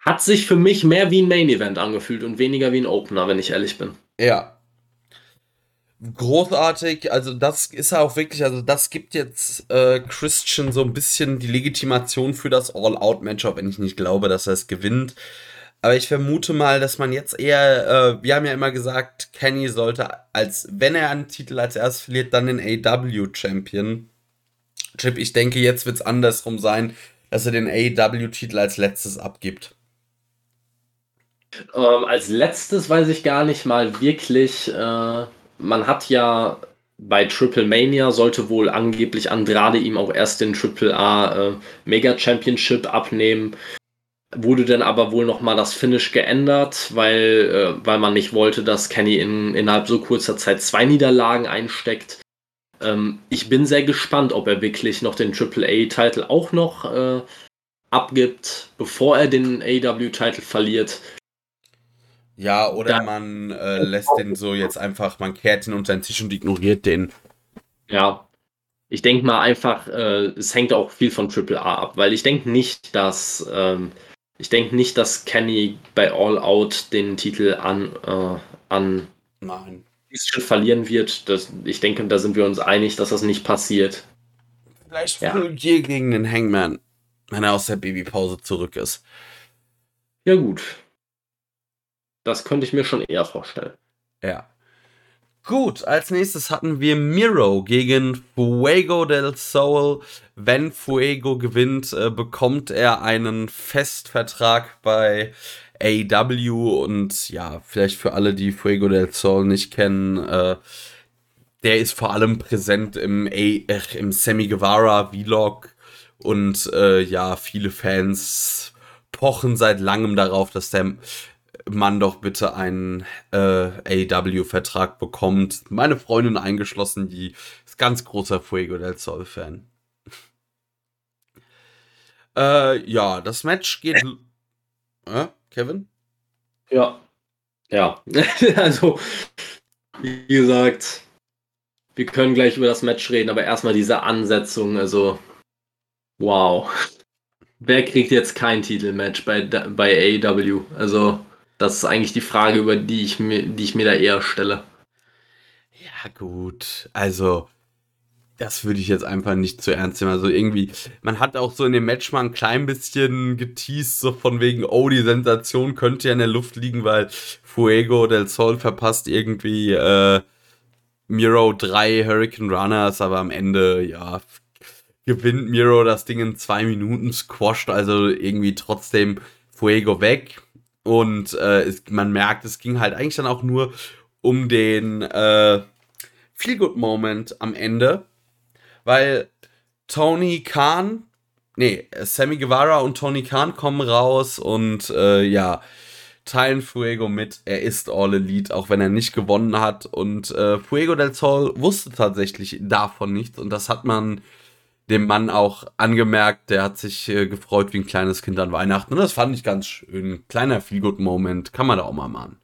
hat sich für mich mehr wie ein Main Event angefühlt und weniger wie ein Opener, wenn ich ehrlich bin. Ja. Großartig, also das ist auch wirklich, also das gibt jetzt äh, Christian so ein bisschen die Legitimation für das All-Out-Matchup, wenn ich nicht glaube, dass er es gewinnt. Aber ich vermute mal, dass man jetzt eher, äh, wir haben ja immer gesagt, Kenny sollte, als wenn er einen Titel als erstes verliert, dann den AW-Champion. Chip, ich denke, jetzt wird es andersrum sein, dass er den AW-Titel als letztes abgibt. Ähm, als letztes weiß ich gar nicht mal wirklich. Äh, man hat ja bei Triple Mania sollte wohl angeblich Andrade ihm auch erst den Triple A äh, Mega Championship abnehmen. Wurde dann aber wohl nochmal das Finish geändert, weil, äh, weil man nicht wollte, dass Kenny in, innerhalb so kurzer Zeit zwei Niederlagen einsteckt. Ähm, ich bin sehr gespannt, ob er wirklich noch den Triple A-Titel auch noch äh, abgibt, bevor er den AW-Titel verliert. Ja, oder ja. man äh, lässt den so jetzt einfach, man kehrt ihn unter den Tisch und ignoriert den. Ja, ich denke mal einfach, äh, es hängt auch viel von Triple A ab, weil ich denke nicht, dass ähm, ich denke nicht, dass Kenny bei All Out den Titel an äh, an Nein. verlieren wird. Das, ich denke, da sind wir uns einig, dass das nicht passiert. Vielleicht ja. hier gegen den Hangman, wenn er aus der Babypause zurück ist. Ja gut, das könnte ich mir schon eher vorstellen. Ja. Gut, als nächstes hatten wir Miro gegen Fuego del Sol. Wenn Fuego gewinnt, äh, bekommt er einen Festvertrag bei AW und ja, vielleicht für alle, die Fuego del Sol nicht kennen, äh, der ist vor allem präsent im, äh, im Sammy Guevara Vlog und äh, ja, viele Fans pochen seit langem darauf, dass der man doch bitte einen äh, AW-Vertrag bekommt. Meine Freundin eingeschlossen, die ist ganz großer Fuego del Sol-Fan. äh, ja, das Match geht. Äh, Kevin? Ja. Ja. also, wie gesagt, wir können gleich über das Match reden, aber erstmal diese Ansetzung, also. Wow. Wer kriegt jetzt kein Titelmatch bei, bei AEW? Also, das ist eigentlich die Frage, über die ich mir, die ich mir da eher stelle. Ja, gut. Also, das würde ich jetzt einfach nicht zu ernst nehmen. Also irgendwie, man hat auch so in dem Match mal ein klein bisschen geteased, so von wegen, oh, die Sensation könnte ja in der Luft liegen, weil Fuego del Sol verpasst irgendwie äh, Miro drei Hurricane Runners, aber am Ende, ja, gewinnt Miro das Ding in zwei Minuten, squasht also irgendwie trotzdem Fuego weg. Und äh, es, man merkt, es ging halt eigentlich dann auch nur um den äh, Feel-Good-Moment am Ende, weil Tony Khan, nee, Sammy Guevara und Tony Khan kommen raus und äh, ja, teilen Fuego mit, er ist All Elite, auch wenn er nicht gewonnen hat. Und äh, Fuego del Sol wusste tatsächlich davon nichts. Und das hat man dem Mann auch angemerkt, der hat sich äh, gefreut wie ein kleines Kind an Weihnachten. Und das fand ich ganz schön. Kleiner Feelgood-Moment, kann man da auch mal machen.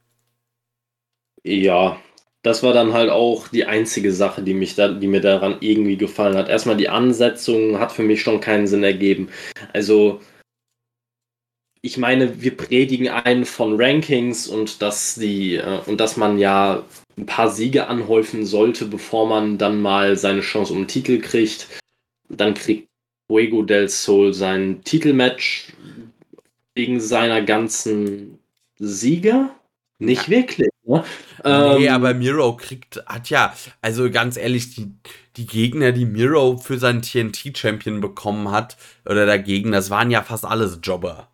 Ja, das war dann halt auch die einzige Sache, die, mich da, die mir daran irgendwie gefallen hat. Erstmal die Ansetzung hat für mich schon keinen Sinn ergeben. Also, ich meine, wir predigen einen von Rankings und dass die äh, und dass man ja ein paar Siege anhäufen sollte, bevor man dann mal seine Chance um den Titel kriegt. Dann kriegt Fuego del Sol sein Titelmatch wegen seiner ganzen Sieger. Nicht wirklich. Ne? Nee, ähm, aber Miro kriegt, hat ja, also ganz ehrlich, die, die Gegner, die Miro für seinen TNT-Champion bekommen hat, oder dagegen, das waren ja fast alles Jobber.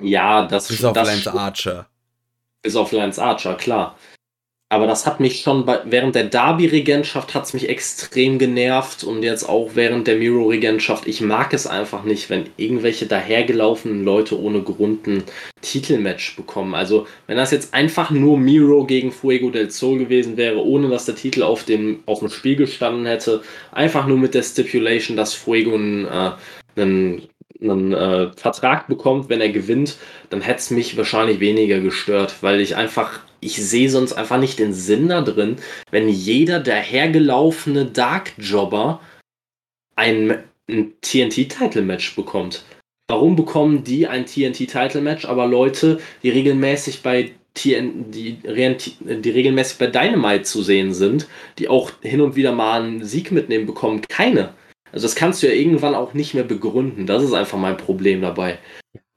Ja, das Bis auf das Lance Archer. Bis auf Lance Archer, klar. Aber das hat mich schon bei, während der Derby-Regentschaft hat es mich extrem genervt und jetzt auch während der Miro-Regentschaft. Ich mag es einfach nicht, wenn irgendwelche dahergelaufenen Leute ohne Grund ein Titelmatch bekommen. Also, wenn das jetzt einfach nur Miro gegen Fuego del Sol gewesen wäre, ohne dass der Titel auf dem, auf dem Spiel gestanden hätte, einfach nur mit der Stipulation, dass Fuego einen, äh, einen einen äh, Vertrag bekommt, wenn er gewinnt, dann hätte es mich wahrscheinlich weniger gestört, weil ich einfach ich sehe sonst einfach nicht den Sinn da drin, wenn jeder dahergelaufene Dark Jobber ein, ein TNT-Title-Match bekommt. Warum bekommen die ein TNT-Title-Match, aber Leute, die regelmäßig bei TN, die, die regelmäßig bei Dynamite zu sehen sind, die auch hin und wieder mal einen Sieg mitnehmen, bekommen keine. Also das kannst du ja irgendwann auch nicht mehr begründen. Das ist einfach mein Problem dabei.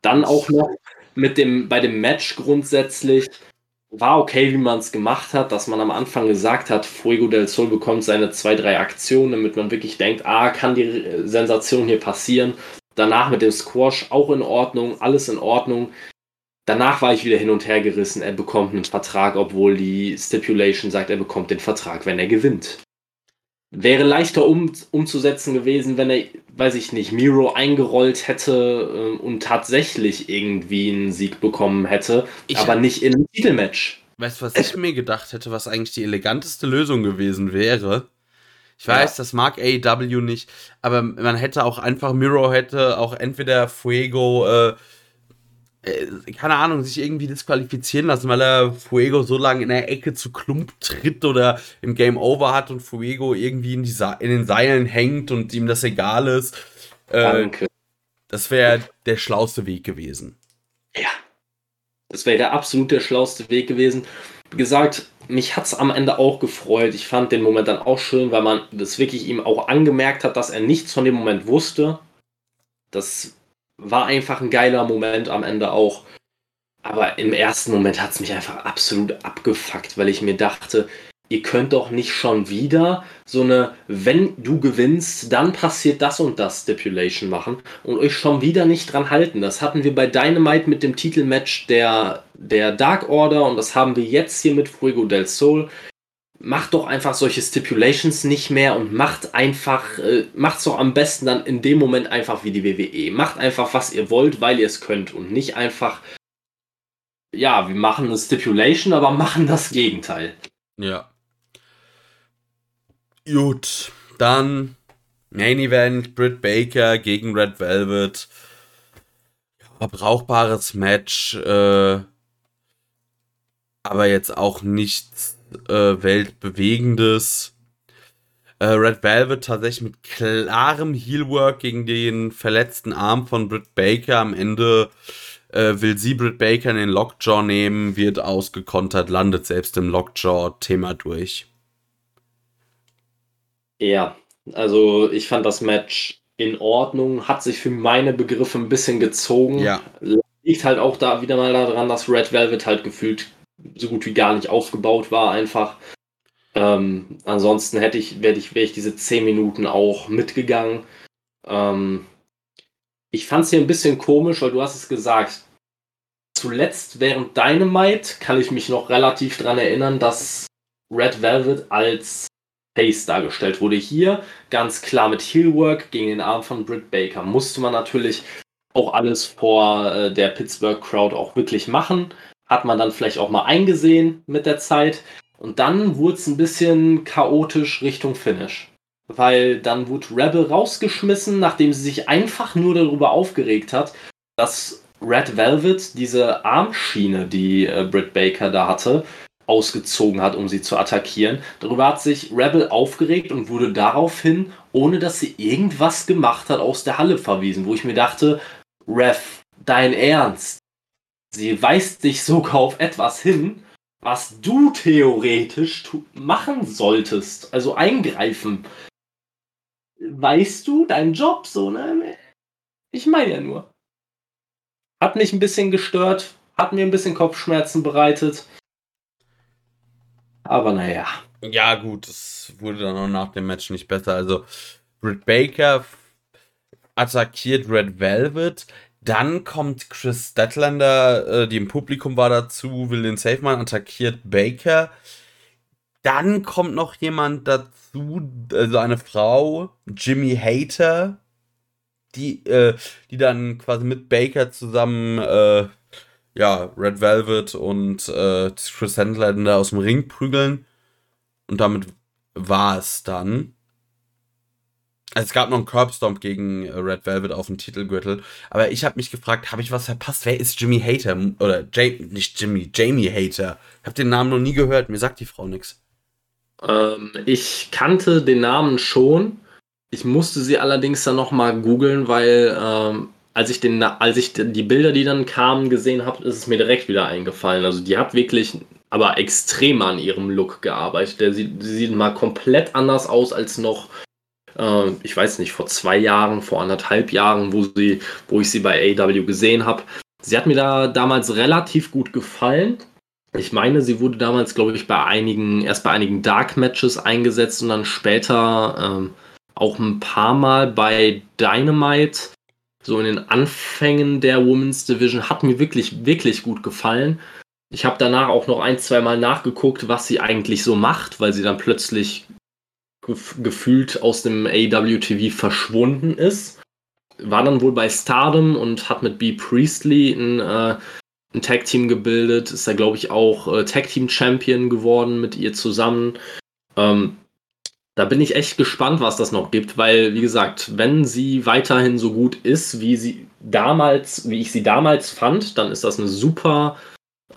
Dann auch noch mit dem, bei dem Match grundsätzlich, war okay, wie man es gemacht hat, dass man am Anfang gesagt hat, Fuego del Sol bekommt seine zwei, drei Aktionen, damit man wirklich denkt, ah, kann die Sensation hier passieren. Danach mit dem Squash auch in Ordnung, alles in Ordnung. Danach war ich wieder hin und her gerissen, er bekommt einen Vertrag, obwohl die Stipulation sagt, er bekommt den Vertrag, wenn er gewinnt. Wäre leichter um, umzusetzen gewesen, wenn er, weiß ich nicht, Miro eingerollt hätte äh, und tatsächlich irgendwie einen Sieg bekommen hätte, ich aber nicht in einem Titelmatch. Weißt du, was ich mir gedacht hätte, was eigentlich die eleganteste Lösung gewesen wäre? Ich weiß, ja. das mag AEW nicht, aber man hätte auch einfach, Miro hätte auch entweder Fuego äh, äh, keine Ahnung, sich irgendwie disqualifizieren lassen, weil er Fuego so lange in der Ecke zu Klump tritt oder im Game Over hat und Fuego irgendwie in, die in den Seilen hängt und ihm das egal ist. Äh, Danke. Das wäre der schlauste Weg gewesen. Ja. Das wäre der absolut der schlauste Weg gewesen. Wie gesagt, mich hat es am Ende auch gefreut. Ich fand den Moment dann auch schön, weil man das wirklich ihm auch angemerkt hat, dass er nichts von dem Moment wusste. Das war einfach ein geiler Moment am Ende auch. Aber im ersten Moment hat es mich einfach absolut abgefuckt, weil ich mir dachte, ihr könnt doch nicht schon wieder so eine, wenn du gewinnst, dann passiert das und das Stipulation machen und euch schon wieder nicht dran halten. Das hatten wir bei Dynamite mit dem Titelmatch der, der Dark Order und das haben wir jetzt hier mit Fuego del Sol macht doch einfach solche Stipulations nicht mehr und macht einfach, äh, macht's doch am besten dann in dem Moment einfach wie die WWE. Macht einfach, was ihr wollt, weil ihr es könnt und nicht einfach, ja, wir machen eine Stipulation, aber machen das Gegenteil. Ja. Gut, dann Main Event, Britt Baker gegen Red Velvet. Ja, brauchbares Match, äh, aber jetzt auch nichts äh, weltbewegendes. Äh, Red Velvet tatsächlich mit klarem Heelwork gegen den verletzten Arm von Britt Baker. Am Ende äh, will sie Britt Baker in den Lockjaw nehmen, wird ausgekontert, landet selbst im Lockjaw-Thema durch. Ja, also ich fand das Match in Ordnung, hat sich für meine Begriffe ein bisschen gezogen. Ja. Liegt halt auch da wieder mal daran, dass Red Velvet halt gefühlt so gut wie gar nicht aufgebaut war, einfach. Ähm, ansonsten hätte ich, wäre ich, wär ich diese 10 Minuten auch mitgegangen. Ähm, ich fand es hier ein bisschen komisch, weil du hast es gesagt. Zuletzt während Dynamite kann ich mich noch relativ daran erinnern, dass Red Velvet als Face dargestellt wurde. Hier ganz klar mit Heelwork gegen den Arm von Britt Baker. Musste man natürlich auch alles vor äh, der Pittsburgh Crowd auch wirklich machen hat man dann vielleicht auch mal eingesehen mit der Zeit. Und dann wurde es ein bisschen chaotisch Richtung Finish. Weil dann wurde Rebel rausgeschmissen, nachdem sie sich einfach nur darüber aufgeregt hat, dass Red Velvet diese Armschiene, die äh, Britt Baker da hatte, ausgezogen hat, um sie zu attackieren. Darüber hat sich Rebel aufgeregt und wurde daraufhin, ohne dass sie irgendwas gemacht hat, aus der Halle verwiesen, wo ich mir dachte, Rev, dein Ernst? Sie weist dich sogar auf etwas hin, was du theoretisch machen solltest. Also eingreifen. Weißt du, dein Job so, ne? Ich meine ja nur. Hat mich ein bisschen gestört, hat mir ein bisschen Kopfschmerzen bereitet. Aber naja. Ja, gut, es wurde dann auch nach dem Match nicht besser. Also, Britt Baker attackiert Red Velvet. Dann kommt Chris Statlander, äh, die im Publikum war dazu, will den Safe Man, attackiert Baker. dann kommt noch jemand dazu, also eine Frau, Jimmy Hater, die, äh, die dann quasi mit Baker zusammen, äh, ja, Red Velvet und äh, Chris Handlander aus dem Ring prügeln. Und damit war es dann. Also es gab noch einen Curbstomp gegen äh, Red Velvet auf dem Titelgürtel. Aber ich habe mich gefragt, habe ich was verpasst? Wer ist Jimmy Hater? Oder Jay, nicht Jimmy, Jamie Hater. Ich habe den Namen noch nie gehört. Mir sagt die Frau nichts. Ähm, ich kannte den Namen schon. Ich musste sie allerdings dann nochmal googeln, weil ähm, als ich, den, als ich die Bilder, die dann kamen, gesehen habe, ist es mir direkt wieder eingefallen. Also die hat wirklich aber extrem an ihrem Look gearbeitet. Der sieht, sieht mal komplett anders aus als noch, äh, ich weiß nicht, vor zwei Jahren, vor anderthalb Jahren, wo, sie, wo ich sie bei AW gesehen habe. Sie hat mir da damals relativ gut gefallen. Ich meine, sie wurde damals, glaube ich, bei einigen, erst bei einigen Dark Matches eingesetzt und dann später ähm, auch ein paar Mal bei Dynamite. So in den Anfängen der Women's Division hat mir wirklich, wirklich gut gefallen. Ich habe danach auch noch ein, zwei Mal nachgeguckt, was sie eigentlich so macht, weil sie dann plötzlich gef gefühlt aus dem AWTV verschwunden ist. War dann wohl bei Stardom und hat mit B. Priestley ein äh, ein Tag-Team gebildet, ist da, glaube ich, auch äh, Tag-Team-Champion geworden mit ihr zusammen. Ähm, da bin ich echt gespannt, was das noch gibt, weil, wie gesagt, wenn sie weiterhin so gut ist, wie sie damals, wie ich sie damals fand, dann ist das eine super,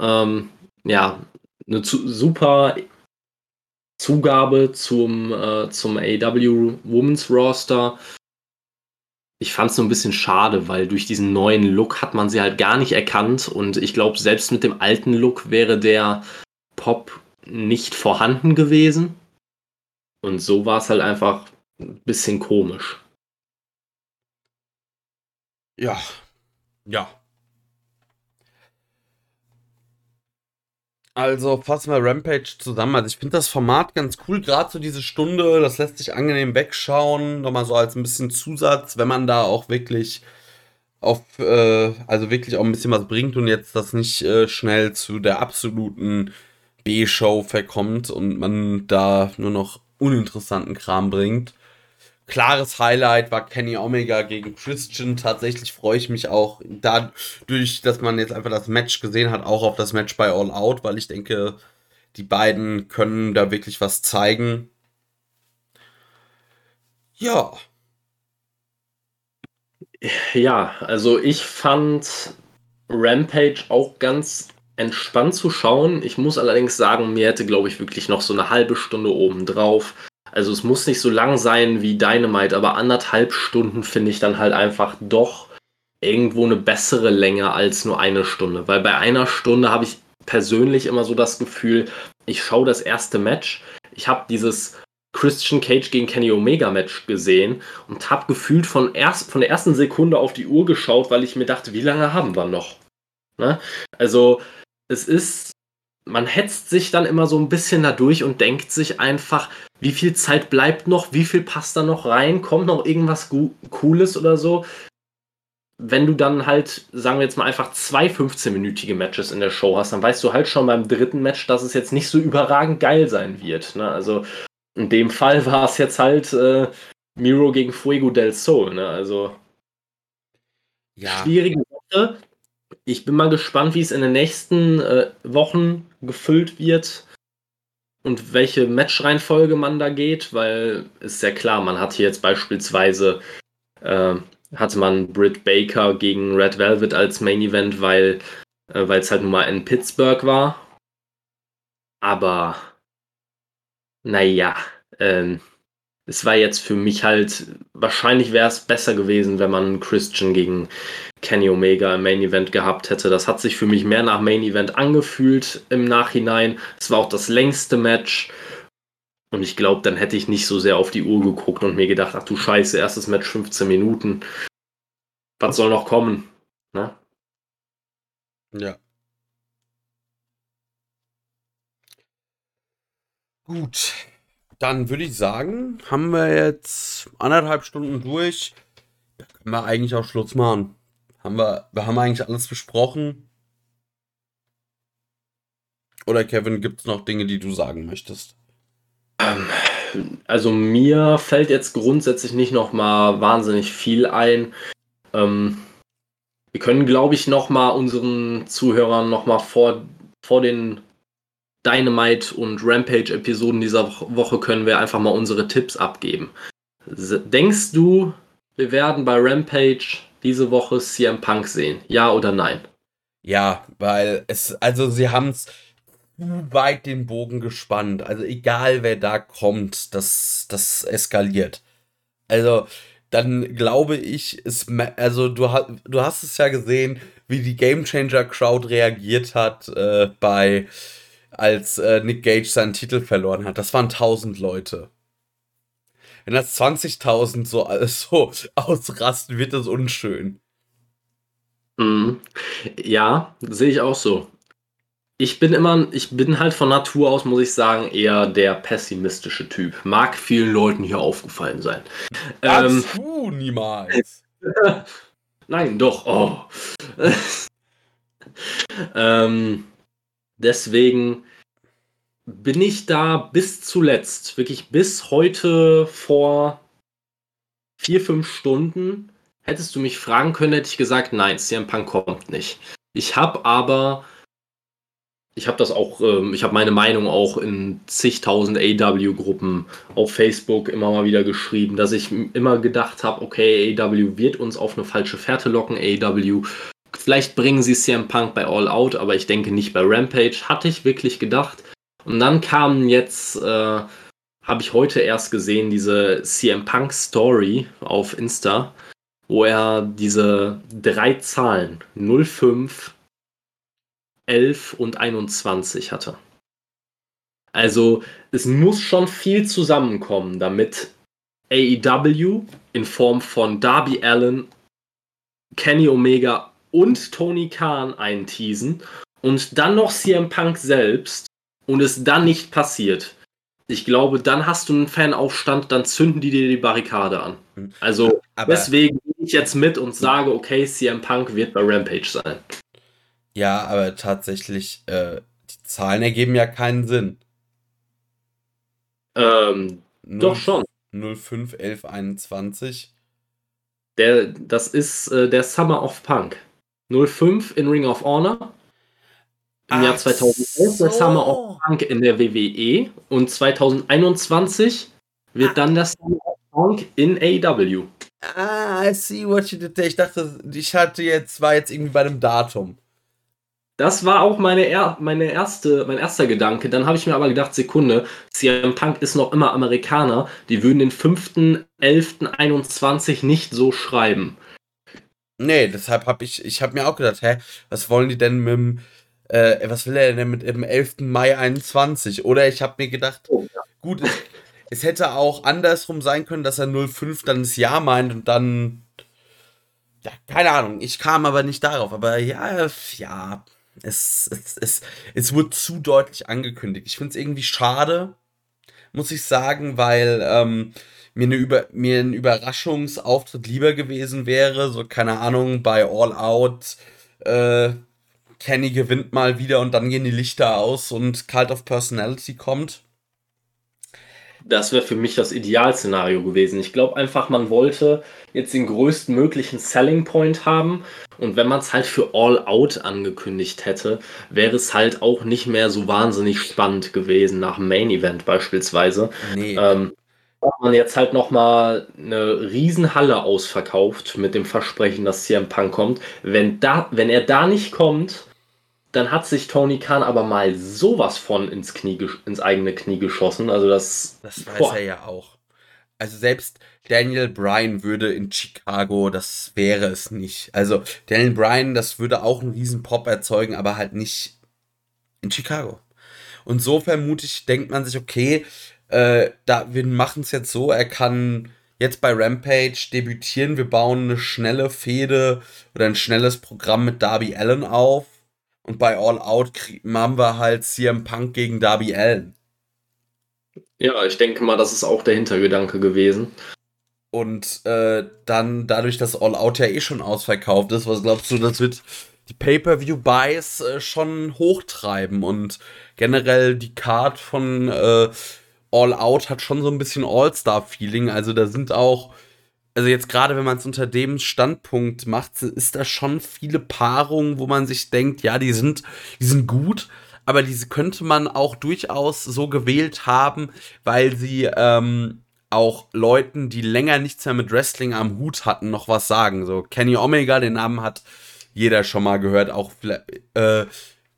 ähm, ja, eine super Zugabe zum, äh, zum AW Women's Roster ich fand es so ein bisschen schade, weil durch diesen neuen Look hat man sie halt gar nicht erkannt und ich glaube, selbst mit dem alten Look wäre der Pop nicht vorhanden gewesen. Und so war es halt einfach ein bisschen komisch. Ja, ja, Also fassen wir Rampage zusammen. Also ich finde das Format ganz cool, gerade so diese Stunde, das lässt sich angenehm wegschauen, nochmal so als ein bisschen Zusatz, wenn man da auch wirklich auf, äh, also wirklich auch ein bisschen was bringt und jetzt das nicht äh, schnell zu der absoluten B-Show verkommt und man da nur noch uninteressanten Kram bringt klares Highlight war Kenny Omega gegen Christian. Tatsächlich freue ich mich auch dadurch, dass man jetzt einfach das Match gesehen hat, auch auf das Match bei All Out, weil ich denke, die beiden können da wirklich was zeigen. Ja. Ja, also ich fand Rampage auch ganz entspannt zu schauen. Ich muss allerdings sagen, mir hätte, glaube ich, wirklich noch so eine halbe Stunde oben drauf also es muss nicht so lang sein wie Dynamite, aber anderthalb Stunden finde ich dann halt einfach doch irgendwo eine bessere Länge als nur eine Stunde. Weil bei einer Stunde habe ich persönlich immer so das Gefühl, ich schaue das erste Match, ich habe dieses Christian Cage gegen Kenny Omega Match gesehen und habe gefühlt von, erst, von der ersten Sekunde auf die Uhr geschaut, weil ich mir dachte, wie lange haben wir noch? Ne? Also es ist man hetzt sich dann immer so ein bisschen dadurch und denkt sich einfach, wie viel Zeit bleibt noch, wie viel passt da noch rein, kommt noch irgendwas Cooles oder so. Wenn du dann halt, sagen wir jetzt mal einfach zwei 15-minütige Matches in der Show hast, dann weißt du halt schon beim dritten Match, dass es jetzt nicht so überragend geil sein wird. Ne? Also in dem Fall war es jetzt halt äh, Miro gegen Fuego del Sol. Ne? Also ja. schwierige Sache. Ich bin mal gespannt, wie es in den nächsten äh, Wochen gefüllt wird und welche Matchreihenfolge man da geht, weil ist ja klar, man hat hier jetzt beispielsweise äh, hatte man Britt Baker gegen Red Velvet als Main Event, weil äh, es halt nun mal in Pittsburgh war. Aber naja, ähm, es war jetzt für mich halt, wahrscheinlich wäre es besser gewesen, wenn man Christian gegen Kenny Omega im Main Event gehabt hätte. Das hat sich für mich mehr nach Main Event angefühlt im Nachhinein. Es war auch das längste Match. Und ich glaube, dann hätte ich nicht so sehr auf die Uhr geguckt und mir gedacht, ach du Scheiße, erstes Match 15 Minuten. Was soll noch kommen? Ne? Ja. Gut. Dann würde ich sagen, haben wir jetzt anderthalb Stunden durch. Da können wir eigentlich auch Schluss machen. Haben wir, wir haben eigentlich alles besprochen. Oder Kevin, gibt es noch Dinge, die du sagen möchtest? Ähm, also mir fällt jetzt grundsätzlich nicht noch mal wahnsinnig viel ein. Ähm, wir können, glaube ich, noch mal unseren Zuhörern noch mal vor, vor den Dynamite und Rampage-Episoden dieser Woche können wir einfach mal unsere Tipps abgeben. Denkst du, wir werden bei Rampage diese Woche CM Punk sehen? Ja oder nein? Ja, weil es, also sie haben es weit den Bogen gespannt. Also egal wer da kommt, das, das eskaliert. Also dann glaube ich, ist, also du, du hast es ja gesehen, wie die Game Changer Crowd reagiert hat äh, bei, als äh, Nick Gage seinen Titel verloren hat. Das waren 1000 Leute. Wenn das 20.000 so, so ausrasten, wird das unschön. Mhm. Ja, sehe ich auch so. Ich bin immer, ich bin halt von Natur aus, muss ich sagen, eher der pessimistische Typ. Mag vielen Leuten hier aufgefallen sein. Ähm, du niemals. Nein, doch. Oh. ähm, deswegen bin ich da bis zuletzt, wirklich bis heute vor vier, fünf Stunden, hättest du mich fragen können, hätte ich gesagt, nein, CM Punk kommt nicht. Ich habe aber, ich habe das auch, ähm, ich habe meine Meinung auch in zigtausend AW-Gruppen auf Facebook immer mal wieder geschrieben, dass ich immer gedacht habe, okay, AW wird uns auf eine falsche Fährte locken, AW Vielleicht bringen sie CM Punk bei All Out, aber ich denke nicht bei Rampage. Hatte ich wirklich gedacht. Und dann kam jetzt, äh, habe ich heute erst gesehen, diese CM Punk Story auf Insta, wo er diese drei Zahlen 05, 11 und 21 hatte. Also es muss schon viel zusammenkommen, damit AEW in Form von Darby Allen, Kenny Omega und Tony Khan einteasen und dann noch CM Punk selbst und es dann nicht passiert, ich glaube, dann hast du einen Fanaufstand, dann zünden die dir die Barrikade an. Hm. Also Aber deswegen gehe ich jetzt mit und sage, okay, CM Punk wird bei Rampage sein. Ja, aber tatsächlich, äh, die Zahlen ergeben ja keinen Sinn. Ähm, 0, doch schon. 05, 11, 21. Der, das ist äh, der Summer of Punk. 05 in Ring of Honor, im Jahr 2011 so. das Summer of Punk in der WWE und 2021 wird ah. dann das Summer of Punk in AEW. Ah, I see what you did. Ich dachte, ich hatte jetzt, war jetzt irgendwie bei einem Datum. Das war auch meine, er meine erste, mein erster Gedanke. Dann habe ich mir aber gedacht, Sekunde, CM Punk ist noch immer Amerikaner. Die würden den 5.11.21 nicht so schreiben. Nee, deshalb habe ich, ich habe mir auch gedacht, hä, was wollen die denn mit dem äh, was will er denn mit dem 11. Mai 21? Oder ich habe mir gedacht, oh, ja. gut, es, es, hätte auch andersrum sein können, dass er 05 dann das Jahr meint und dann. Ja, keine Ahnung. Ich kam aber nicht darauf. Aber ja, ja, es, es, es, es wurde zu deutlich angekündigt. Ich finde es irgendwie schade, muss ich sagen, weil ähm, mir, eine Über mir ein Überraschungsauftritt lieber gewesen wäre. So, keine Ahnung, bei All Out. Äh, Kenny gewinnt mal wieder und dann gehen die Lichter aus und Cult of Personality kommt. Das wäre für mich das Idealszenario gewesen. Ich glaube einfach, man wollte jetzt den größten möglichen Selling Point haben. Und wenn man es halt für All Out angekündigt hätte, wäre es halt auch nicht mehr so wahnsinnig spannend gewesen nach dem Main Event beispielsweise. Nee. Ähm, hat man jetzt halt nochmal eine Riesenhalle ausverkauft mit dem Versprechen, dass CM Punk kommt. Wenn, da, wenn er da nicht kommt, dann hat sich Tony Khan aber mal sowas von ins, Knie, ins eigene Knie geschossen. Also das. Das weiß boah. er ja auch. Also selbst Daniel Bryan würde in Chicago, das wäre es nicht. Also Daniel Bryan, das würde auch einen riesen Pop erzeugen, aber halt nicht in Chicago. Und so vermutlich denkt man sich, okay, äh, da, wir machen es jetzt so, er kann jetzt bei Rampage debütieren, wir bauen eine schnelle Fehde oder ein schnelles Programm mit Darby Allen auf und bei All Out haben wir halt CM Punk gegen Darby Allen. Ja, ich denke mal, das ist auch der Hintergedanke gewesen. Und äh, dann dadurch, dass All Out ja eh schon ausverkauft ist, was glaubst du, das wird die Pay-per-view-Buys äh, schon hochtreiben und generell die Card von äh, All Out hat schon so ein bisschen All-Star-Feeling. Also da sind auch, also jetzt gerade wenn man es unter dem Standpunkt macht, ist da schon viele Paarungen, wo man sich denkt, ja, die sind, die sind gut, aber diese könnte man auch durchaus so gewählt haben, weil sie ähm, auch Leuten, die länger nichts mehr mit Wrestling am Hut hatten, noch was sagen. So Kenny Omega, den Namen hat jeder schon mal gehört, auch äh,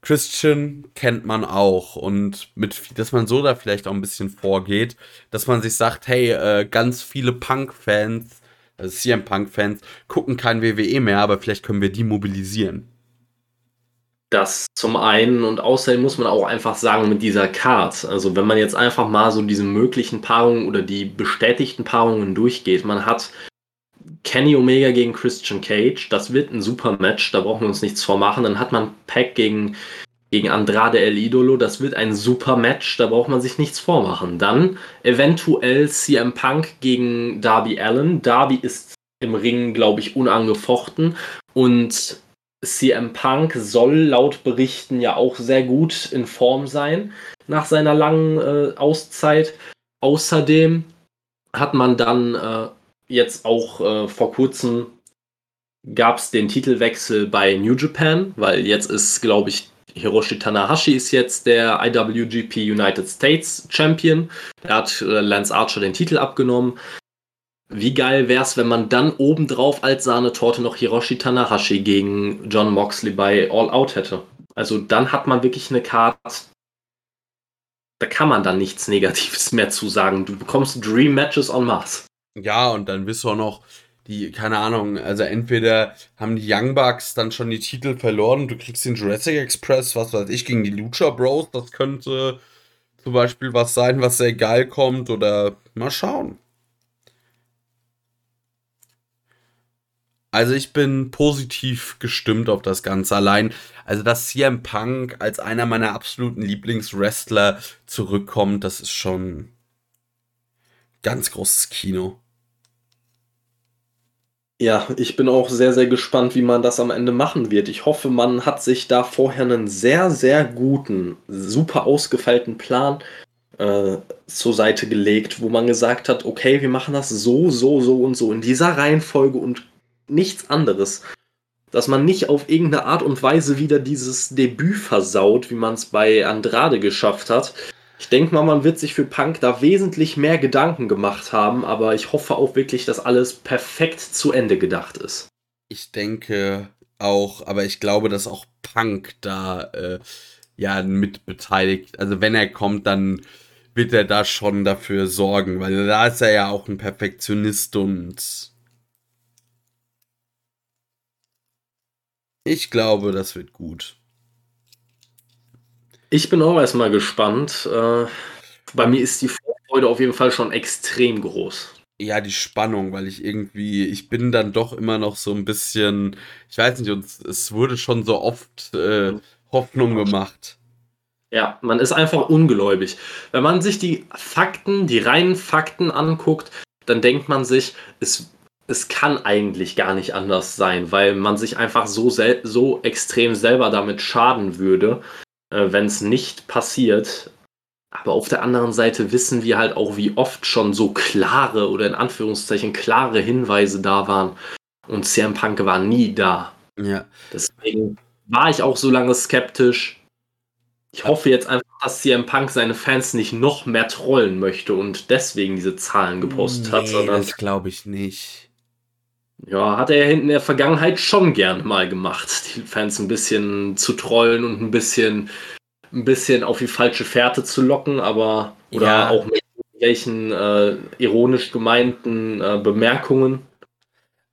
Christian kennt man auch und mit, dass man so da vielleicht auch ein bisschen vorgeht, dass man sich sagt, hey, äh, ganz viele Punk-Fans, also CM Punk-Fans, gucken kein WWE mehr, aber vielleicht können wir die mobilisieren. Das zum einen und außerdem muss man auch einfach sagen mit dieser Card, also wenn man jetzt einfach mal so diese möglichen Paarungen oder die bestätigten Paarungen durchgeht, man hat Kenny Omega gegen Christian Cage, das wird ein super Match, da brauchen wir uns nichts vormachen. Dann hat man Pack gegen, gegen Andrade El Idolo, das wird ein super Match, da braucht man sich nichts vormachen. Dann eventuell CM Punk gegen Darby Allen. Darby ist im Ring, glaube ich, unangefochten und CM Punk soll laut Berichten ja auch sehr gut in Form sein nach seiner langen äh, Auszeit. Außerdem hat man dann äh, jetzt auch äh, vor kurzem gab es den Titelwechsel bei New Japan, weil jetzt ist, glaube ich, Hiroshi Tanahashi ist jetzt der IWGP United States Champion. Er hat äh, Lance Archer den Titel abgenommen. Wie geil wäre es, wenn man dann obendrauf als Sahnetorte noch Hiroshi Tanahashi gegen John Moxley bei All Out hätte? Also dann hat man wirklich eine Karte, da kann man dann nichts Negatives mehr zu sagen. Du bekommst Dream Matches on Mars. Ja, und dann bist du auch noch die, keine Ahnung, also entweder haben die Young Bucks dann schon die Titel verloren, du kriegst den Jurassic Express, was weiß ich, gegen die Lucha Bros, das könnte zum Beispiel was sein, was sehr geil kommt, oder mal schauen. Also ich bin positiv gestimmt auf das Ganze. Allein, also dass CM Punk als einer meiner absoluten Lieblingswrestler zurückkommt, das ist schon ganz großes Kino. Ja, ich bin auch sehr, sehr gespannt, wie man das am Ende machen wird. Ich hoffe, man hat sich da vorher einen sehr, sehr guten, super ausgefeilten Plan äh, zur Seite gelegt, wo man gesagt hat, okay, wir machen das so, so, so und so in dieser Reihenfolge und nichts anderes. Dass man nicht auf irgendeine Art und Weise wieder dieses Debüt versaut, wie man es bei Andrade geschafft hat. Ich denke mal, man wird sich für Punk da wesentlich mehr Gedanken gemacht haben, aber ich hoffe auch wirklich, dass alles perfekt zu Ende gedacht ist. Ich denke auch, aber ich glaube, dass auch Punk da äh, ja mit beteiligt. Also wenn er kommt, dann wird er da schon dafür sorgen, weil da ist er ja auch ein Perfektionist und ich glaube, das wird gut. Ich bin auch erstmal gespannt. Äh, bei mir ist die Vorfreude auf jeden Fall schon extrem groß. Ja, die Spannung, weil ich irgendwie, ich bin dann doch immer noch so ein bisschen, ich weiß nicht, es wurde schon so oft äh, Hoffnung gemacht. Ja, man ist einfach ungläubig. Wenn man sich die Fakten, die reinen Fakten anguckt, dann denkt man sich, es, es kann eigentlich gar nicht anders sein, weil man sich einfach so, so extrem selber damit schaden würde, wenn es nicht passiert. Aber auf der anderen Seite wissen wir halt auch, wie oft schon so klare oder in Anführungszeichen klare Hinweise da waren. Und CM Punk war nie da. Ja. Deswegen war ich auch so lange skeptisch. Ich hoffe jetzt einfach, dass CM Punk seine Fans nicht noch mehr trollen möchte und deswegen diese Zahlen gepostet nee, hat. Sondern das glaube ich nicht. Ja, hat er in der Vergangenheit schon gern mal gemacht, die Fans ein bisschen zu trollen und ein bisschen, ein bisschen auf die falsche Fährte zu locken, aber oder ja. auch mit welchen äh, ironisch gemeinten äh, Bemerkungen.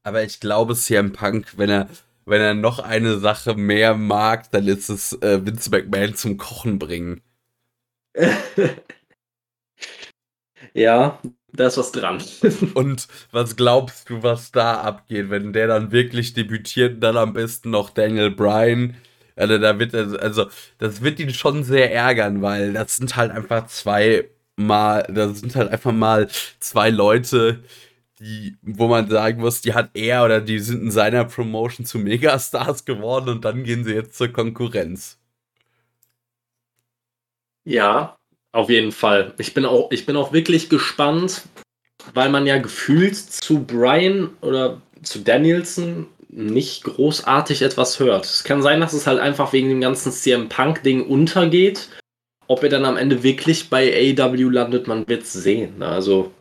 Aber ich glaube, CM Punk, wenn er, wenn er noch eine Sache mehr mag, dann ist es äh, Vince McMahon zum Kochen bringen. ja, da ist was dran. und was glaubst du, was da abgeht, wenn der dann wirklich debütiert dann am besten noch Daniel Bryan? Also, da wird also, das wird ihn schon sehr ärgern, weil das sind halt einfach zwei mal, das sind halt einfach mal zwei Leute, die, wo man sagen muss, die hat er oder die sind in seiner Promotion zu Megastars geworden und dann gehen sie jetzt zur Konkurrenz. Ja, Auf jeden Fall. Ich bin auch, ich bin auch wirklich gespannt, weil man ja gefühlt zu Brian oder zu Danielson nicht großartig etwas hört. Es kann sein, dass es halt einfach wegen dem ganzen CM Punk-Ding untergeht. Ob er dann am Ende wirklich bei AW landet, man wird es sehen. Also.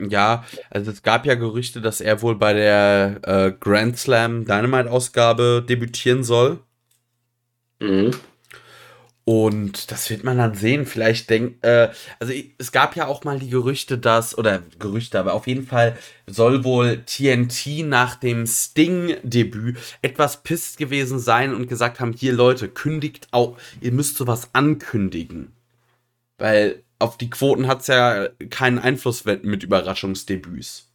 Ja, also es gab ja Gerüchte, dass er wohl bei der äh, Grand Slam Dynamite-Ausgabe debütieren soll. Mhm. Und das wird man dann sehen. Vielleicht denkt, äh, also es gab ja auch mal die Gerüchte, dass, oder Gerüchte, aber auf jeden Fall soll wohl TNT nach dem Sting-Debüt etwas pisst gewesen sein und gesagt haben: Hier Leute, kündigt auch, ihr müsst sowas ankündigen. Weil auf die Quoten hat es ja keinen Einfluss mit Überraschungsdebüts.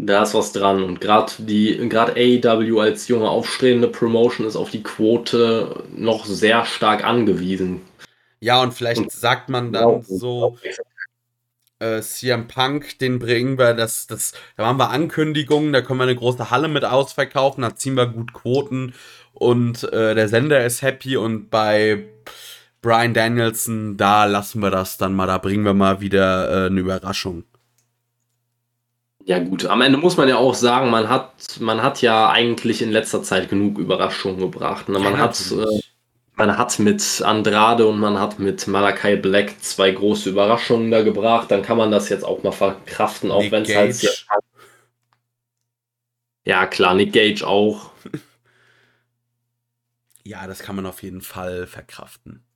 Da ist was dran. Und gerade die, gerade AEW als junge aufstrebende Promotion ist auf die Quote noch sehr stark angewiesen. Ja, und vielleicht und sagt man dann so, äh, CM Punk, den bringen wir, das, das, da machen wir Ankündigungen, da können wir eine große Halle mit ausverkaufen, da ziehen wir gut Quoten und äh, der Sender ist happy und bei Brian Danielson, da lassen wir das dann mal, da bringen wir mal wieder äh, eine Überraschung. Ja gut, am Ende muss man ja auch sagen, man hat, man hat ja eigentlich in letzter Zeit genug Überraschungen gebracht. Ne? Man, ja, hat, äh, man hat mit Andrade und man hat mit Malakai Black zwei große Überraschungen da gebracht. Dann kann man das jetzt auch mal verkraften, auch wenn es halt hier... Ja klar, Nick Gage auch. ja, das kann man auf jeden Fall verkraften.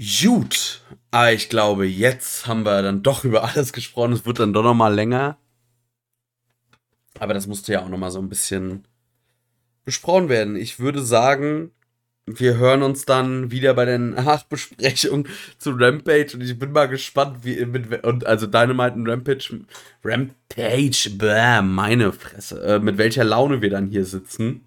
Gut, ah, ich glaube, jetzt haben wir dann doch über alles gesprochen. Es wird dann doch noch mal länger. Aber das musste ja auch noch mal so ein bisschen besprochen werden. Ich würde sagen, wir hören uns dann wieder bei der Nachbesprechung zu Rampage und ich bin mal gespannt, wie mit und also Dynamite und Rampage Rampage, bäh, meine Fresse, äh, mit welcher Laune wir dann hier sitzen.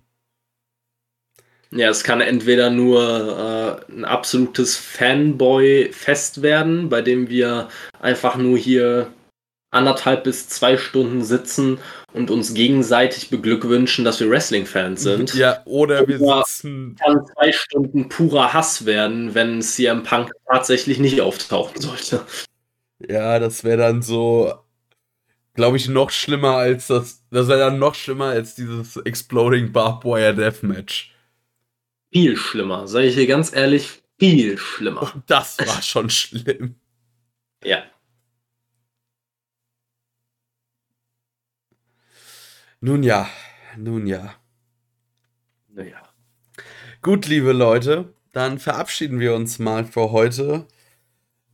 Ja, es kann entweder nur äh, ein absolutes Fanboy-Fest werden, bei dem wir einfach nur hier anderthalb bis zwei Stunden sitzen und uns gegenseitig beglückwünschen, dass wir Wrestling-Fans sind. Ja, oder wir oder sitzen. Kann zwei Stunden purer Hass werden, wenn CM Punk tatsächlich nicht auftauchen sollte. Ja, das wäre dann so, glaube ich, noch schlimmer als das. Das wäre dann noch schlimmer als dieses Exploding Barbed Wire Deathmatch viel schlimmer. Sag ich dir ganz ehrlich, viel schlimmer. Und das war schon schlimm. Ja. Nun ja, nun ja. Naja. Gut, liebe Leute, dann verabschieden wir uns mal für heute.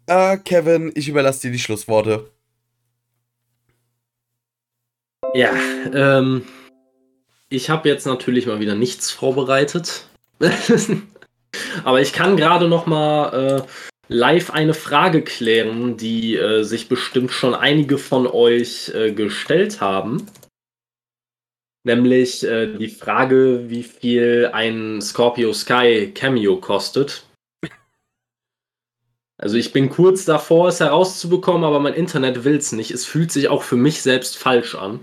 Äh, Kevin, ich überlasse dir die Schlussworte. Ja, ähm, ich habe jetzt natürlich mal wieder nichts vorbereitet. Aber ich kann gerade noch mal äh, live eine Frage klären, die äh, sich bestimmt schon einige von euch äh, gestellt haben. Nämlich äh, die Frage, wie viel ein Scorpio Sky Cameo kostet. Also ich bin kurz davor, es herauszubekommen, aber mein Internet will es nicht. Es fühlt sich auch für mich selbst falsch an.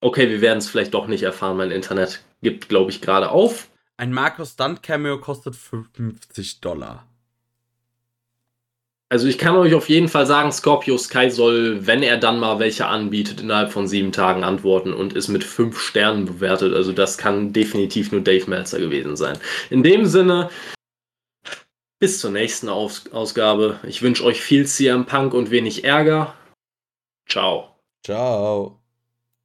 Okay, wir werden es vielleicht doch nicht erfahren. Mein Internet gibt, glaube ich, gerade auf. Ein Markus Stunt Cameo kostet 50 Dollar. Also ich kann euch auf jeden Fall sagen, Scorpio Sky soll, wenn er dann mal welche anbietet, innerhalb von sieben Tagen antworten und ist mit fünf Sternen bewertet. Also das kann definitiv nur Dave Meltzer gewesen sein. In dem Sinne, bis zur nächsten Aus Ausgabe. Ich wünsche euch viel CM Punk und wenig Ärger. Ciao. Ciao.